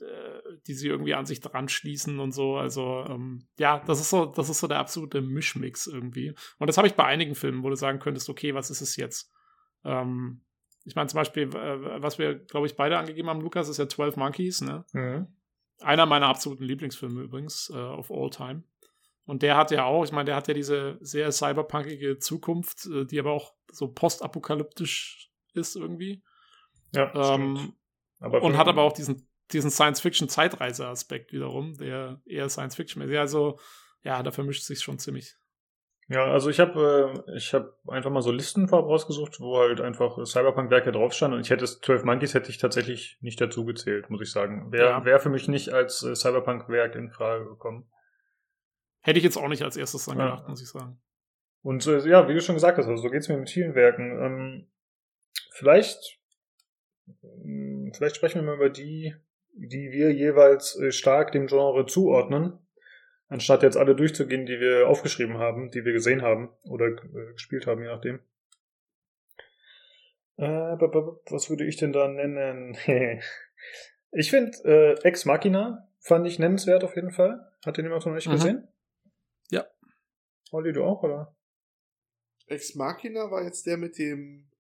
äh, die sie irgendwie an sich dran schließen und so. Also ähm, ja, das ist so, das ist so der absolute Mischmix irgendwie. Und das habe ich bei einigen Filmen, wo du sagen könntest, okay, was ist es jetzt? Ähm, ich meine zum Beispiel, äh, was wir, glaube ich, beide angegeben haben, Lukas, ist ja 12 Monkeys, ne? Mhm. Einer meiner absoluten Lieblingsfilme übrigens, äh, of all time. Und der hat ja auch, ich meine, der hat ja diese sehr cyberpunkige Zukunft, äh, die aber auch so postapokalyptisch ist irgendwie. Ja, Ähm, stimmt. Aber und hat aber auch diesen, diesen Science-Fiction-Zeitreise-Aspekt wiederum, der eher Science-Fiction ist. Also, ja, da vermischt sich schon ziemlich. Ja, also ich habe äh, ich habe einfach mal so Listen vorab rausgesucht, wo halt einfach Cyberpunk-Werke drauf standen und ich hätte es 12 Monkeys hätte ich tatsächlich nicht dazu gezählt, muss ich sagen. Wäre Ja. wär für mich nicht als äh, Cyberpunk-Werk in Frage gekommen. Hätte ich jetzt auch nicht als erstes dran Ja. gedacht, muss ich sagen. Und äh, ja, wie du schon gesagt hast, also so geht's mir mit vielen Werken. Ähm, vielleicht, mh, vielleicht sprechen wir mal über die, die wir jeweils äh, stark dem Genre zuordnen, anstatt jetzt alle durchzugehen, die wir aufgeschrieben haben, die wir gesehen haben oder äh, gespielt haben, je nachdem. Äh, was würde ich denn da nennen? ich finde äh, Ex Machina fand ich nennenswert auf jeden Fall. Hat den jemand von euch Mhm. gesehen? Ja. Olli, du auch, oder? Ex Machina war jetzt der mit dem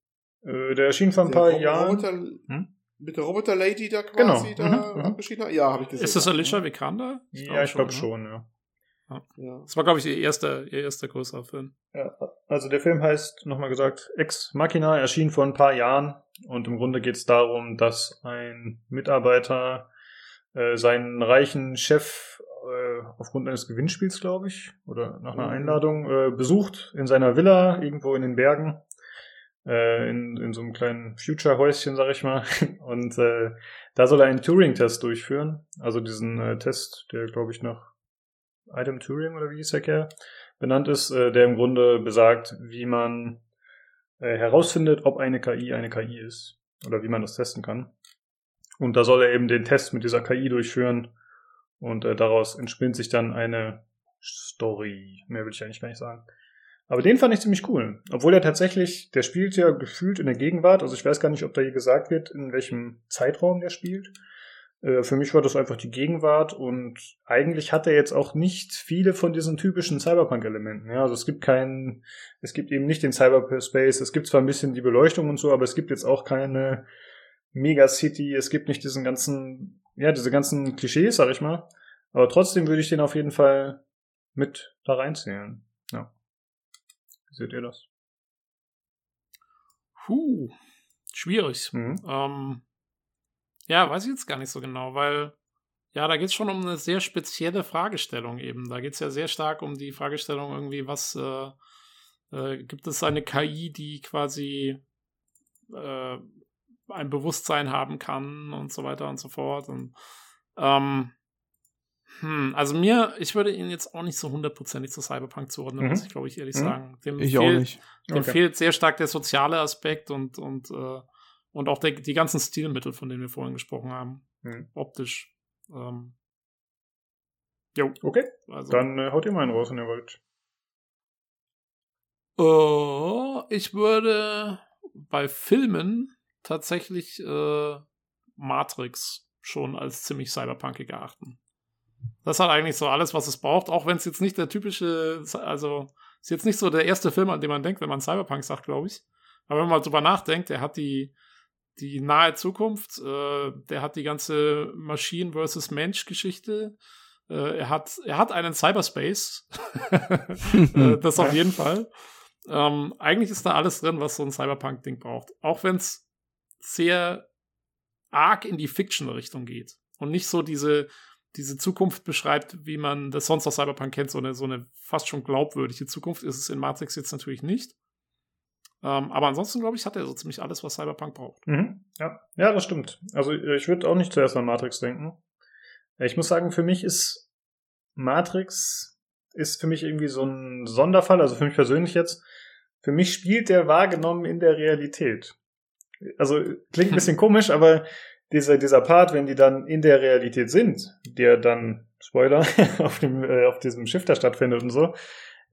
Äh, der erschien vor ein paar Rob- Jahren. Roboter, Hm? mit der Roboter-Lady da quasi Genau. da Mhm, mhm. abgeschieden hat? Ja, habe ich gesehen. Ist das Alicia Vikander? Ja, ich glaube ne? schon, ja. Ja. Das war, glaube ich, ihr erster, ihr erster größerer Film. ja. Also der Film heißt, nochmal gesagt, Ex Machina, erschien vor ein paar Jahren und im Grunde geht es darum, dass ein Mitarbeiter äh, seinen reichen Chef äh, aufgrund eines Gewinnspiels, glaube ich, oder nach einer Mhm. Einladung äh, besucht in seiner Villa irgendwo in den Bergen. Äh, in, in so einem kleinen Future-Häuschen, sag ich mal. Und äh, da soll er einen Turing-Test durchführen. Also diesen äh, Test, der, glaube ich, nach Item Turing oder wie hieß der Kerl, benannt ist, äh, der im Grunde besagt, wie man äh, herausfindet, ob eine KI eine KI ist oder wie man das testen kann. Und da soll er eben den Test mit dieser KI durchführen und äh, daraus entspinnt sich dann eine Story. Mehr will ich eigentlich gar nicht sagen. Aber den fand ich ziemlich cool. Obwohl er tatsächlich, der spielt ja gefühlt in der Gegenwart. Also ich weiß gar nicht, ob da hier gesagt wird, in welchem Zeitraum der spielt. Äh, Für mich war das einfach die Gegenwart und eigentlich hat er jetzt auch nicht viele von diesen typischen Cyberpunk-Elementen. Ja, also es gibt keinen, es gibt eben nicht den Cyberspace, es gibt zwar ein bisschen die Beleuchtung und so, aber es gibt jetzt auch keine Megacity, es gibt nicht diesen ganzen, ja, diese ganzen Klischees, sag ich mal. Aber trotzdem würde ich den auf jeden Fall mit da reinzählen. Ja. Wie seht ihr das? Puh, schwierig. Mhm. Ähm, ja, weiß ich jetzt gar nicht so genau, weil ja, da geht es schon um eine sehr spezielle Fragestellung eben. Da geht es ja sehr stark um die Fragestellung irgendwie, was äh, äh, gibt es eine KI, die quasi äh, ein Bewusstsein haben kann und so weiter und so fort. Und ähm, Hm, also mir, ich würde ihn jetzt auch nicht so hundertprozentig zu Cyberpunk zuordnen, Mhm. muss ich glaube ich ehrlich Mhm. sagen. Dem Ich fehlt, auch nicht. Dem Okay. fehlt sehr stark der soziale Aspekt und, und, äh, und auch der, die ganzen Stilmittel, von denen wir vorhin gesprochen haben. Mhm. Optisch. Ähm, jo, Okay, also. dann äh, haut ihr mal einen raus, wenn ihr wollt. Oh, ich würde bei Filmen tatsächlich äh, Matrix schon als ziemlich cyberpunkig erachten. Das hat eigentlich so alles, was es braucht, auch wenn es jetzt nicht der typische, also ist jetzt nicht so der erste Film, an den man denkt, wenn man Cyberpunk sagt, glaube ich. Aber wenn man mal drüber nachdenkt, der hat die, die nahe Zukunft, äh, der hat die ganze Maschinen versus Mensch-Geschichte, äh, er, hat, er hat einen Cyberspace, äh, das auf jeden Fall. Ähm, eigentlich ist da alles drin, was so ein Cyberpunk-Ding braucht. Auch wenn es sehr arg in die Fiction-Richtung geht und nicht so diese, diese Zukunft beschreibt, wie man das sonst aus Cyberpunk kennt, so eine, so eine fast schon glaubwürdige Zukunft ist es in Matrix jetzt natürlich nicht. Ähm, aber ansonsten, glaube ich, hat er so ziemlich alles, was Cyberpunk braucht. Mhm. Ja. ja, das stimmt. Also ich würde auch nicht zuerst an Matrix denken. Ich muss sagen, für mich ist Matrix ist für mich irgendwie so ein Sonderfall, also für mich persönlich jetzt. Für mich spielt der wahrgenommen in der Realität. Also klingt ein bisschen komisch, aber dieser, dieser Part, wenn die dann in der Realität sind, der dann, Spoiler, auf, dem, äh, auf diesem Schiff da stattfindet und so,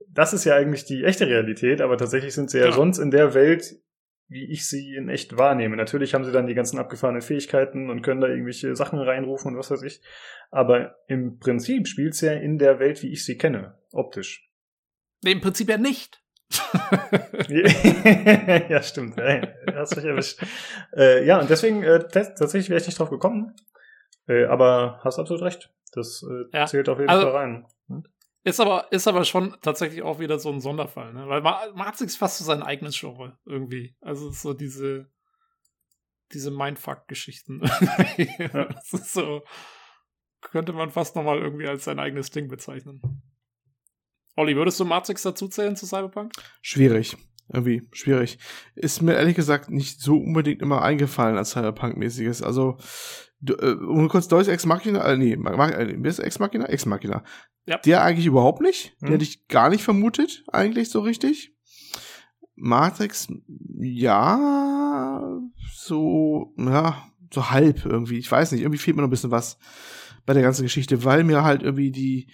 das ist ja eigentlich die echte Realität, aber tatsächlich sind sie ja Genau. sonst in der Welt, wie ich sie in echt wahrnehme. Natürlich haben sie dann die ganzen abgefahrenen Fähigkeiten und können da irgendwelche Sachen reinrufen und was weiß ich. Aber im Prinzip spielt es ja in der Welt, wie ich sie kenne, optisch. Nee, im Prinzip ja nicht. ja, stimmt. Ja, hast mich erwischt. Äh, ja, und deswegen, äh, tats- tatsächlich wäre ich nicht drauf gekommen. Äh, aber hast absolut recht. Das äh, Ja. zählt auf jeden Also- Fall rein. Ist aber, ist aber schon tatsächlich auch wieder so ein Sonderfall, ne? Weil Ma- Matrix ist fast so sein eigenes Genre irgendwie. Also so diese, diese Mindfuck-Geschichten. das ist so, könnte man fast nochmal irgendwie als sein eigenes Ding bezeichnen. Olli, würdest du Matrix dazu zählen zu Cyberpunk? Schwierig. Irgendwie schwierig. Ist mir ehrlich gesagt nicht so unbedingt immer eingefallen als Cyberpunk-mäßiges. Also, du, äh, um kurz Deus Ex Machina, äh, nee, Ma- Ma- äh, Ex Machina? Ex Machina. Ja. Der eigentlich überhaupt nicht. Den Hm. hätte ich gar nicht vermutet, eigentlich so richtig. Matrix, ja, so, ja, so halb irgendwie. Ich weiß nicht, irgendwie fehlt mir noch ein bisschen was bei der ganzen Geschichte, weil mir halt irgendwie die,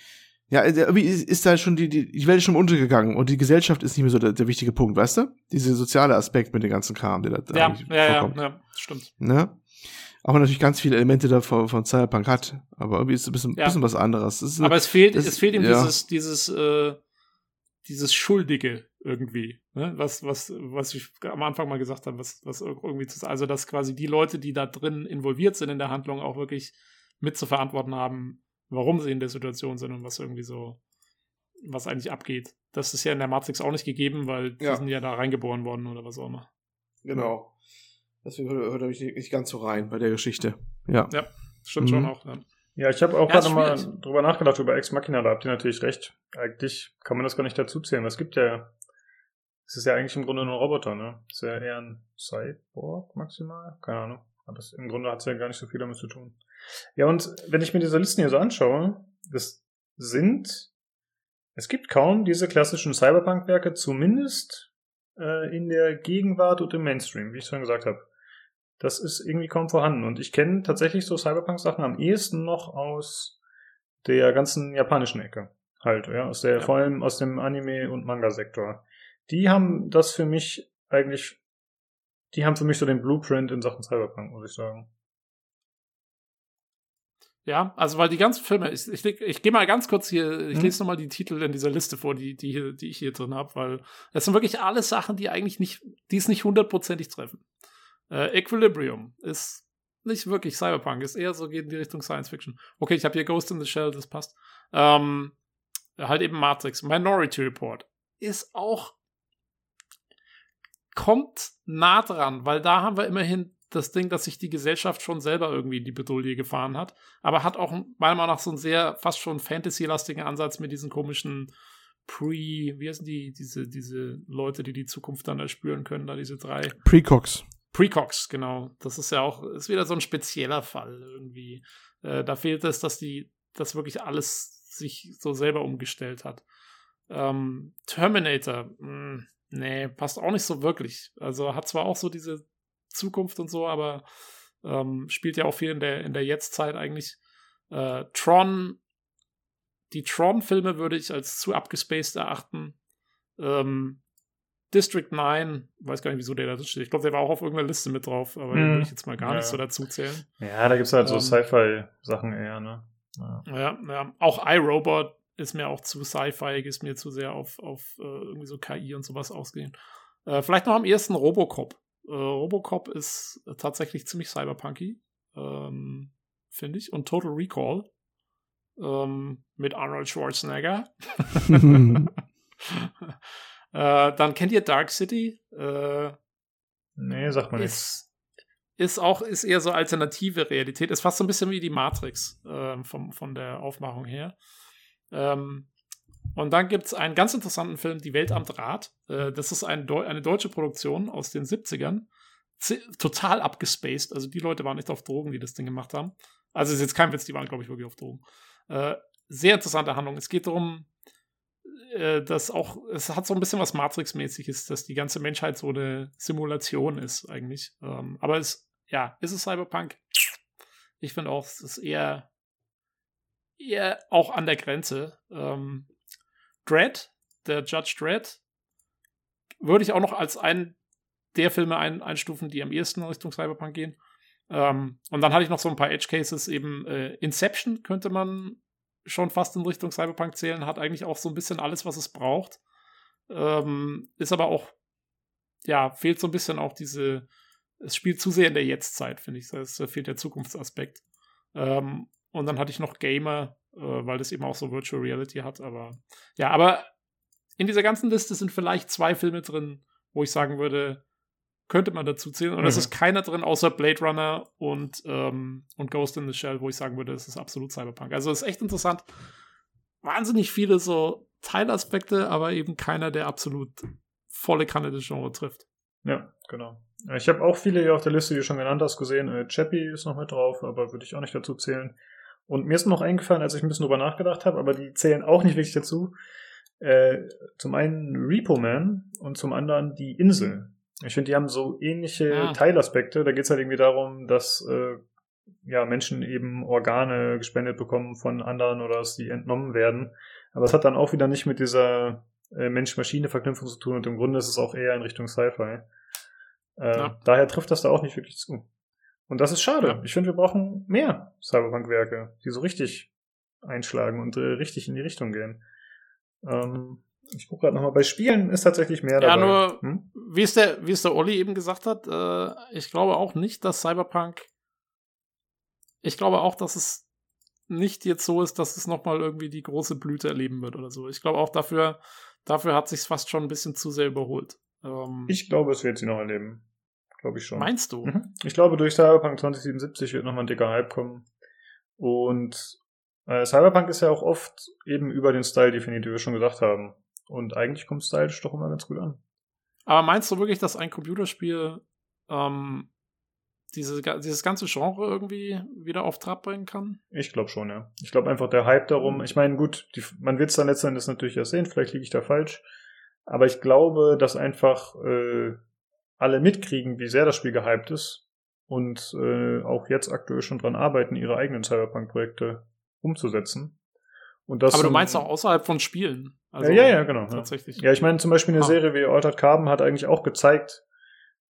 ja, äh, irgendwie ist, ist da schon die, die, die Welt ist schon untergegangen und die Gesellschaft ist nicht mehr so der, der wichtige Punkt, weißt du? Dieser soziale Aspekt mit dem ganzen Kram, der da da Ja, ja, ja, ja, stimmt. Ne? Auch wenn natürlich ganz viele Elemente davon von Cyberpunk hat, aber irgendwie ist es ein bisschen, Ja. bisschen was anderes. Es ist Aber es fehlt, das- es fehlt ihm ja. dieses, dieses, äh, dieses Schuldige irgendwie, ne? Was, was, was ich am Anfang mal gesagt habe, was, was irgendwie zu, also dass quasi die Leute, die da drin involviert sind in der Handlung, auch wirklich mit zu verantworten haben, warum sie in der Situation sind und was irgendwie so, was eigentlich abgeht. Das ist ja in der Matrix auch nicht gegeben, weil die Ja. sind ja da reingeboren worden oder was auch immer. Genau. Deswegen hört, er mich nicht ganz so rein bei der Geschichte. Ja. Ja, stimmt Mhm. schon auch. Ja. Ja, ich habe auch Ja, gerade mal drüber nachgedacht über Ex Machina, da habt ihr natürlich recht. Eigentlich kann man das gar nicht dazu zählen. Es gibt ja, es ist ja eigentlich im Grunde nur ein Roboter, ne? Ist ja eher ein Cyborg maximal? Keine Ahnung. Aber das, im Grunde hat es ja gar nicht so viel damit zu tun. Ja, und wenn ich mir diese Listen hier so anschaue, das sind, es gibt kaum diese klassischen Cyberpunk-Werke, zumindest äh, in der Gegenwart und im Mainstream, wie ich schon gesagt habe. Das ist irgendwie kaum vorhanden. Und ich kenne tatsächlich so Cyberpunk-Sachen am ehesten noch aus der ganzen japanischen Ecke. Halt, ja, aus der, Ja. vor allem aus dem Anime- und Manga-Sektor. Die haben das für mich eigentlich, die haben für mich so den Blueprint in Sachen Cyberpunk, muss ich sagen. Ja, also weil die ganzen Filme, ich, ich, ich gehe mal ganz kurz hier, ich Hm. lese nochmal die Titel in dieser Liste vor, die, die, hier, die ich hier drin habe, weil das sind wirklich alles Sachen, die eigentlich nicht, die es nicht hundertprozentig treffen. Äh, Equilibrium ist nicht wirklich Cyberpunk, ist eher so geht in die Richtung Science Fiction. Okay, ich habe hier Ghost in the Shell, das passt. Ähm, halt eben Matrix. Minority Report ist auch kommt nah dran, weil da haben wir immerhin das Ding, dass sich die Gesellschaft schon selber irgendwie in die Bedouille gefahren hat, aber hat auch meiner Meinung nach so einen sehr fast schon Fantasy-lastigen Ansatz mit diesen komischen Pre, wie heißen die, diese, diese Leute, die die Zukunft dann erspüren können, da diese drei. Precox. Precox, genau. Das ist ja auch, ist wieder so ein spezieller Fall irgendwie. Äh, da fehlt es, dass die das wirklich alles sich so selber umgestellt hat. Ähm, Terminator, mh, nee, passt auch nicht so wirklich. Also hat zwar auch so diese Zukunft und so, aber ähm, spielt ja auch viel in der, in der Jetztzeit eigentlich. Äh, Tron, die Tron-Filme würde ich als zu abgespaced erachten. Ähm, District 9, weiß gar nicht, wieso der da drin steht. Ich glaube, der war auch auf irgendeiner Liste mit drauf, aber den Hm. würde ich jetzt mal gar Ja. nicht so dazu zählen. Ja, da gibt's halt so Ähm, Sci-Fi-Sachen eher, ne? Ja. Ja, ja. auch iRobot ist mir auch zu sci-fi, ist mir zu sehr auf, auf äh, irgendwie so KI und sowas ausgehen. Äh, vielleicht noch am ehesten Robocop. Äh, Robocop ist äh, tatsächlich ziemlich cyberpunky, ähm, finde ich. Und Total Recall ähm, mit Arnold Schwarzenegger. äh, dann kennt ihr Dark City? Äh, Nee, sagt man nicht. ist, auch ist eher so alternative Realität. Ist fast so ein bisschen wie die Matrix ähm, vom, von der Aufmachung her. Ähm, und dann gibt es einen ganz interessanten Film, Die Welt am Draht. Äh, das ist ein Deu eine deutsche Produktion aus den 70ern. Z total abgespaced. Also die Leute waren nicht auf Drogen, die das Ding gemacht haben. Also ist jetzt kein Witz, die waren, glaube ich, wirklich auf Drogen. Äh, sehr interessante Handlung. Es geht darum, äh, dass auch, es hat so ein bisschen was Matrix-mäßiges, dass die ganze Menschheit so eine Simulation ist, eigentlich. Ähm, aber es, ja, ist es Cyberpunk? Ich finde auch, es ist eher, eher auch an der Grenze. Ähm, Dread, der Judge Dread, würde ich auch noch als einen der Filme ein, einstufen, die am ehesten in Richtung Cyberpunk gehen. Ähm, und dann hatte ich noch so ein paar Edge Cases, eben äh, Inception könnte man schon fast in Richtung Cyberpunk zählen, hat eigentlich auch so ein bisschen alles, was es braucht. Ähm, ist aber auch, ja, fehlt so ein bisschen auch diese, es spielt zu sehr in der Jetztzeit, finde ich. Es fehlt der Zukunftsaspekt. Ähm, und dann hatte ich noch Gamer, äh, weil das eben auch so Virtual Reality hat, aber ja, aber in dieser ganzen Liste sind vielleicht zwei Filme drin, wo ich sagen würde, könnte man dazu zählen. Und es Mhm. ist keiner drin, außer Blade Runner und, ähm, und Ghost in the Shell, wo ich sagen würde, es ist absolut Cyberpunk. Also es ist echt interessant. Wahnsinnig viele so Teilaspekte, aber eben keiner, der absolut volle Kanne des Genre trifft. Ja, genau. Ich habe auch viele hier auf der Liste, die du schon genannt hast, gesehen. Äh, Chappie ist noch mit drauf, aber würde ich auch nicht dazu zählen. Und mir ist noch eingefallen, als ich ein bisschen drüber nachgedacht habe, aber die zählen auch nicht wirklich dazu. Äh, zum einen Repo Man und zum anderen die Insel. Ich finde, die haben so ähnliche Ah. Teilaspekte. Da geht es halt irgendwie darum, dass äh, ja, Menschen eben Organe gespendet bekommen von anderen oder dass die entnommen werden. Aber es hat dann auch wieder nicht mit dieser äh, Mensch-Maschine-Verknüpfung zu tun und im Grunde ist es auch eher in Richtung Sci-Fi. Äh, Ja. Daher trifft das da auch nicht wirklich zu. Und das ist schade. Ja. Ich finde, wir brauchen mehr Cyberpunk-Werke, die so richtig einschlagen und äh, richtig in die Richtung gehen. Ähm, ich gucke gerade nochmal. Bei Spielen ist tatsächlich mehr Ja, dabei. nur, Hm? wie es der, wie es der Olli eben gesagt hat, äh, ich glaube auch nicht, dass Cyberpunk. Ich glaube auch, dass es nicht jetzt so ist, dass es nochmal irgendwie die große Blüte erleben wird oder so. Ich glaube auch dafür, dafür hat sich fast schon ein bisschen zu sehr überholt. Ähm, Ich glaube, es wird sie noch erleben. Glaube ich schon. meinst du? Mhm. Ich glaube, durch Cyberpunk 2077 wird nochmal ein dicker Hype kommen. Und äh, Cyberpunk ist ja auch oft eben über den Style definiert, wie wir schon gesagt haben. Und eigentlich kommt stylisch doch immer ganz gut an. Aber meinst du wirklich, dass ein Computerspiel ähm, diese, dieses ganze Genre irgendwie wieder auf Trab bringen kann? Ich glaube schon, ja. Ich glaube einfach der Hype darum. Ich meine, gut, die, man wird es dann letzten Endes natürlich erst sehen, vielleicht liege ich da falsch. Aber ich glaube, dass einfach äh, alle mitkriegen, wie sehr das Spiel gehypt ist und äh, auch jetzt aktuell schon dran arbeiten, ihre eigenen Cyberpunk-Projekte umzusetzen. Und das Aber du meinst auch außerhalb von Spielen. Also, ja, ja, genau. Ja. Tatsächlich. Ja, ich meine, zum Beispiel eine Ah. Serie wie Altered Carbon hat eigentlich auch gezeigt,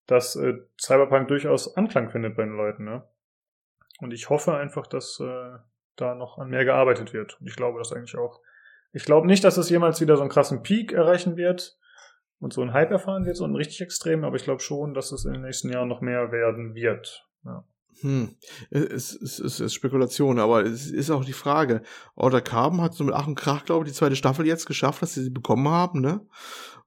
dass äh, Cyberpunk durchaus Anklang findet bei den Leuten. Ne? Und ich hoffe einfach, dass äh, da noch an mehr gearbeitet wird. Und ich glaube das eigentlich auch. Ich glaube nicht, dass es jemals wieder so einen krassen Peak erreichen wird und so einen Hype erfahren wird, so einen richtig extremen, aber ich glaube schon, dass es in den nächsten Jahren noch mehr werden wird. Ja. Hm. Es, es, es ist Spekulation, aber es ist auch die Frage. Order Carbon hat so mit Ach und Krach, glaube ich, die zweite Staffel jetzt geschafft, dass sie sie bekommen haben, ne?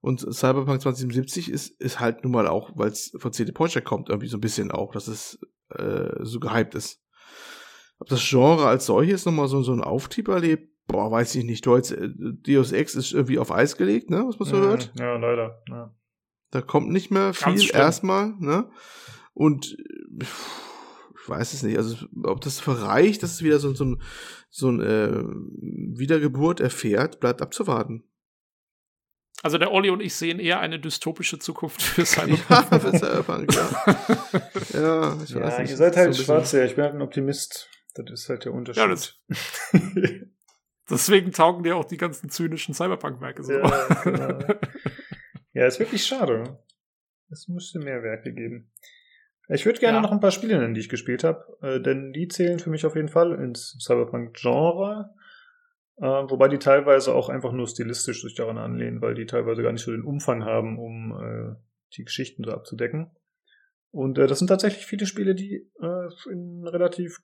Und Cyberpunk 2077 ist, ist halt nun mal auch, weil es von CD Projekt kommt, irgendwie so ein bisschen auch, dass es äh, so gehypt ist. Ob das Genre als solches nochmal so, so einen Auftrieb erlebt, boah, weiß ich nicht. Jetzt, äh, Deus Ex ist irgendwie auf Eis gelegt, ne? Was man so Mhm, hört. Ja, leider. Ja. Da kommt nicht mehr viel erstmal, ne? Und Ich weiß es nicht. Also, ob das verreicht, dass es wieder so, so, ein- so ein äh, Wiedergeburt erfährt, bleibt abzuwarten. Also der Olli und ich sehen eher eine dystopische Zukunft für Ja, Cyberpunk. für Cyberpunk, ja. ja, ich weiß Ja, nicht. ihr seid halt So Schwarze, ich bin halt ein Optimist. Das ist halt der Unterschied. Ja, das- Deswegen taugen dir auch die ganzen zynischen Cyberpunk-Werke so. Ja, genau. ja, ist wirklich schade. Es müsste mehr Werke geben. Ich würde gerne Ja. noch ein paar Spiele nennen, die ich gespielt habe, äh, denn die zählen für mich auf jeden Fall ins Cyberpunk-Genre, äh, wobei die teilweise auch einfach nur stilistisch sich daran anlehnen, weil die teilweise gar nicht so den Umfang haben, um äh, die Geschichten so abzudecken. Und äh, das sind tatsächlich viele Spiele, die äh, in relativ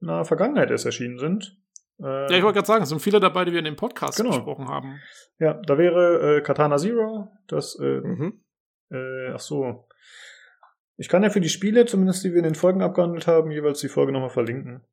naher Vergangenheit erst erschienen sind. Äh, Ja, ich wollte gerade sagen, es sind viele dabei, die wir in dem Podcast Genau. besprochen haben. ja, da wäre äh, Katana Zero, das äh, Mhm. Äh, ach so. Ich kann ja für die Spiele, zumindest die wir in den Folgen abgehandelt haben, jeweils die Folge nochmal verlinken.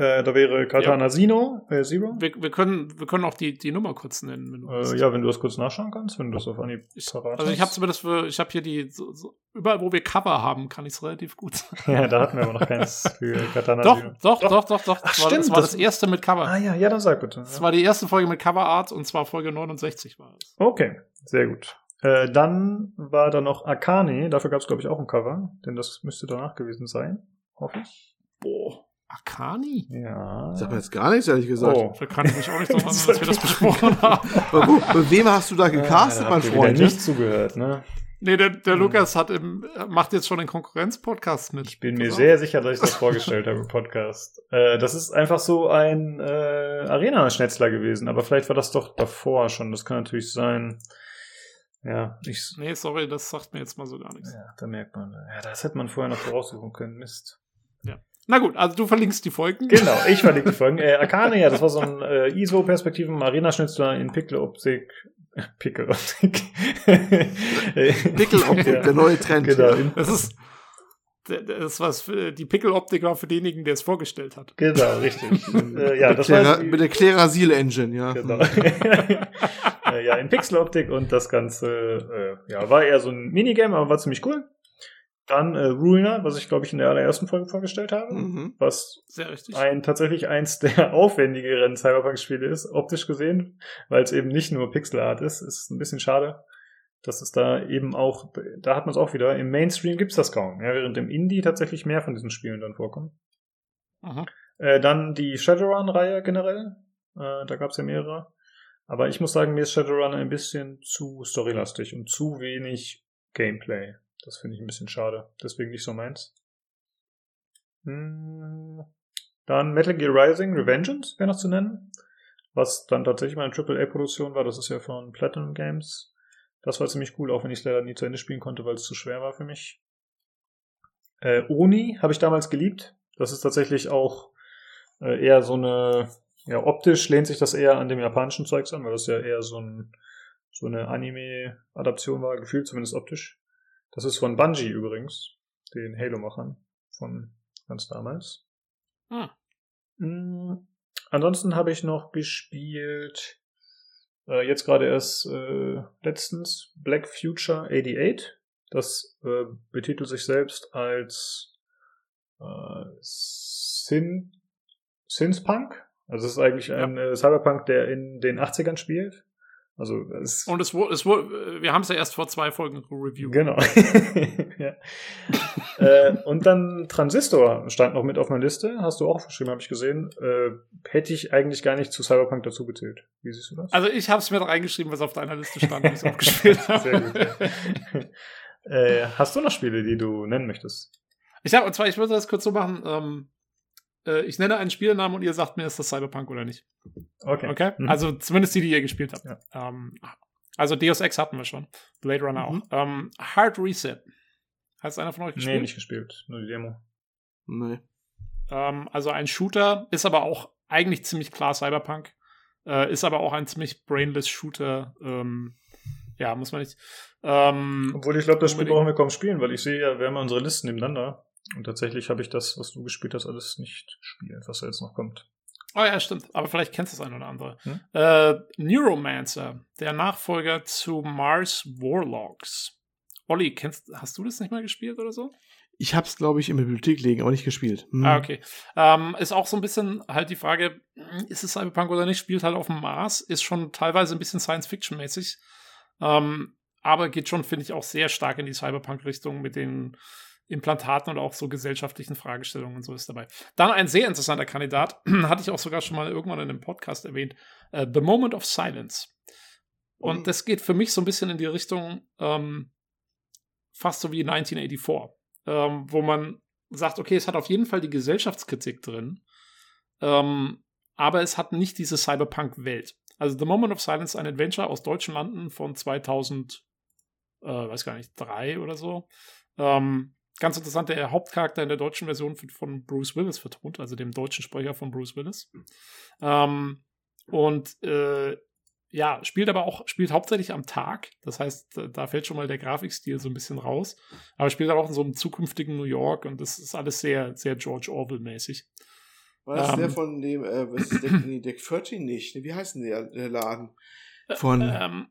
Äh, da wäre Katana Zero, äh, Zero. Wir, wir, können, wir können auch die, die Nummer kurz nennen. Wenn. Äh, ja, wenn du das kurz nachschauen kannst, wenn du das auf Anhieb parat Also ich habe zumindest für, ich habe hier die, so, so, überall wo wir Cover haben, kann ich es relativ gut. Ja, da hatten wir aber noch keins für Katana doch, Zero. doch, doch, doch, doch, Ach, Das, war, das stimmt, war das- das erste mit Cover. Ah ja, ja, dann sag bitte. Das Ja. war die erste Folge mit Coverart und zwar Folge 69 war es. Okay, sehr gut. Äh, dann war da noch Akane, dafür gab es glaube ich auch ein Cover, denn das müsste danach gewesen sein, hoffe ich. Boah, Akani? Ja. Sagt mir jetzt gar nichts, ehrlich gesagt. Oh. Da kann ich mich auch nicht daran erinnern, dass wir das besprochen haben. Aber gut, mit wem hast du da gecastet, da mein Freund? nicht zugehört, ne? Nee, der, der Hm. Lukas hat im, macht jetzt schon den Konkurrenz-Podcast mit. Ich bin mir sehr sicher, dass ich das vorgestellt habe im Podcast. Äh, das ist einfach so ein äh, Arena-Schnetzler gewesen, aber vielleicht war das doch davor schon. Das kann natürlich sein. Ja, ich, Nee, sorry, das sagt mir jetzt mal so gar nichts. ja, da merkt man. Ja, das hätte man vorher noch voraussuchen können. Mist. Na gut, also du verlinkst die Folgen. Genau, ich verlinke die Folgen. Äh, Arcane, ja, das war so ein äh, ISO-Perspektiven Arena-Schnitzler in Pixel-Optik. Pixel-Optik. Pickeloptik, Ja. der neue Trend. Genau, Das ist, das was für, die Pickel-Optik war für denjenigen, der es vorgestellt hat. Genau, richtig. äh, ja, mit, das Clara, war mit der Klerasil-Engine, ja. Genau. äh, ja, in Pixeloptik und das Ganze äh, ja, war eher so ein Minigame, aber war ziemlich cool. Dann äh, Ruiner, was ich glaube ich in der allerersten Folge vorgestellt habe, Mhm. was ein tatsächlich eins der aufwendigeren Cyberpunk-Spiele ist, optisch gesehen, weil es eben nicht nur Pixelart ist. Ist ein bisschen schade, dass es da eben auch, da hat man es auch wieder, im Mainstream gibt's das kaum, ja, während im Indie tatsächlich mehr von diesen Spielen dann vorkommen. Mhm. Äh, dann die Shadowrun-Reihe generell. Äh, da gab es ja mehrere. Aber ich muss sagen, mir ist Shadowrun ein bisschen zu storylastig und zu wenig Gameplay. Das finde ich ein bisschen schade. Deswegen nicht so meins. Hm. Dann Metal Gear Rising Revengeance wäre noch zu nennen. Was dann tatsächlich mal eine AAA-Produktion war. Das ist ja von Platinum Games. Das war ziemlich cool, auch wenn ich es leider nie zu Ende spielen konnte, weil es zu schwer war für mich. Äh, Oni habe ich damals geliebt. Das ist tatsächlich auch äh, eher so eine, ja, optisch lehnt sich das eher an dem japanischen Zeugs an, weil das ja eher so, ein, so eine Anime-Adaption war, gefühlt zumindest optisch. Das ist von Bungie übrigens, den Halo-Machern von ganz damals. Ah. Mm, Ansonsten habe ich noch gespielt, äh, jetzt gerade erst äh, letztens, Black Future 88. Das äh, betitelt sich selbst als äh, Sin Synthpunk. Also es ist eigentlich ein äh, Cyberpunk, der in den 80ern spielt. Also es Und es wurde, es wurde, wir haben es ja erst vor zwei Folgen reviewed. Genau. ja. äh, und dann Transistor stand noch mit auf meiner Liste. Hast du auch verschrieben, habe ich gesehen. Äh, hätte ich eigentlich gar nicht zu Cyberpunk dazu gezählt. Wie siehst du das? Also ich habe es mir doch reingeschrieben, was auf deiner Liste stand, wie ich es abgespielt habe. Sehr gut. Äh, hast du noch Spiele, die du nennen möchtest? Ich habe, und zwar, ich würde das kurz so machen, ähm, äh, ich nenne einen Spielnamen und ihr sagt mir, ist das Cyberpunk oder nicht. Okay. Okay? Mhm. Also zumindest die, die ihr gespielt habt. Ja. Ähm, also Deus Ex hatten wir schon. Blade Runner Mhm. auch. Ähm, Hard Reset. Hat es einer von euch gespielt? nee, nicht gespielt. Nur die Demo. Nee. Ähm, also ein Shooter, ist aber auch eigentlich ziemlich klar Cyberpunk. Äh, ist aber auch ein ziemlich brainless Shooter. Ähm, ja, muss man nicht. Ähm, Obwohl ich glaube, das Spiel brauchen wir kaum spielen, weil ich sehe ja, wir haben ja unsere Listen nebeneinander. Und tatsächlich habe ich das, was du gespielt hast, alles nicht gespielt, was da jetzt noch kommt. Oh ja, stimmt. Aber vielleicht kennst du das ein oder andere. Hm? Äh, Neuromancer, der Nachfolger zu Mars Warlocks. Olli, kennst, hast du das nicht mal gespielt oder so? Ich hab's, glaube ich, in der Bibliothek liegen, aber nicht gespielt. Hm. Ah, okay. Ähm, ist auch so ein bisschen halt die Frage, ist es Cyberpunk oder nicht? Spielt halt auf dem Mars, ist schon teilweise ein bisschen Science-Fiction-mäßig. Ähm, aber geht schon, finde ich, auch sehr stark in die Cyberpunk-Richtung mit den Implantaten und auch so gesellschaftlichen Fragestellungen und so ist dabei. Dann ein sehr interessanter Kandidat, hatte ich auch sogar schon mal irgendwann in einem Podcast erwähnt, äh, The Moment of Silence. Und Mhm. das geht für mich so ein bisschen in die Richtung ähm, fast so wie 1984, ähm, wo man sagt, okay, es hat auf jeden Fall die Gesellschaftskritik drin, ähm, aber es hat nicht diese Cyberpunk-Welt. Also The Moment of Silence, ein Adventure aus deutschen Landen von 2000, äh, weiß gar nicht, drei oder so. Ähm, ganz interessant, der Hauptcharakter in der deutschen Version von, von Bruce Willis vertont, also dem deutschen Sprecher von Bruce Willis. Ähm, und äh, ja, spielt aber auch, spielt hauptsächlich am Tag. Das heißt, da- fällt schon mal der Grafikstil so ein bisschen raus. Aber spielt auch in so einem zukünftigen New York und das ist alles sehr, sehr George Orwell-mäßig. War das Ähm, der von dem, äh, was ist Deck, nee, Deck 13 nicht? Wie heißt denn der, der Laden? Von, Ähm,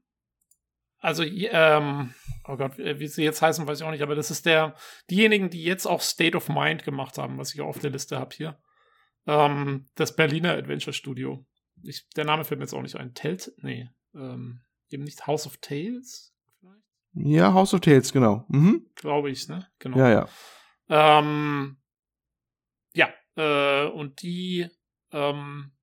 also, ähm, oh Gott, wie sie jetzt heißen, weiß ich auch nicht, aber das ist der, diejenigen, die jetzt auch State of Mind gemacht haben, was ich auch auf der Liste habe hier. Ähm, das Berliner Adventure Studio. Ich, der Name fällt mir jetzt auch nicht ein. Telt? Nee. Ähm, eben nicht House of Tales? Vielleicht? ja, House of Tales, genau. Mhm. Glaube ich, ne? Genau. Ja, ja. Ähm, ja, äh, und die, ähm, äh, äh,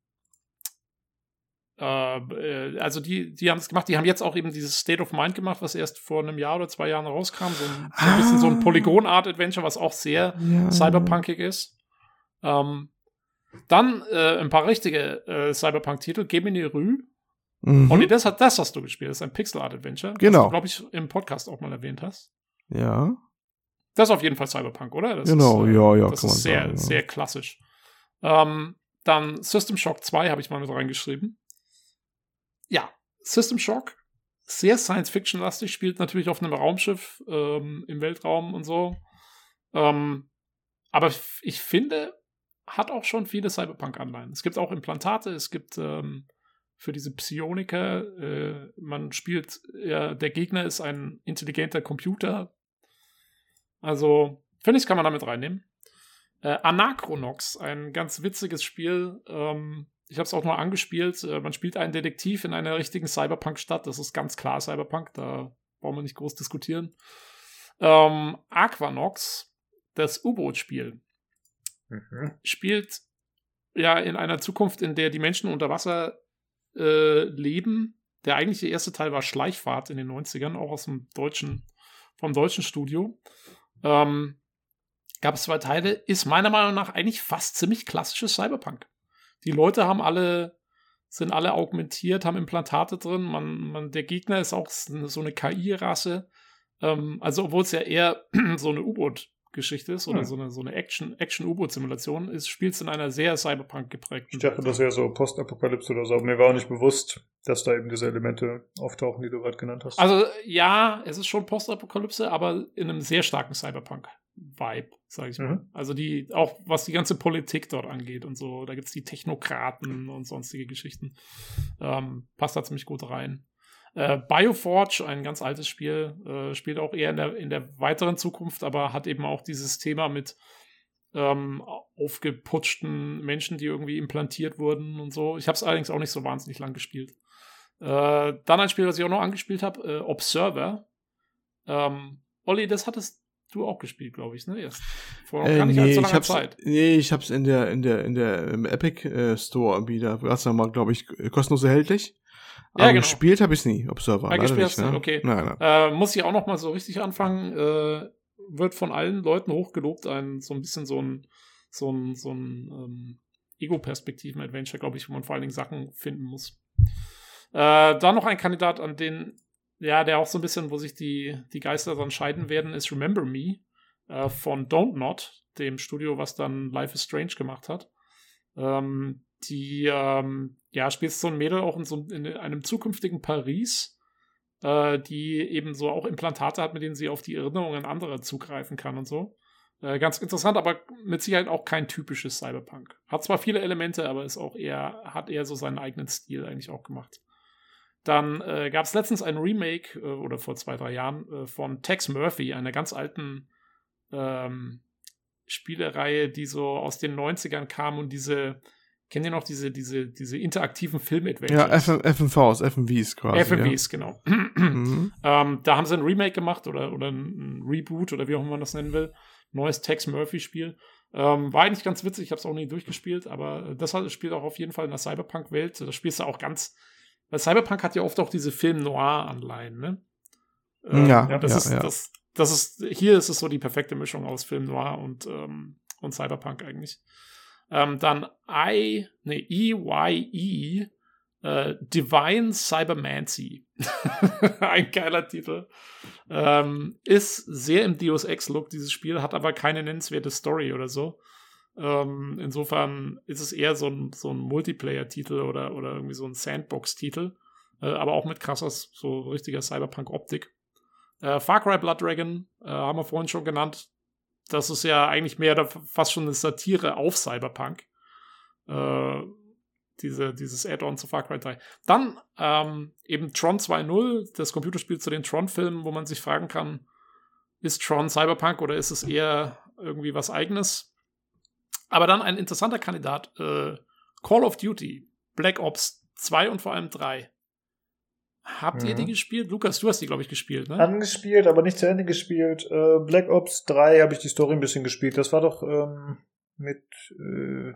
also die, die haben es gemacht, die haben jetzt auch eben dieses State of Mind gemacht, was erst vor einem Jahr oder zwei Jahren rauskam. So ein, so ein bisschen so ein Ah. Polygon-Art-Adventure, was auch sehr ja. cyberpunkig ist. Ähm, dann äh, ein paar richtige äh, Cyberpunk-Titel. Gemini Rue. Mhm. Olli, das, hat, das hast du gespielt. Das ist ein Pixel-Art-Adventure. Genau. Was du, glaube ich, im Podcast auch mal erwähnt hast. Ja. Das ist auf jeden Fall Cyberpunk, oder? Das Genau, ist, äh, ja, ja, Das ist sehr, sagen, ja. sehr klassisch. Ähm, dann System Shock 2 habe ich mal mit reingeschrieben. Ja, System Shock, sehr Science-Fiction-lastig, spielt natürlich auf einem Raumschiff ähm, im Weltraum und so. Ähm, aber ich finde, hat auch schon viele Cyberpunk-Anleihen. Es gibt auch Implantate, es gibt ähm, für diese Psioniker, äh, man spielt, ja, der Gegner ist ein intelligenter Computer. Also, finde ich, kann man damit reinnehmen. Äh, Anachronox, ein ganz witziges Spiel. Ähm, ich habe es auch nur angespielt. Äh, man spielt einen Detektiv in einer richtigen Cyberpunk-Stadt. Das ist ganz klar Cyberpunk. Da brauchen wir nicht groß diskutieren. Ähm, Aquanox, das U-Boot-Spiel, Mhm. spielt ja in einer Zukunft, in der die Menschen unter Wasser äh, leben. Der eigentliche erste Teil war Schleichfahrt in den 90ern, auch aus dem deutschen, vom deutschen Studio. Ähm, gab es zwei Teile, ist meiner Meinung nach eigentlich fast ziemlich klassisches Cyberpunk. Die Leute haben alle, sind alle augmentiert, haben Implantate drin. Man, man, der Gegner ist auch so eine KI-Rasse. Ähm, also, obwohl es ja eher so eine U-Boot-Geschichte ist oder Hm. so eine, so eine Action- Action-U-Boot-Simulation, ist, spielt es in einer sehr Cyberpunk geprägten Ich dachte, das wäre so Postapokalypse oder so, aber mir war auch nicht bewusst, dass da eben diese Elemente auftauchen, die du gerade genannt hast. Also ja, es ist schon Postapokalypse, aber in einem sehr starken Cyberpunk-Vibe, sage ich mal. Mhm. Also die, auch was die ganze Politik dort angeht und so, da gibt es die Technokraten und sonstige Geschichten. Ähm, passt da ziemlich gut rein. Äh, Bioforge, ein ganz altes Spiel, äh, spielt auch eher in der, in der weiteren Zukunft, aber hat eben auch dieses Thema mit ähm, aufgeputschten Menschen, die irgendwie implantiert wurden und so. Ich habe es allerdings auch nicht so wahnsinnig lang gespielt. Äh, dann ein Spiel, das ich auch noch angespielt habe, äh, Observer. Ähm, Olli, das hattest du auch gespielt, glaube ich, ne? Erst vor noch Äh, gar nicht nee, ich langer Zeit. nee, ich hab's in der, in der, in der im Epic äh, Store wieder. War's ja mal, glaube ich, kostenlos erhältlich. Ja, genau. gespielt habe ich's nie, Observer. Leider gespielt nicht, ne? okay. Nein, nein. Äh, muss ich auch noch mal so richtig anfangen. Äh, wird von allen Leuten hochgelobt, ein so ein bisschen so ein so ein so ein ähm, Ego-Perspektiven-Adventure, glaube ich, wo man vor allen Dingen Sachen finden muss. Äh, dann noch ein Kandidat, an den ja, der auch so ein bisschen, wo sich die die Geister dann scheiden werden, ist Remember Me äh, von Don't Not, dem Studio, was dann Life is Strange gemacht hat. Ähm, die ähm, ja spielt so ein Mädel auch in so in einem zukünftigen Paris äh, die eben so auch Implantate hat, mit denen sie auf die Erinnerungen anderer zugreifen kann und so. Äh, ganz interessant, aber mit Sicherheit auch kein typisches Cyberpunk. Hat zwar viele Elemente, aber ist auch eher, hat eher so seinen eigenen Stil eigentlich auch gemacht. Dann äh, gab es letztens ein Remake, äh, oder vor zwei, drei Jahren, äh, von Tex Murphy, einer ganz alten ähm, Spielereihe, die so aus den 90ern kam und diese, kennt ihr noch diese, diese, diese interaktiven Ja, Film-Adventures? FM, FMVs, FMVs quasi. FMVs, genau. Ja. Mhm. Ähm, da haben sie ein Remake gemacht oder, oder ein Reboot oder wie auch immer man das nennen will. Neues Tex Murphy-Spiel. Ähm, war eigentlich ganz witzig, ich habe es auch nie durchgespielt, aber das spielt auch auf jeden Fall in der Cyberpunk-Welt. Das spielst du auch ganz. Weil Cyberpunk hat ja oft auch diese Film-Noir-Anleihen, ne? Ja, und das ja, ist, ja. Das, das ist, hier ist es so die perfekte Mischung aus Film Noir und, ähm, und Cyberpunk eigentlich. Ähm, dann I, ne, EYE, äh, Divine Cybermancy. Ein geiler Titel. Ähm, ist sehr im Deus Ex-Look, dieses Spiel, hat aber keine nennenswerte Story oder so. Ähm, insofern ist es eher so ein, so ein Multiplayer-Titel oder, oder irgendwie so ein Sandbox-Titel. Äh, aber auch mit krasser, so richtiger Cyberpunk-Optik. Äh, Far Cry Blood Dragon äh, haben wir vorhin schon genannt. Das ist ja eigentlich mehr fast schon eine Satire auf Cyberpunk. Äh, diese, dieses Add-on zu Far Cry 3. Dann ähm, eben Tron 2.0, das Computerspiel zu den Tron-Filmen, wo man sich fragen kann, ist Tron Cyberpunk oder ist es eher irgendwie was eigenes? Aber dann ein interessanter Kandidat, äh, Call of Duty, Black Ops 2 und vor allem 3. Habt ihr Mhm. die gespielt? Lukas, du hast die, glaube ich, gespielt, ne? Angespielt, aber nicht zu Ende gespielt. Äh, Black Ops 3 habe ich die Story ein bisschen gespielt. Das war doch ähm, mit äh,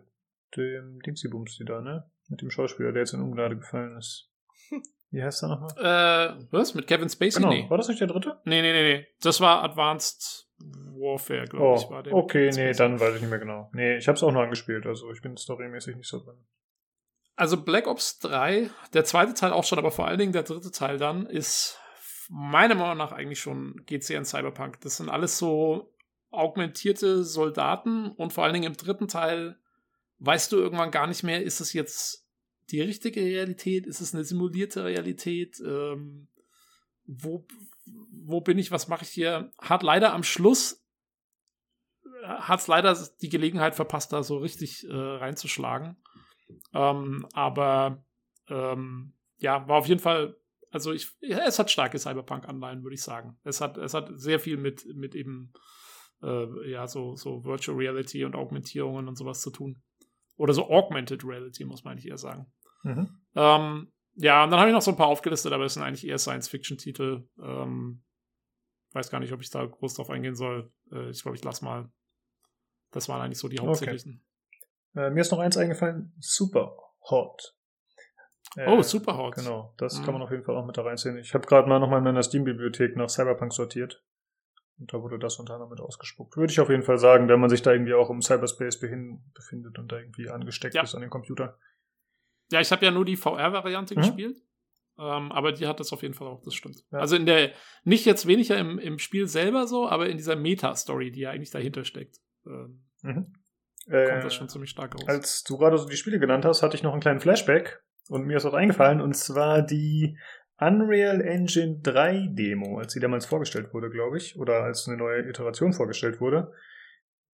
dem Dingsy-Bumsy da, ne? Mit dem Schauspieler, der jetzt in Ungnade gefallen ist. Wie heißt er nochmal? Äh, was? Mit Kevin Spacey? Genau. Nee. War das nicht der dritte? nee, nee, nee, nee. Das war Advanced Warfare, glaube Oh, ich. War der okay, nee, dann weiß ich nicht mehr genau. Nee, ich habe es auch nur angespielt, also ich bin storymäßig nicht so drin. Also Black Ops 3, der zweite Teil auch schon, aber vor allen Dingen der dritte Teil dann, ist meiner Meinung nach eigentlich schon sehr in Cyberpunk. Das sind alles so augmentierte Soldaten und vor allen Dingen im dritten Teil weißt du irgendwann gar nicht mehr, ist es jetzt die richtige Realität, ist es eine simulierte Realität, ähm, wo, wo bin ich, was mache ich hier? Hat leider am Schluss hat es leider die Gelegenheit verpasst, da so richtig äh, reinzuschlagen. Ähm, aber ähm, ja, war auf jeden Fall, also ich, es hat starke Cyberpunk-Anleihen, würde ich sagen. Es hat, es hat sehr viel mit, mit eben, äh, ja, so, so Virtual Reality und Augmentierungen und sowas zu tun. Oder so Augmented Reality, muss man eigentlich eher sagen. Mhm. Ähm, ja, und dann habe ich noch so ein paar aufgelistet, aber es sind eigentlich eher Science-Fiction-Titel. Ähm, weiß gar nicht, ob ich da groß drauf eingehen soll. Äh, ich glaube, ich lass mal. Das waren eigentlich so die hauptsächlichen. Äh, mir ist noch eins eingefallen, Super Hot. Äh, Oh, Super Hot. Genau, das Mhm. kann man auf jeden Fall auch mit da reinziehen. Ich habe gerade mal nochmal in meiner Steam-Bibliothek nach Cyberpunk sortiert. Und da wurde das unter anderem mit ausgespuckt. Würde ich auf jeden Fall sagen, wenn man sich da irgendwie auch im Cyberspace befindet und da irgendwie angesteckt Ja. ist an den Computer. Ja, ich habe ja nur die VR-Variante Mhm. gespielt. Ähm, aber die hat das auf jeden Fall auch, das stimmt. Ja. Also in der, nicht jetzt weniger im, im Spiel selber so, aber in dieser Meta-Story, die ja eigentlich dahinter steckt, ähm, Mhm. Kommt Äh, das schon ziemlich stark raus. als du gerade so die Spiele genannt hast, hatte ich noch einen kleinen Flashback und mir ist auch eingefallen, und zwar die Unreal Engine 3 Demo, als sie damals vorgestellt wurde, glaube ich, oder als eine neue Iteration vorgestellt wurde.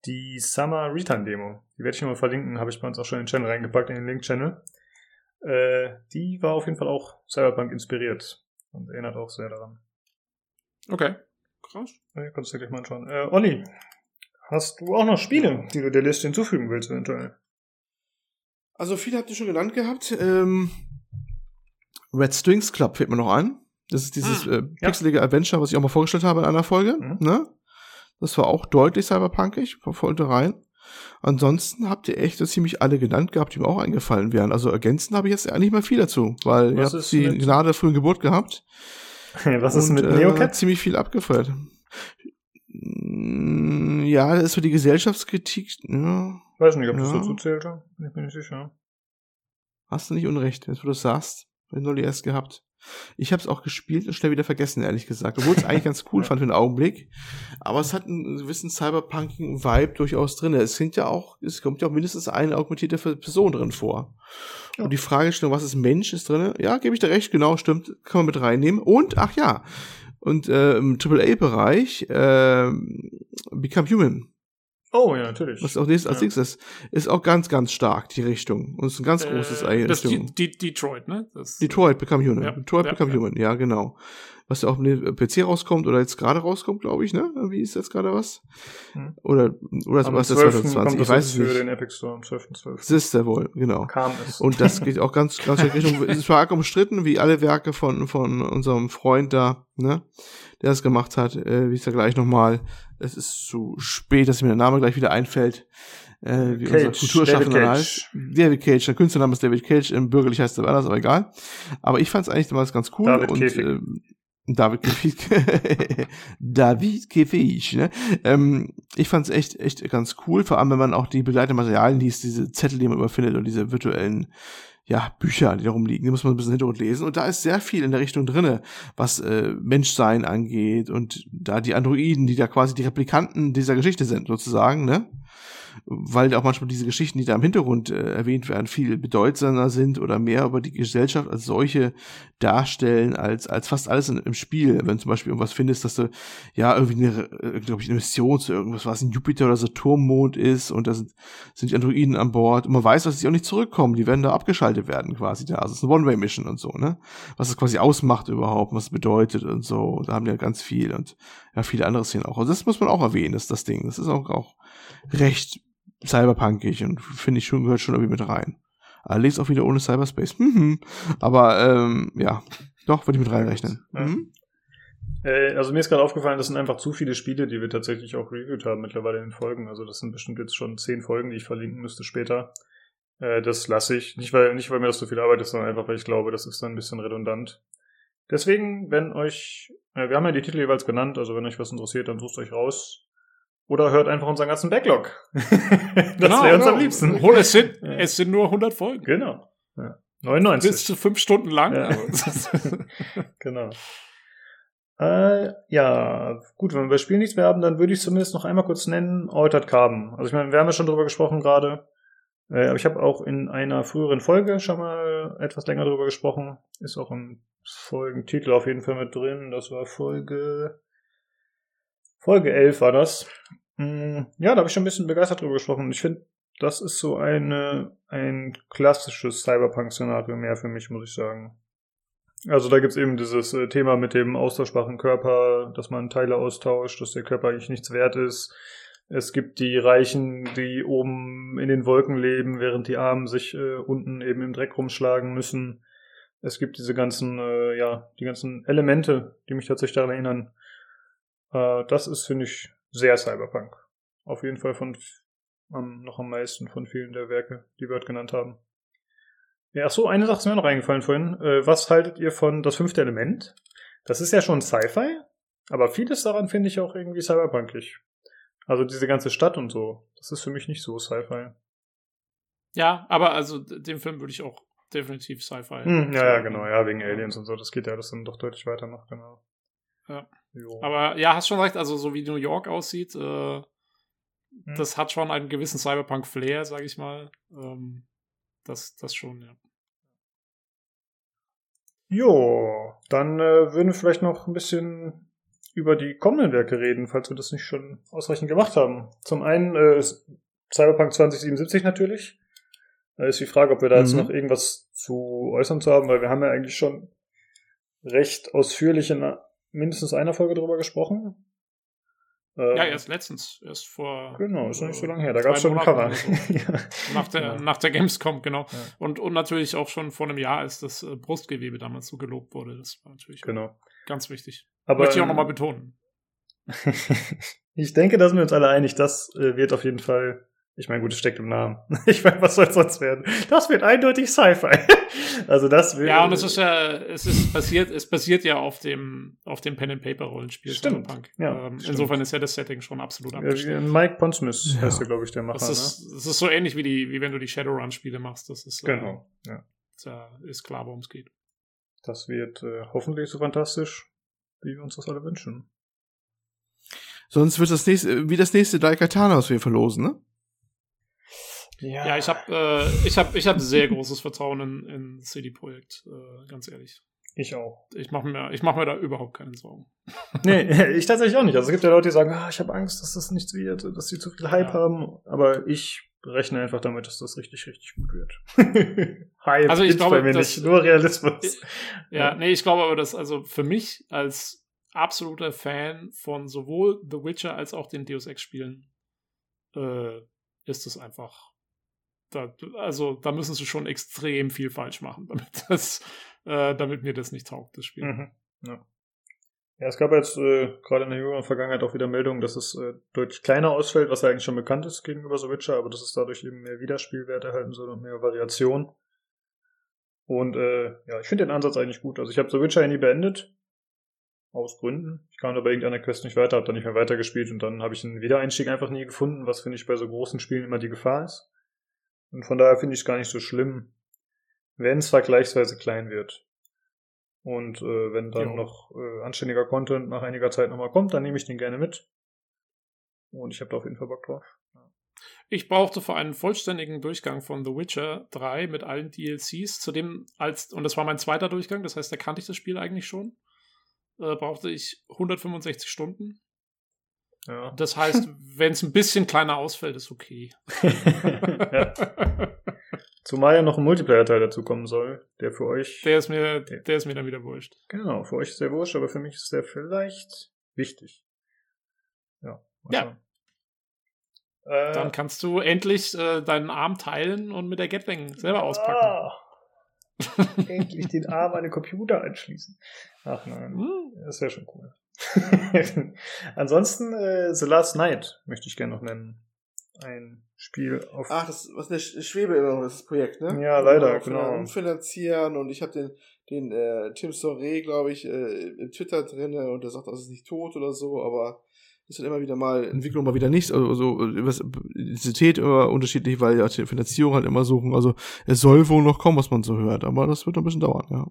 Die Summer Return Demo. Die werde ich nochmal verlinken, habe ich bei uns auch schon in den Channel reingepackt, in den Link-Channel. Äh, die war auf jeden Fall auch Cyberpunk inspiriert und erinnert auch sehr daran. okay. Krass. Ja, kannst du dir gleich mal anschauen. Äh, Olli, hast du auch noch Spiele, die du der Liste hinzufügen willst, eventuell? Also viele habt ihr schon genannt gehabt. Ähm, Red Strings Club fällt mir noch an. Das ist dieses Hm, äh, pixelige Adventure, was ich auch mal vorgestellt habe in einer Folge. Mhm. Ne? Das war auch deutlich cyberpunkig, von vornherein. Ansonsten habt ihr echt so ziemlich alle genannt gehabt, die mir auch eingefallen wären. Also ergänzen habe ich jetzt eigentlich mal viel dazu, weil ihr Was habt ist die Gnade der frühen Geburt gehabt. Was ist und, mit äh, Neocat? ziemlich viel abgefeuert. Mm, Ja, das ist so die Gesellschaftskritik. Ja, Weiß nicht, ob das Ja. dazu zählte. Bin ich mir nicht sicher. Hast du nicht unrecht, jetzt wo du es sagst. Nur die erst gehabt. Ich habe es auch gespielt und schnell wieder vergessen, ehrlich gesagt. Obwohl es eigentlich ganz cool fand für den Augenblick. Aber es hat einen gewissen cyberpunkigen Vibe durchaus drin. Es sind ja auch, es kommt ja auch mindestens eine augmentierte Person drin vor. Ja. Und die Fragestellung, was ist Mensch, ist drin. Ja, gebe ich dir recht, genau, stimmt. Kann man mit reinnehmen. Und, ach ja, und äh, im AAA-Bereich äh, Become Human Oh, ja, natürlich. was auch nächstes als Ja. nächstes ist auch ganz, ganz stark, die Richtung. Und es ist ein ganz großes äh, Ei in das Richtung. Detroit, ne? Das, Detroit Become Human. Ja, Detroit ja, Become. Human, ja, genau. Was ja auch mit dem PC rauskommt oder jetzt gerade rauskommt, glaube ich, ne? Wie ist jetzt gerade was? Hm. Oder, oder Am was ist 12. 2020? kommt Ich das weiß es für nicht. den Epic Store am 12.12. Das ist der wohl, genau. Kam es. Und das geht auch ganz, ganz in Richtung, es ist arg umstritten, wie alle Werke von, von unserem Freund da, ne, der das gemacht hat, äh, wie ist er gleich nochmal, es ist zu spät, dass mir der Name gleich wieder einfällt, äh, wie Cage, unser Kulturschaffender David heißt. David Cage, der Künstlername ist David Cage, im Bürgerlich heißt er anders, aber egal. Aber ich fand es eigentlich damals ganz cool David und, Käfig. ähm, David Käfig. David Käfig, ne? Ähm, ich fand es echt, echt ganz cool, vor allem wenn man auch die begleitenden Materialien liest, diese Zettel, die man überfindet und diese virtuellen ja, Bücher, die da rumliegen, die muss man ein bisschen Hintergrund lesen. Und da ist sehr viel in der Richtung drinne, was äh, Menschsein angeht und da die Androiden, die da quasi die Replikanten dieser Geschichte sind, sozusagen, ne? Weil auch manchmal diese Geschichten, die da im Hintergrund äh, erwähnt werden, viel bedeutsamer sind oder mehr über die Gesellschaft als solche darstellen, als, als fast alles in, im Spiel. Wenn du zum Beispiel irgendwas findest, dass du ja irgendwie eine, äh, glaube ich, eine Mission zu irgendwas, was ein Jupiter oder Saturnmond ist und da sind, sind die Androiden an Bord und man weiß, dass sie auch nicht zurückkommen, die werden da abgeschaltet werden quasi da. Also es ist eine One-Way-Mission und so, ne? Was es quasi ausmacht überhaupt, was es bedeutet und so. Da haben die ja ganz viel und ja, viele andere Szenen auch. Also das muss man auch erwähnen, das ist das Ding. Das ist auch, auch recht cyberpunkig und finde ich schon, gehört schon irgendwie mit rein. Allerdings auch wieder ohne Cyberspace. Mhm. Aber ähm, ja, doch, würde ich mit reinrechnen. Mhm. Äh, also mir ist gerade aufgefallen, das sind einfach zu viele Spiele, die wir tatsächlich auch reviewed haben mittlerweile in den Folgen. Also das sind bestimmt jetzt schon zehn Folgen, die ich verlinken müsste später. Äh, das lasse ich. Nicht weil, nicht weil mir das so viel Arbeit ist, sondern einfach, weil ich glaube, das ist dann ein bisschen redundant. Deswegen, wenn euch, äh, wir haben ja die Titel jeweils genannt, also wenn euch was interessiert, dann sucht euch raus. Oder hört einfach unseren ganzen Backlog. das wäre uns am liebsten. Hol, es sind, Ja. es sind nur 100 Folgen. Genau. Ja. 99. Bis zu fünf Stunden lang. Ja. aber- genau. Äh, ja, gut, wenn wir bei Spiel nichts mehr haben, dann würde ich zumindest noch einmal kurz nennen, Altered Carbon. Also ich meine, wir haben ja schon drüber gesprochen gerade, äh, aber ich habe auch in einer früheren Folge schon mal etwas länger drüber gesprochen. Ist auch im Folgentitel auf jeden Fall mit drin. Das war Folge Folge 11 war das. Mm, Ja, da habe ich schon ein bisschen begeistert drüber gesprochen. Ich finde, das ist so eine, ein klassisches Cyberpunk-Szenario mehr für mich, muss ich sagen. Also da gibt's eben dieses äh, Thema mit dem austauschbaren Körper, dass man Teile austauscht, dass der Körper eigentlich nichts wert ist. Es gibt die Reichen, die oben in den Wolken leben, während die Armen sich äh, unten eben im Dreck rumschlagen müssen. Es gibt diese ganzen, äh, ja, die ganzen Elemente, die mich tatsächlich daran erinnern. Äh, das ist, finde ich, sehr Cyberpunk. Auf jeden Fall von am, noch am meisten von vielen der Werke, die wir heute genannt haben. Ja, ach so, eine Sache ist mir noch eingefallen vorhin. Äh, was haltet ihr von das fünfte Element? Das ist ja schon Sci-Fi, aber vieles daran finde ich auch irgendwie cyberpunkig. Also diese ganze Stadt und so, das ist für mich nicht so Sci-Fi. ja, aber also den Film würde ich auch definitiv Sci-Fi. Hm, ja, ja, genau, ja, wegen Aliens und so, das geht ja das dann doch deutlich weiter noch, genau. Ja. Jo. Aber ja, hast schon recht, also so wie New York aussieht, äh, Hm. das hat schon einen gewissen Cyberpunk-Flair, sag ich mal. Ähm, das, das schon, ja. Jo, dann äh, würden wir vielleicht noch ein bisschen über die kommenden Werke reden, falls wir das nicht schon ausreichend gemacht haben. Zum einen äh, ist Cyberpunk 2077 natürlich. Da ist die Frage, ob wir da jetzt Mhm. noch irgendwas zu äußern zu haben, weil wir haben ja eigentlich schon recht ausführlich in mindestens einer Folge drüber gesprochen. Ja, erst letztens, erst vor. Genau, ist noch nicht so lange her. Da gab es schon ein Cover. so. ja. Nach der, Ja. nach der Gamescom, genau. Ja. Und, und natürlich auch schon vor einem Jahr, als das äh, Brustgewebe damals so gelobt wurde. Das war natürlich Genau. ganz wichtig. Aber Möchte ich auch ähm, nochmal betonen. ich denke, da sind wir uns alle einig, das äh, wird auf jeden Fall. Ich meine, gut, es steckt im Namen. Ich meine, was soll es sonst werden? Das wird eindeutig Sci-Fi. Also das wird. Ja, und es ist ja, es ist passiert, es basiert ja auf dem, auf dem Pen and Paper Rollenspiel Stimmt, Cyberpunk. ja, ähm, stimmt. insofern ist ja das Setting schon absolut wie- Mike Pondsmith Ja. heißt ja, glaube ich, der Macher. Das ist, das ist so ähnlich wie die, wie wenn du die Shadowrun-Spiele machst. Das ist, ne? äh, Genau. Ja. Da ist klar, worum es geht. Das wird äh, hoffentlich so fantastisch, wie wir uns das alle wünschen. Sonst wird das nächste, wie das nächste Daikatana, was wir verlosen, ne? Ja, ich habe äh, ich hab, ich hab sehr großes Vertrauen in, in CD Projekt, äh, ganz ehrlich. Ich auch. Ich mache mir, ich mach mir da überhaupt keine Sorgen. Nee, ich tatsächlich auch nicht. Also es gibt ja Leute, die sagen, ah, ich habe Angst, dass das nichts wird, dass sie zu viel Hype Ja. haben. Aber ich rechne einfach damit, dass das richtig, richtig gut wird. Hype Also ich glaube, bei mir das- nicht, nur Realismus. Ja, nee, ich glaube aber, dass also für mich als absoluter Fan von sowohl The Witcher als auch den Deus Ex-Spielen äh, ist es einfach. Da, also da müssen sie schon extrem viel falsch machen, damit das, äh, damit mir das nicht taugt, das Spiel. Mhm. Ja. ja, es gab jetzt äh, gerade in der jüngeren Vergangenheit auch wieder Meldungen, dass es äh, deutlich kleiner ausfällt, was ja eigentlich schon bekannt ist gegenüber The aber dass es dadurch eben mehr Wiederspielwert erhalten soll und mehr Variation. Und äh, ja, ich finde den Ansatz eigentlich gut. Also ich habe The nie beendet. Aus Gründen. Ich kam da bei irgendeiner Quest nicht weiter, habe dann nicht mehr weitergespielt und dann habe ich einen Wiedereinstieg einfach nie gefunden, was finde ich bei so großen Spielen immer die Gefahr ist. Und von daher finde ich es gar nicht so schlimm, wenn es vergleichsweise klein wird. Und äh, wenn dann Jo. noch äh, anständiger Content nach einiger Zeit nochmal kommt, dann nehme ich den gerne mit. Und ich habe da auf jeden Fall Bock drauf. Ich brauchte für einen vollständigen Durchgang von The Witcher 3 mit allen DLCs, zudem als, und das war mein zweiter Durchgang, das heißt, da kannte ich das Spiel eigentlich schon, äh, brauchte ich 165 Stunden. Ja. Das heißt, wenn es ein bisschen kleiner ausfällt, ist okay. ja. Zumal ja noch ein Multiplayer-Teil dazu kommen soll, der für euch. Der ist mir, der ist mir dann wieder wurscht. Genau, für euch ist der wurscht, aber für mich ist der vielleicht wichtig. Ja. Ja. Äh, Dann kannst du endlich äh, deinen Arm teilen und mit der Gatling selber auspacken. Ah, endlich den Arm an den Computer anschließen. Ach nein. Hm. Das wäre schon cool. Ansonsten äh, The Last Night möchte ich gerne noch nennen. Ein Spiel auf. Ach, das was eine Sch- Schwebe immer noch, das Projekt, ne? Ja, leider, genau. der Umfinanzieren und ich habe den, den äh, Tim Soré, glaube ich, äh, im Twitter drinne und der sagt, das ist nicht tot oder so, aber ist halt immer wieder mal Entwicklung, mal wieder nicht. Also so, was, Intensität immer unterschiedlich, weil ja die Finanzierung halt immer suchen. Also es soll wohl noch kommen, was man so hört, aber das wird noch ein bisschen dauern, ja.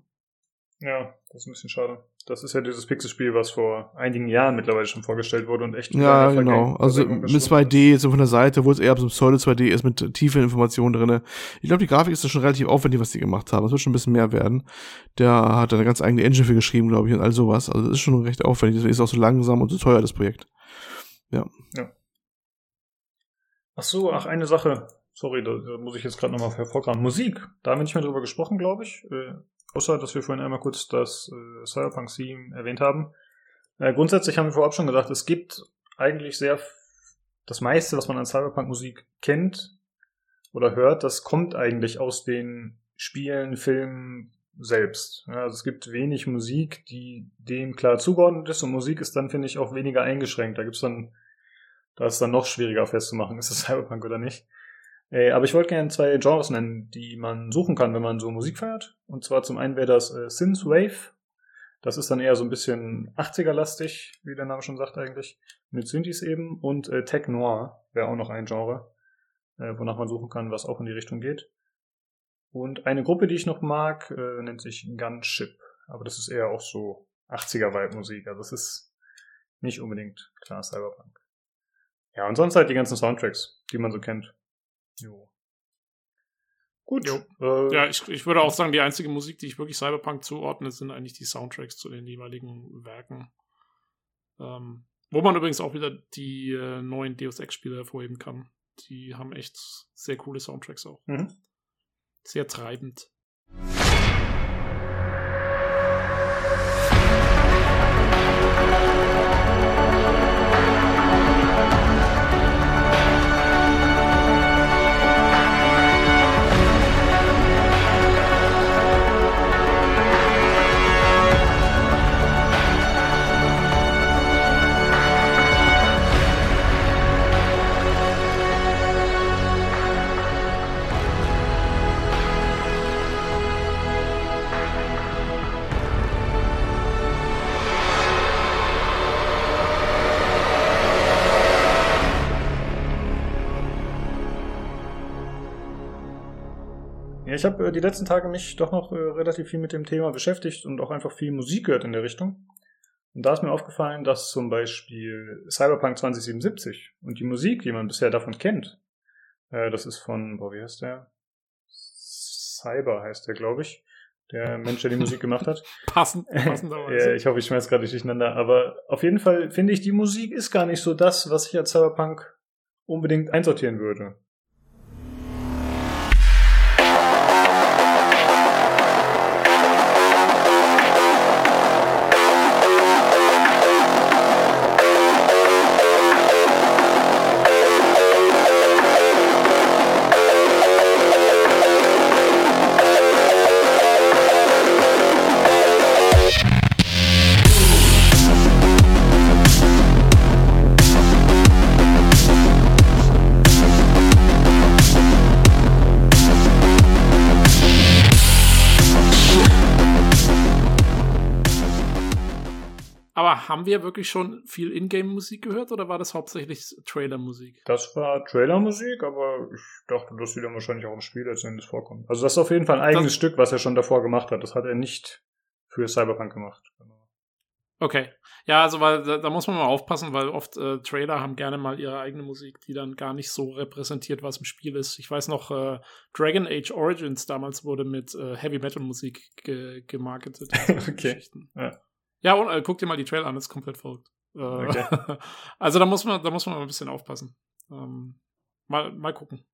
Ja, das ist ein bisschen schade. Das ist ja dieses Pixel-Spiel, was vor einigen Jahren mittlerweile schon vorgestellt wurde und echt. Ja, genau. Also mit verschwunden 2D, so von der Seite, wo es eher so Pseudo 2D ist, mit tiefen Informationen drinne. Ich glaube, die Grafik ist da schon relativ aufwendig, was die gemacht haben. Es wird schon ein bisschen mehr werden. Der hat da eine ganz eigene Engine für geschrieben, glaube ich, und all sowas. Also das ist schon recht aufwendig. Deswegen ist auch so langsam und so teuer, das Projekt. Ach so, ach, eine Sache. Sorry, da, da muss ich jetzt gerade nochmal hervorkramen. Musik. Da haben wir nicht mehr drüber gesprochen, glaube ich. Äh, außer, dass wir vorhin einmal kurz das äh, Cyberpunk-Theme erwähnt haben. Äh, grundsätzlich haben wir vorab schon gesagt, es gibt eigentlich sehr das meiste, was man an Cyberpunk-Musik kennt oder hört, das kommt eigentlich aus den Spielen, Filmen selbst. Ja, also es gibt wenig Musik, die dem klar zugeordnet ist und Musik ist dann, finde ich, auch weniger eingeschränkt. Da gibt's dann da ist es dann noch schwieriger festzumachen, ist es Cyberpunk oder nicht. Äh, aber ich wollte gerne zwei Genres nennen, die man suchen kann, wenn man so Musik feiert. Und zwar zum einen wäre das äh, Synthwave. Das ist dann eher so ein bisschen 80er-lastig, wie der Name schon sagt eigentlich. Mit Synthes eben. Und äh, Tech Noir wäre auch noch ein Genre, äh, wonach man suchen kann, was auch in die Richtung geht. Und eine Gruppe, die ich noch mag, äh, nennt sich Gunship. Aber das ist eher auch so 80er-Vibe-Musik. Also es ist nicht unbedingt klar Cyberpunk. Ja, und sonst halt die ganzen Soundtracks, die man so kennt. Jo. Gut. Jo. Äh, Ja, ich, ich würde auch sagen, die einzige Musik, die ich wirklich Cyberpunk zuordne, sind eigentlich die Soundtracks zu den jeweiligen Werken. Ähm, wo man übrigens auch wieder die äh, neuen Deus Ex-Spiele hervorheben kann. Die haben echt sehr coole Soundtracks auch. Mhm. Sehr treibend. Ich habe äh, die letzten Tage mich doch noch äh, relativ viel mit dem Thema beschäftigt und auch einfach viel Musik gehört in der Richtung. Und da ist mir aufgefallen, dass zum Beispiel Cyberpunk 2077 und die Musik, die man bisher davon kennt, äh, das ist von, boah, wie heißt der? Cyber heißt der, glaube ich. Der Mensch, der die Musik gemacht hat. Passend, passenderweise. ja, ich hoffe, ich schmeiß gerade nicht durcheinander. Aber auf jeden Fall finde ich, die Musik ist gar nicht so das, was ich als Cyberpunk unbedingt einsortieren würde. Haben wir wirklich schon viel Ingame-Musik gehört oder war das hauptsächlich Trailer-Musik? Das war Trailermusik, aber ich dachte, dass die dann wahrscheinlich auch im Spiel letzten Endes vorkommt. Also das ist auf jeden Fall ein eigenes Das- Stück, was er schon davor gemacht hat. Das hat er nicht für Cyberpunk gemacht. Okay. Ja, also weil da, da muss man mal aufpassen, weil oft äh, Trailer haben gerne mal ihre eigene Musik, die dann gar nicht so repräsentiert, was im Spiel ist. Ich weiß noch, äh, Dragon Age Origins damals wurde mit äh, Heavy Metal Musik ge gemarketet. Okay. Geschichten. Ja. Ja, und äh, guck dir mal die Trailer an, das ist komplett verrückt. Äh, Okay. also da muss man, da muss man mal ein bisschen aufpassen. Ähm, mal, mal gucken.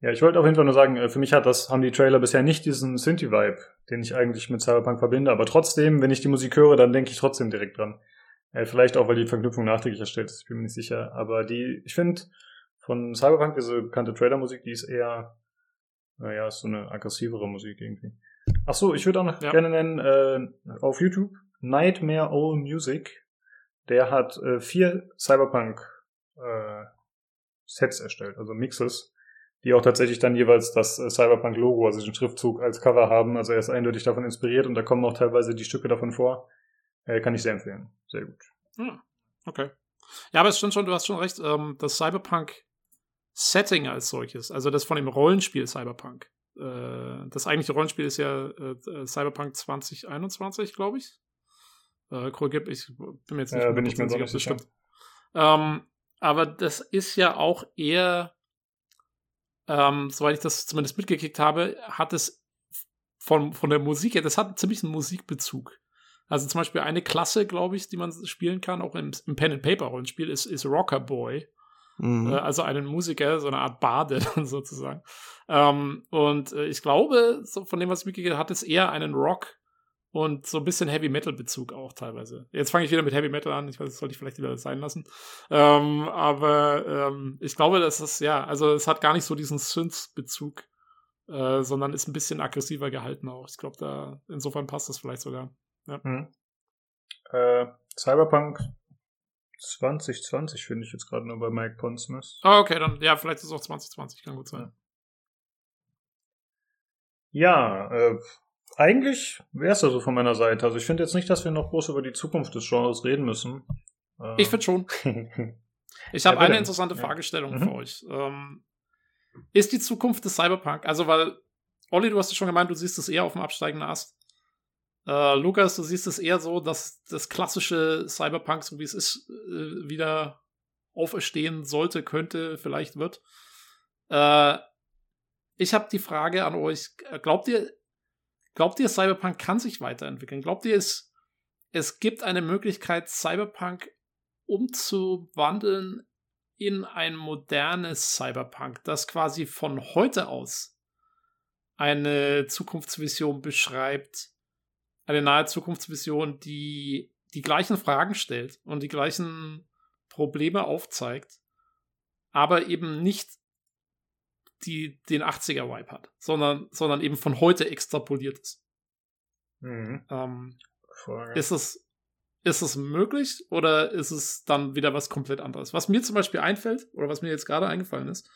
Ja, ich wollte auf jeden Fall nur sagen, äh, für mich hat das, haben die Trailer bisher nicht diesen Synthie-Vibe, den ich eigentlich mit Cyberpunk verbinde. Aber trotzdem, wenn ich die Musik höre, dann denke ich trotzdem direkt dran. Äh, vielleicht auch, weil die Verknüpfung nachträglich erstellt ist, ich bin mir nicht sicher. Aber die, ich finde, von Cyberpunk, diese bekannte Trailer-Musik, die ist eher, naja, ist so eine aggressivere Musik irgendwie. Ach so, ich würde auch noch Ja. gerne nennen, äh, auf YouTube, Nightmare All Music. Der hat äh, vier Cyberpunk äh, Sets erstellt, also Mixes die auch tatsächlich dann jeweils das äh, Cyberpunk-Logo, also den Schriftzug als Cover haben. Also er ist eindeutig davon inspiriert und da kommen auch teilweise die Stücke davon vor. Äh, kann ich sehr empfehlen. Sehr gut. Ja, okay. Ja, aber es stimmt schon, du hast schon recht, ähm, das Cyberpunk-Setting als solches, also das von dem Rollenspiel Cyberpunk. Äh, das eigentliche Rollenspiel ist ja äh, Cyberpunk 2021, glaube ich. Äh, korrigiert, ich bin mir jetzt nicht Äh, bin ich mir 100% so sicher, ob das sicher. stimmt. Ähm, aber das ist ja auch eher, ähm, soweit ich das zumindest mitgekriegt habe, hat es von, von der Musik her, das hat ziemlich einen Musikbezug. Also zum Beispiel eine Klasse, glaube ich, die man spielen kann, auch im, im Pen-and-Paper-Rollenspiel, ist, ist Rocker Boy. Mhm. Äh, also einen Musiker, so eine Art Bade sozusagen. Ähm, und äh, ich glaube, so von dem, was ich mitgekriegt habe, hat es eher einen Rock und so ein bisschen Heavy Metal Bezug auch teilweise. Jetzt fange ich wieder mit Heavy Metal an. Ich weiß, das sollte ich vielleicht wieder sein lassen. Ähm, aber ähm, ich glaube, das ist ja, also es hat gar nicht so diesen Synth-Bezug, äh, sondern ist ein bisschen aggressiver gehalten auch. Ich glaube, da insofern passt das vielleicht sogar. Hm. Äh, Cyberpunk 2020 finde ich jetzt gerade nur bei Mike Pondsmith. Ah, okay, dann ja, vielleicht ist es auch 2020, kann gut sein. Ja, äh, eigentlich wäre es also von meiner Seite. Also ich finde jetzt nicht, dass wir noch groß über die Zukunft des Genres reden müssen. Äh, Ich finde schon. Ich Ja, habe bitte. eine interessante Ja. Fragestellung Mhm. für euch. Ähm, ist die Zukunft des Cyberpunk, also weil, Olli, du hast es schon gemeint, du siehst es eher auf dem absteigenden Ast. Äh, Lukas, du siehst es eher so, dass das klassische Cyberpunk, so wie es ist, äh, wieder auferstehen sollte, könnte, vielleicht wird. Äh, ich habe die Frage an euch, glaubt ihr, glaubt ihr, Cyberpunk kann sich weiterentwickeln? Glaubt ihr, es, es gibt eine Möglichkeit, Cyberpunk umzuwandeln in ein modernes Cyberpunk, das quasi von heute aus eine Zukunftsvision beschreibt, eine nahe Zukunftsvision, die die gleichen Fragen stellt und die gleichen Probleme aufzeigt, aber eben nicht die den 80er-Vibe hat, sondern, sondern eben von heute extrapoliert ist. Mhm. Ähm, ist es, ist es möglich oder ist es dann wieder was komplett anderes? Was mir zum Beispiel einfällt, oder was mir jetzt gerade eingefallen ist,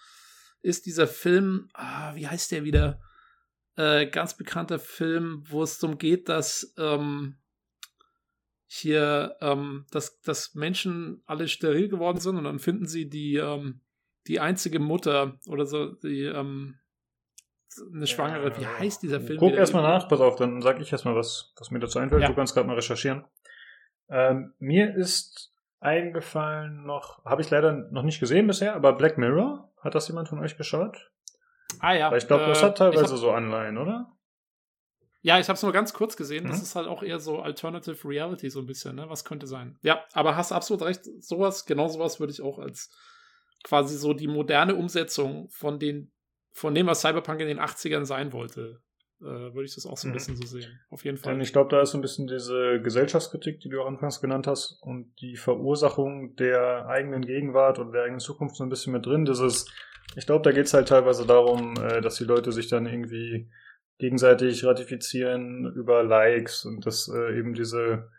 ist dieser Film, ah, wie heißt der wieder? Äh, ganz bekannter Film, wo es darum geht, dass ähm, hier, ähm, dass, dass Menschen alle steril geworden sind und dann finden sie die, ähm, die einzige Mutter oder so, die, ähm, eine Schwangere. Wie heißt dieser Film? Guck erstmal nach, pass auf, dann sag ich erstmal was, was mir dazu einfällt. Ja. Du kannst gerade mal recherchieren. Ähm, mir ist eingefallen noch, habe ich leider noch nicht gesehen bisher, aber Black Mirror, hat das jemand von euch geschaut? Ah ja. Weil ich glaube, das äh, hat teilweise hab, so Anleihen, oder? Ja, ich habe es nur ganz kurz gesehen. Das Mhm. ist halt auch eher so Alternative Reality so ein bisschen, ne? Was könnte sein? Ja, aber hast absolut recht. Sowas, genau sowas würde ich auch als quasi so die moderne Umsetzung von den, von dem, was Cyberpunk in den 80ern sein wollte, äh, würde ich das auch so ein Mhm. bisschen so sehen. Auf jeden Fall. Denn ich glaube, da ist so ein bisschen diese Gesellschaftskritik, die du auch anfangs genannt hast, und die Verursachung der eigenen Gegenwart und der eigenen Zukunft so ein bisschen mit drin. Dieses, ich glaube, da geht es halt teilweise darum, äh, dass die Leute sich dann irgendwie gegenseitig ratifizieren über Likes und dass äh, eben diese,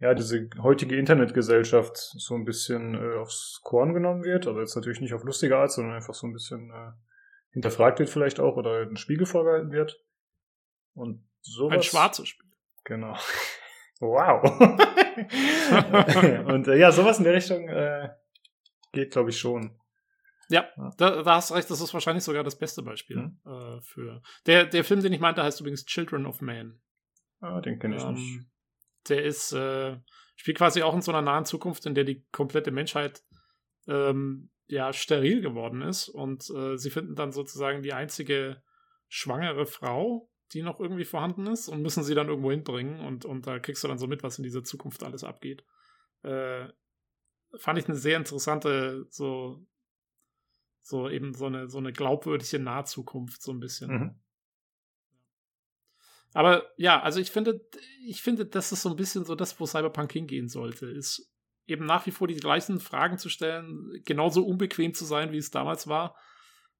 ja, diese heutige Internetgesellschaft so ein bisschen äh, aufs Korn genommen wird. Also jetzt natürlich nicht auf lustige Art, sondern einfach so ein bisschen äh, hinterfragt wird vielleicht auch oder ein Spiegel vorgehalten wird. Und sowas. ein schwarzes Spiel. Genau. Wow. und äh, ja, sowas in der Richtung äh, geht, glaube ich, schon. Ja, da, da hast du recht, das ist wahrscheinlich sogar das beste Beispiel Mhm. äh, für. Der, der Film, den ich meinte, heißt übrigens Children of Man. Ah, den kenne ich nicht. Der ist, äh, spielt quasi auch in so einer nahen Zukunft, in der die komplette Menschheit ähm, ja steril geworden ist und äh, sie finden dann sozusagen die einzige schwangere Frau, die noch irgendwie vorhanden ist und müssen sie dann irgendwo hinbringen und, und da kriegst du dann so mit, was in dieser Zukunft alles abgeht. Äh, fand ich eine sehr interessante, so, so eben so eine, so eine glaubwürdige Nahzukunft, so ein bisschen. Mhm. Aber ja, also ich finde, ich finde, das ist so ein bisschen so das, wo Cyberpunk hingehen sollte, ist eben nach wie vor die gleichen Fragen zu stellen, genauso unbequem zu sein, wie es damals war,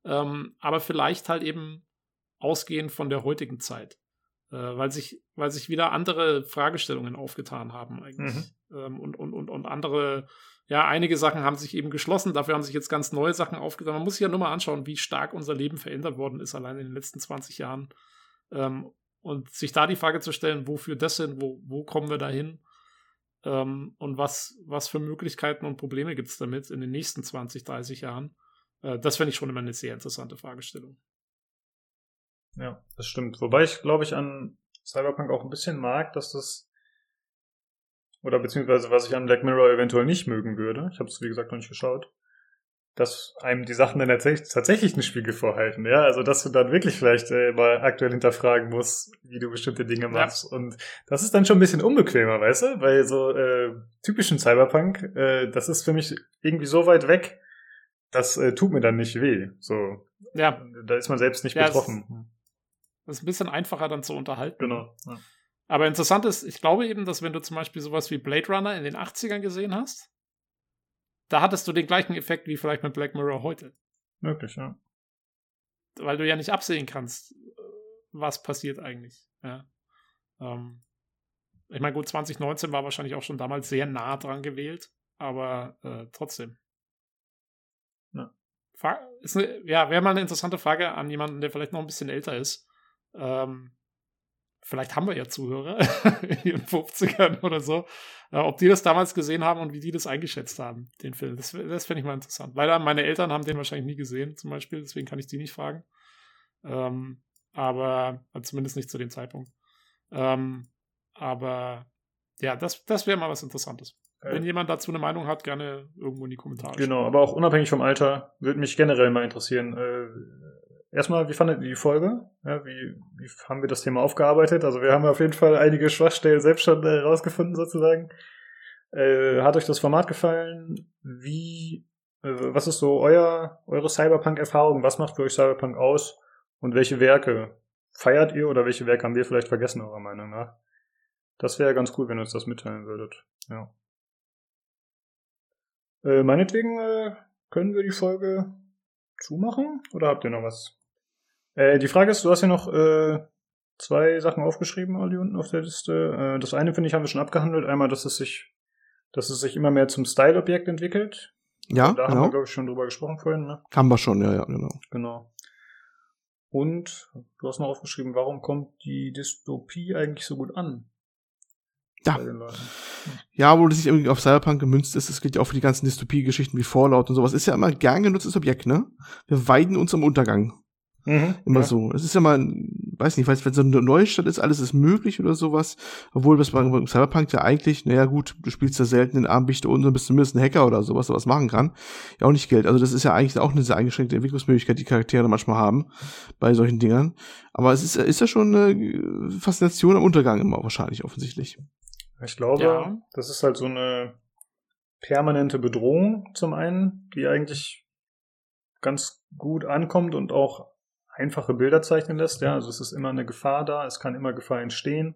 ähm, aber vielleicht halt eben ausgehend von der heutigen Zeit, äh, weil sich, weil sich wieder andere Fragestellungen aufgetan haben eigentlich ähm, und, und, und, und andere, ja, einige Sachen haben sich eben geschlossen, dafür haben sich jetzt ganz neue Sachen aufgetan. Man muss sich ja nur mal anschauen, wie stark unser Leben verändert worden ist, allein in den letzten 20 Jahren. Ähm, und sich da die Frage zu stellen, wofür das sind, wo, wo kommen wir da hin? Ähm, und was, was für Möglichkeiten und Probleme gibt es damit in den nächsten 20, 30 Jahren? Äh, das finde ich schon immer eine sehr interessante Fragestellung. Ja, das stimmt. Wobei ich, glaube ich, an Cyberpunk auch ein bisschen mag, dass das oder beziehungsweise was ich an Black Mirror eventuell nicht mögen würde, ich habe es wie gesagt noch nicht geschaut, dass einem die Sachen dann tatsächlich, tatsächlich einen Spiegel vorhalten, ja, also dass du dann wirklich vielleicht äh, mal aktuell hinterfragen musst, wie du bestimmte Dinge machst und das ist dann schon ein bisschen unbequemer, weißt du, weil so äh, typischen Cyberpunk, äh, das ist für mich irgendwie so weit weg, das äh, tut mir dann nicht weh, so, Ja, da ist man selbst nicht Ja, betroffen. das ist ein bisschen einfacher dann zu unterhalten. Genau. Ja. Aber interessant ist, ich glaube eben, dass wenn du zum Beispiel sowas wie Blade Runner in den 80ern gesehen hast, da hattest du den gleichen Effekt wie vielleicht mit Black Mirror heute. Möglich, ja. Weil du ja nicht absehen kannst, äh, was passiert eigentlich. Ja. Ähm, ich meine, gut, 2019 war wahrscheinlich auch schon damals sehr nah dran gewählt, aber äh, trotzdem. Ja. Fra ist eine, ja, wäre mal eine interessante Frage an jemanden, der vielleicht noch ein bisschen älter ist. Ähm, vielleicht haben wir ja Zuhörer in den 50ern oder so, äh, ob die das damals gesehen haben und wie die das eingeschätzt haben, den Film. Das, das fände ich mal interessant. Leider, meine Eltern haben den wahrscheinlich nie gesehen, zum Beispiel, deswegen kann ich die nicht fragen. Ähm, aber äh, zumindest nicht zu dem Zeitpunkt. Ähm, aber ja, das, das wäre mal was Interessantes. Äh, Wenn jemand dazu eine Meinung hat, gerne irgendwo in die Kommentare. Genau, aber auch unabhängig vom Alter würde mich generell mal interessieren. Äh, erstmal, wie fandet ihr die Folge? Ja, wie, wie haben wir das Thema aufgearbeitet? Also wir haben auf jeden Fall einige Schwachstellen selbst schon äh, rausgefunden sozusagen. Äh, hat euch das Format gefallen? Wie, äh, was ist so euer, eure Cyberpunk-Erfahrung? Was macht für euch Cyberpunk aus? Und welche Werke feiert ihr oder welche Werke haben wir vielleicht vergessen, eurer Meinung nach? Das wäre ganz cool, wenn ihr uns das mitteilen würdet. Ja. Äh, meinetwegen äh, können wir die Folge zumachen oder habt ihr noch was? Äh, die Frage ist, du hast ja noch äh, zwei Sachen aufgeschrieben, Olli, unten auf der Liste. Äh, das eine, finde ich, haben wir schon abgehandelt. Einmal, dass es sich, dass es sich immer mehr zum Style-Objekt entwickelt. Ja, da haben wir, genau. glaube ich, schon drüber gesprochen vorhin, ne? Haben wir schon, ja, ja, genau. Genau. Und du hast noch aufgeschrieben, warum kommt die Dystopie eigentlich so gut an? Ja. Ja, wo das nicht irgendwie auf Cyberpunk gemünzt ist, das gilt ja auch für die ganzen Dystopie-Geschichten wie Fallout und sowas, ist ja immer gern genutztes Objekt, ne? Wir weiden uns am Untergang. Mhm. Immer ja. so. Es ist ja mal, weiß nicht, weil wenn so eine neue Stadt ist, alles ist möglich oder sowas. Obwohl das bei Cyberpunk ja eigentlich, naja gut, du spielst ja selten in Armbichte und bist zumindest ein Hacker oder sowas, der was machen kann. Ja auch nicht Geld. Also das ist ja eigentlich auch eine sehr eingeschränkte Entwicklungsmöglichkeit, die Charaktere manchmal haben bei solchen Dingern. Aber es ist, ist ja schon eine Faszination am Untergang immer wahrscheinlich, offensichtlich. Ich glaube, Ja. das ist halt so eine permanente Bedrohung zum einen, die eigentlich ganz gut ankommt und auch einfache Bilder zeichnen lässt. Ja, also es ist immer eine Gefahr da, es kann immer Gefahr entstehen.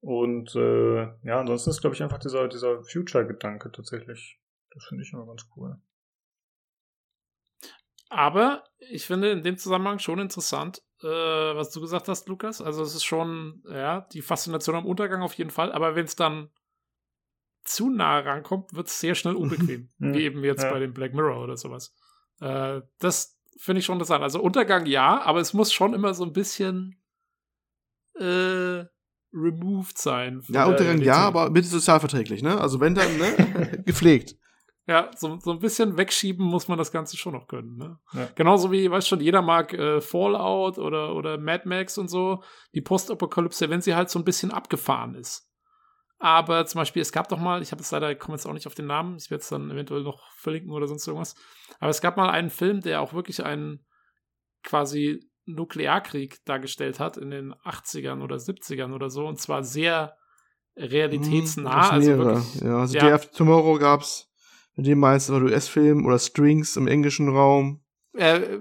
Und äh, ja, ansonsten ist, glaube ich, einfach dieser, dieser Future-Gedanke tatsächlich. Das finde ich immer ganz cool. Aber ich finde in dem Zusammenhang schon interessant, äh, was du gesagt hast, Lukas. Also es ist schon, ja, die Faszination am Untergang auf jeden Fall. Aber wenn es dann zu nah rankommt, wird es sehr schnell unbequem. Mhm. wie eben jetzt Ja. bei dem Black Mirror oder sowas. Äh, das finde ich schon interessant. Also Untergang ja, aber es muss schon immer so ein bisschen, äh, removed sein. Ja, Untergang ja, aber bitte sozialverträglich, ne? Also wenn dann, ne? Gepflegt. Ja, so, so ein bisschen wegschieben muss man das Ganze schon noch können. Ne? Ja. Genauso wie, weißt schon, jeder mag äh, Fallout oder, oder Mad Max und so, die Postapokalypse, wenn sie halt so ein bisschen abgefahren ist. Aber zum Beispiel, es gab doch mal, ich habe jetzt leider, ich komme jetzt auch nicht auf den Namen, ich werde es dann eventuell noch verlinken oder sonst irgendwas. Aber es gab mal einen Film, der auch wirklich einen quasi Nuklearkrieg dargestellt hat in den 80ern oder 70ern oder so. Und zwar sehr realitätsnah. Gab's also wirklich, ja, also ja. Day After Tomorrow gab's, mit dem meinst du US-Film oder Strings im englischen Raum. Äh,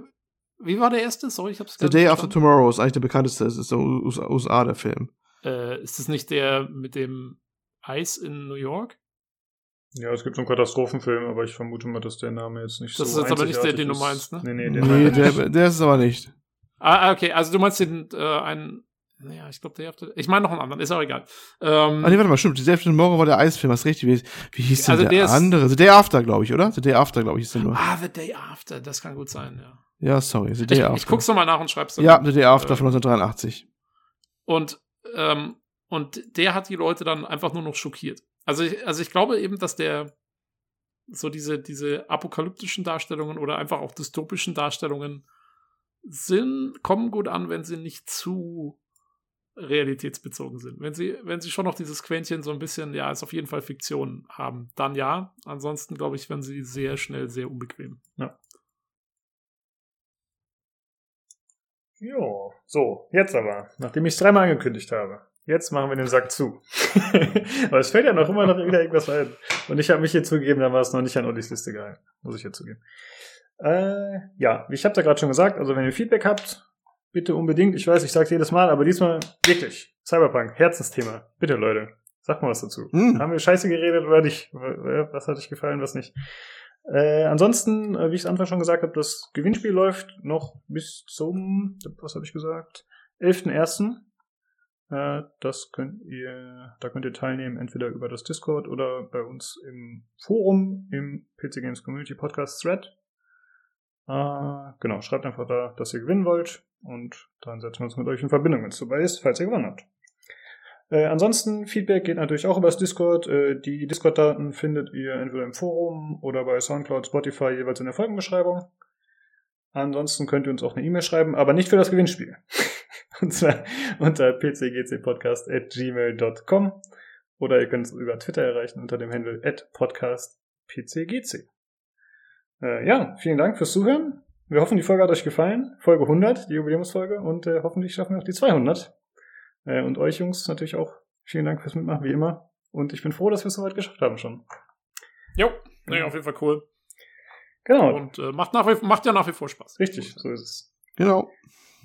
wie war der erste? Sorry, ich hab's The Day After. Tomorrow ist eigentlich der bekannteste, das ist so USA, der Film. Äh, ist das nicht der mit dem Eis in New York? Ja, es gibt so einen Katastrophenfilm, aber ich vermute mal, dass der Name jetzt nicht Das so ist jetzt aber nicht der, den du ist. meinst, ne? Nee, nee, der Nee, der, der ist es aber nicht. Ah, ah, okay, also du meinst den, äh, einen, naja, ich glaube, der Hälfte, ich meine noch einen anderen, ist auch egal. Ähm, Ah, nee, warte mal, stimmt. The Day After Tomorrow war der Eisfilm, hast recht. Wie, wie hieß denn Also der, der ist- andere? The Day After, glaube ich, oder? The Day After, glaube ich, ist der nur. ah, The Day After, das kann gut sein, ja. Ja, sorry, The Day Ich, After. ich guck's nochmal nach und schreib's dann. ja, The Day After Äh, von 1983. Und, ähm, und der hat die Leute dann einfach nur noch schockiert. Also ich, also ich glaube eben, dass der so diese, diese apokalyptischen Darstellungen oder einfach auch dystopischen Darstellungen sind, kommen gut an, wenn sie nicht zu realitätsbezogen sind. Wenn sie, wenn sie schon noch dieses Quäntchen so ein bisschen, ja, ist auf jeden Fall Fiktion haben, dann ja. Ansonsten, glaube ich, werden sie sehr schnell sehr unbequem. Jo, so, jetzt aber, nachdem ich es dreimal angekündigt habe. Jetzt machen wir den Sack zu. Aber es fällt ja noch immer noch wieder irgendwas ein. Und ich habe mich hier zugegeben, dann war es noch nicht an Ollis Liste gehalten. Muss ich hier zugeben. Äh, ja, ich habe da gerade schon gesagt, also wenn ihr Feedback habt, bitte unbedingt. Ich weiß, ich sage jedes Mal, aber diesmal wirklich. Cyberpunk, Herzensthema. Bitte, Leute. Sag mal was dazu. Hm. Haben wir scheiße geredet oder nicht? Was hat euch gefallen, was nicht? Äh, ansonsten, äh, wie ich es Anfang schon gesagt habe, das Gewinnspiel läuft noch bis zum, was habe ich gesagt, 11.01. Äh, das könnt ihr, da könnt ihr teilnehmen, entweder über das Discord oder bei uns im Forum, im PC Games Community Podcast Thread. Äh, genau, schreibt einfach da, dass ihr gewinnen wollt und dann setzen wir uns mit euch in Verbindung, wenn es dabei ist, falls ihr gewonnen habt. Äh, ansonsten, Feedback geht natürlich auch über das Discord. Äh, die Discord-Daten findet ihr entweder im Forum oder bei Soundcloud, Spotify jeweils in der Folgenbeschreibung. Ansonsten könnt ihr uns auch eine E-Mail schreiben, aber nicht für das Gewinnspiel. Und zwar unter pcgcpodcast.gmail.com oder ihr könnt es über Twitter erreichen unter dem Handle podcastpcgc. Äh, ja, vielen Dank fürs Zuhören. Wir hoffen, die Folge hat euch gefallen. Folge 100, die Jubiläumsfolge. Und äh, hoffentlich schaffen wir auch die 200. Äh, und euch Jungs natürlich auch vielen Dank fürs Mitmachen, wie immer. Und ich bin froh, dass wir es soweit geschafft haben schon. Jo, nee, auf jeden Fall cool. Genau, Und äh, macht, nach wie, macht ja nach wie vor Spaß. richtig, so ist es. Genau.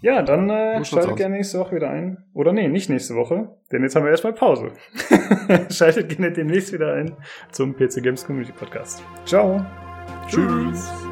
Ja, dann äh, schaltet gerne nächste Woche wieder ein. Oder nee, nicht nächste Woche, denn jetzt haben wir erstmal Pause. schaltet gerne demnächst wieder ein zum PC Games Community Podcast. Ciao. Tschüss. It's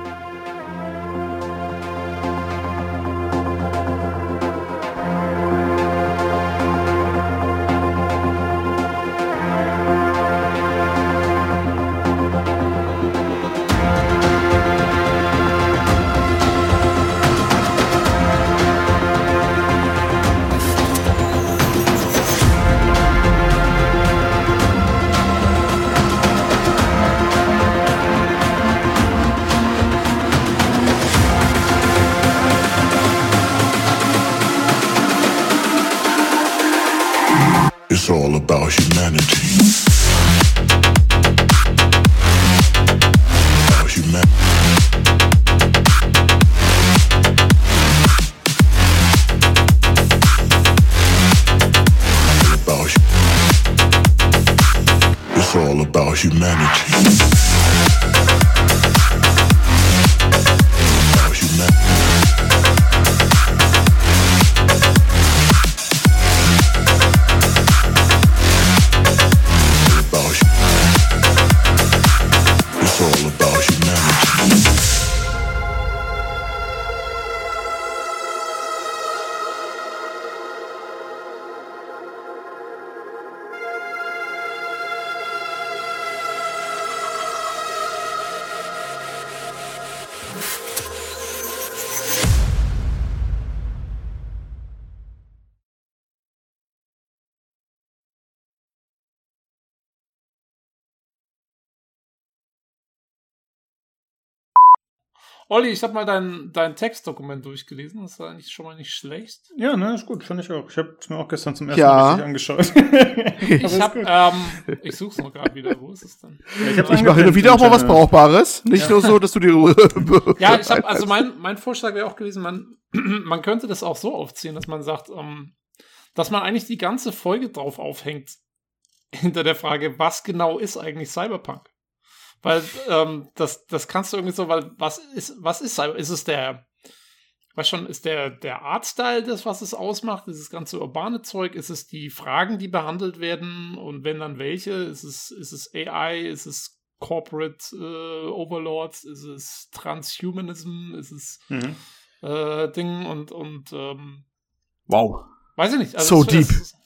Olli, ich habe mal dein, dein Textdokument durchgelesen. Das ist eigentlich schon mal nicht schlecht. Ja, ne, ist gut, fand ich auch. Ich habe es mir auch gestern zum ersten Ja. Mal richtig angeschaut. Ich habe, ähm, ich suche es noch gerade wieder. Wo ist es denn? Ja, ich Ich mache angepinnt wieder auch mal was. Brauchbares. Nicht nur so, dass du dir. Ja, ich habe, also mein, mein Vorschlag wäre auch gewesen, man, man könnte das auch so aufziehen, dass man sagt, ähm, dass man eigentlich die ganze Folge drauf aufhängt, hinter der Frage, was genau ist eigentlich Cyberpunk? Weil ähm, das, das kannst du irgendwie so, weil was ist, was ist? Ist es der, weiß schon, ist der, der Artstyle das, was es ausmacht? Ist das ganze urbane Zeug? Ist es die Fragen, die behandelt werden? Und wenn dann welche? Ist es, ist es AI? Ist es Corporate äh, Overlords? Ist es Transhumanism? Ist es Mhm. äh, Ding und, und ähm, Wow. weiß ich nicht. So das- das- deep.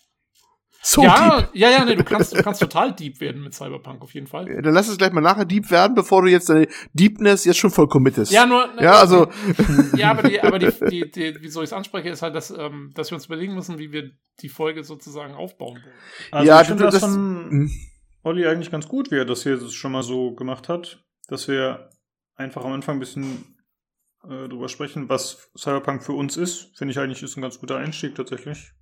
So ja, deep. ja, ja, nee, du kannst, du kannst total deep werden mit Cyberpunk auf jeden Fall. Dann lass es gleich mal nachher deep werden, bevor du jetzt deine Deepness jetzt schon voll committest. Ja, nur. Ja, also. Ja, aber die, aber die, die, die wie soll ich es ansprechen, ist halt, dass, ähm, dass wir uns überlegen müssen, wie wir die Folge sozusagen aufbauen wollen. Also Ja, ich finde das, das- von Hm. Olli eigentlich ganz gut, wie er das hier schon mal so gemacht hat, dass wir einfach am Anfang ein bisschen äh, drüber sprechen, was Cyberpunk für uns ist. Finde ich eigentlich ist ein ganz guter Einstieg tatsächlich.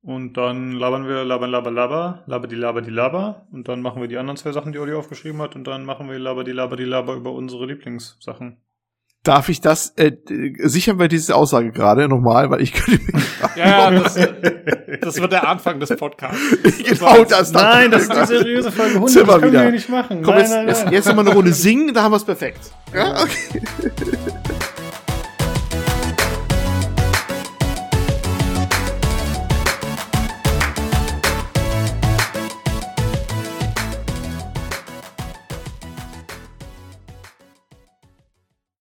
Und dann labern wir, labern, laber, laber, laber, die, laber, die, laber. Und dann machen wir die anderen zwei Sachen, die Olli aufgeschrieben hat. Und dann machen wir laber, die, laber, die, laber über unsere Lieblingssachen. Darf ich das, äh, sichern wir diese Aussage gerade nochmal, weil ich könnte mir Ja, ja, das, das wird der Anfang des Podcasts. genau das Nein, das ist die seriöse Folge 100. Zimmer Das können wir wieder. hier nicht machen. Komm, nein, jetzt, nein, jetzt, nein. jetzt nochmal eine Runde singen, da haben wir es perfekt. Ja, okay.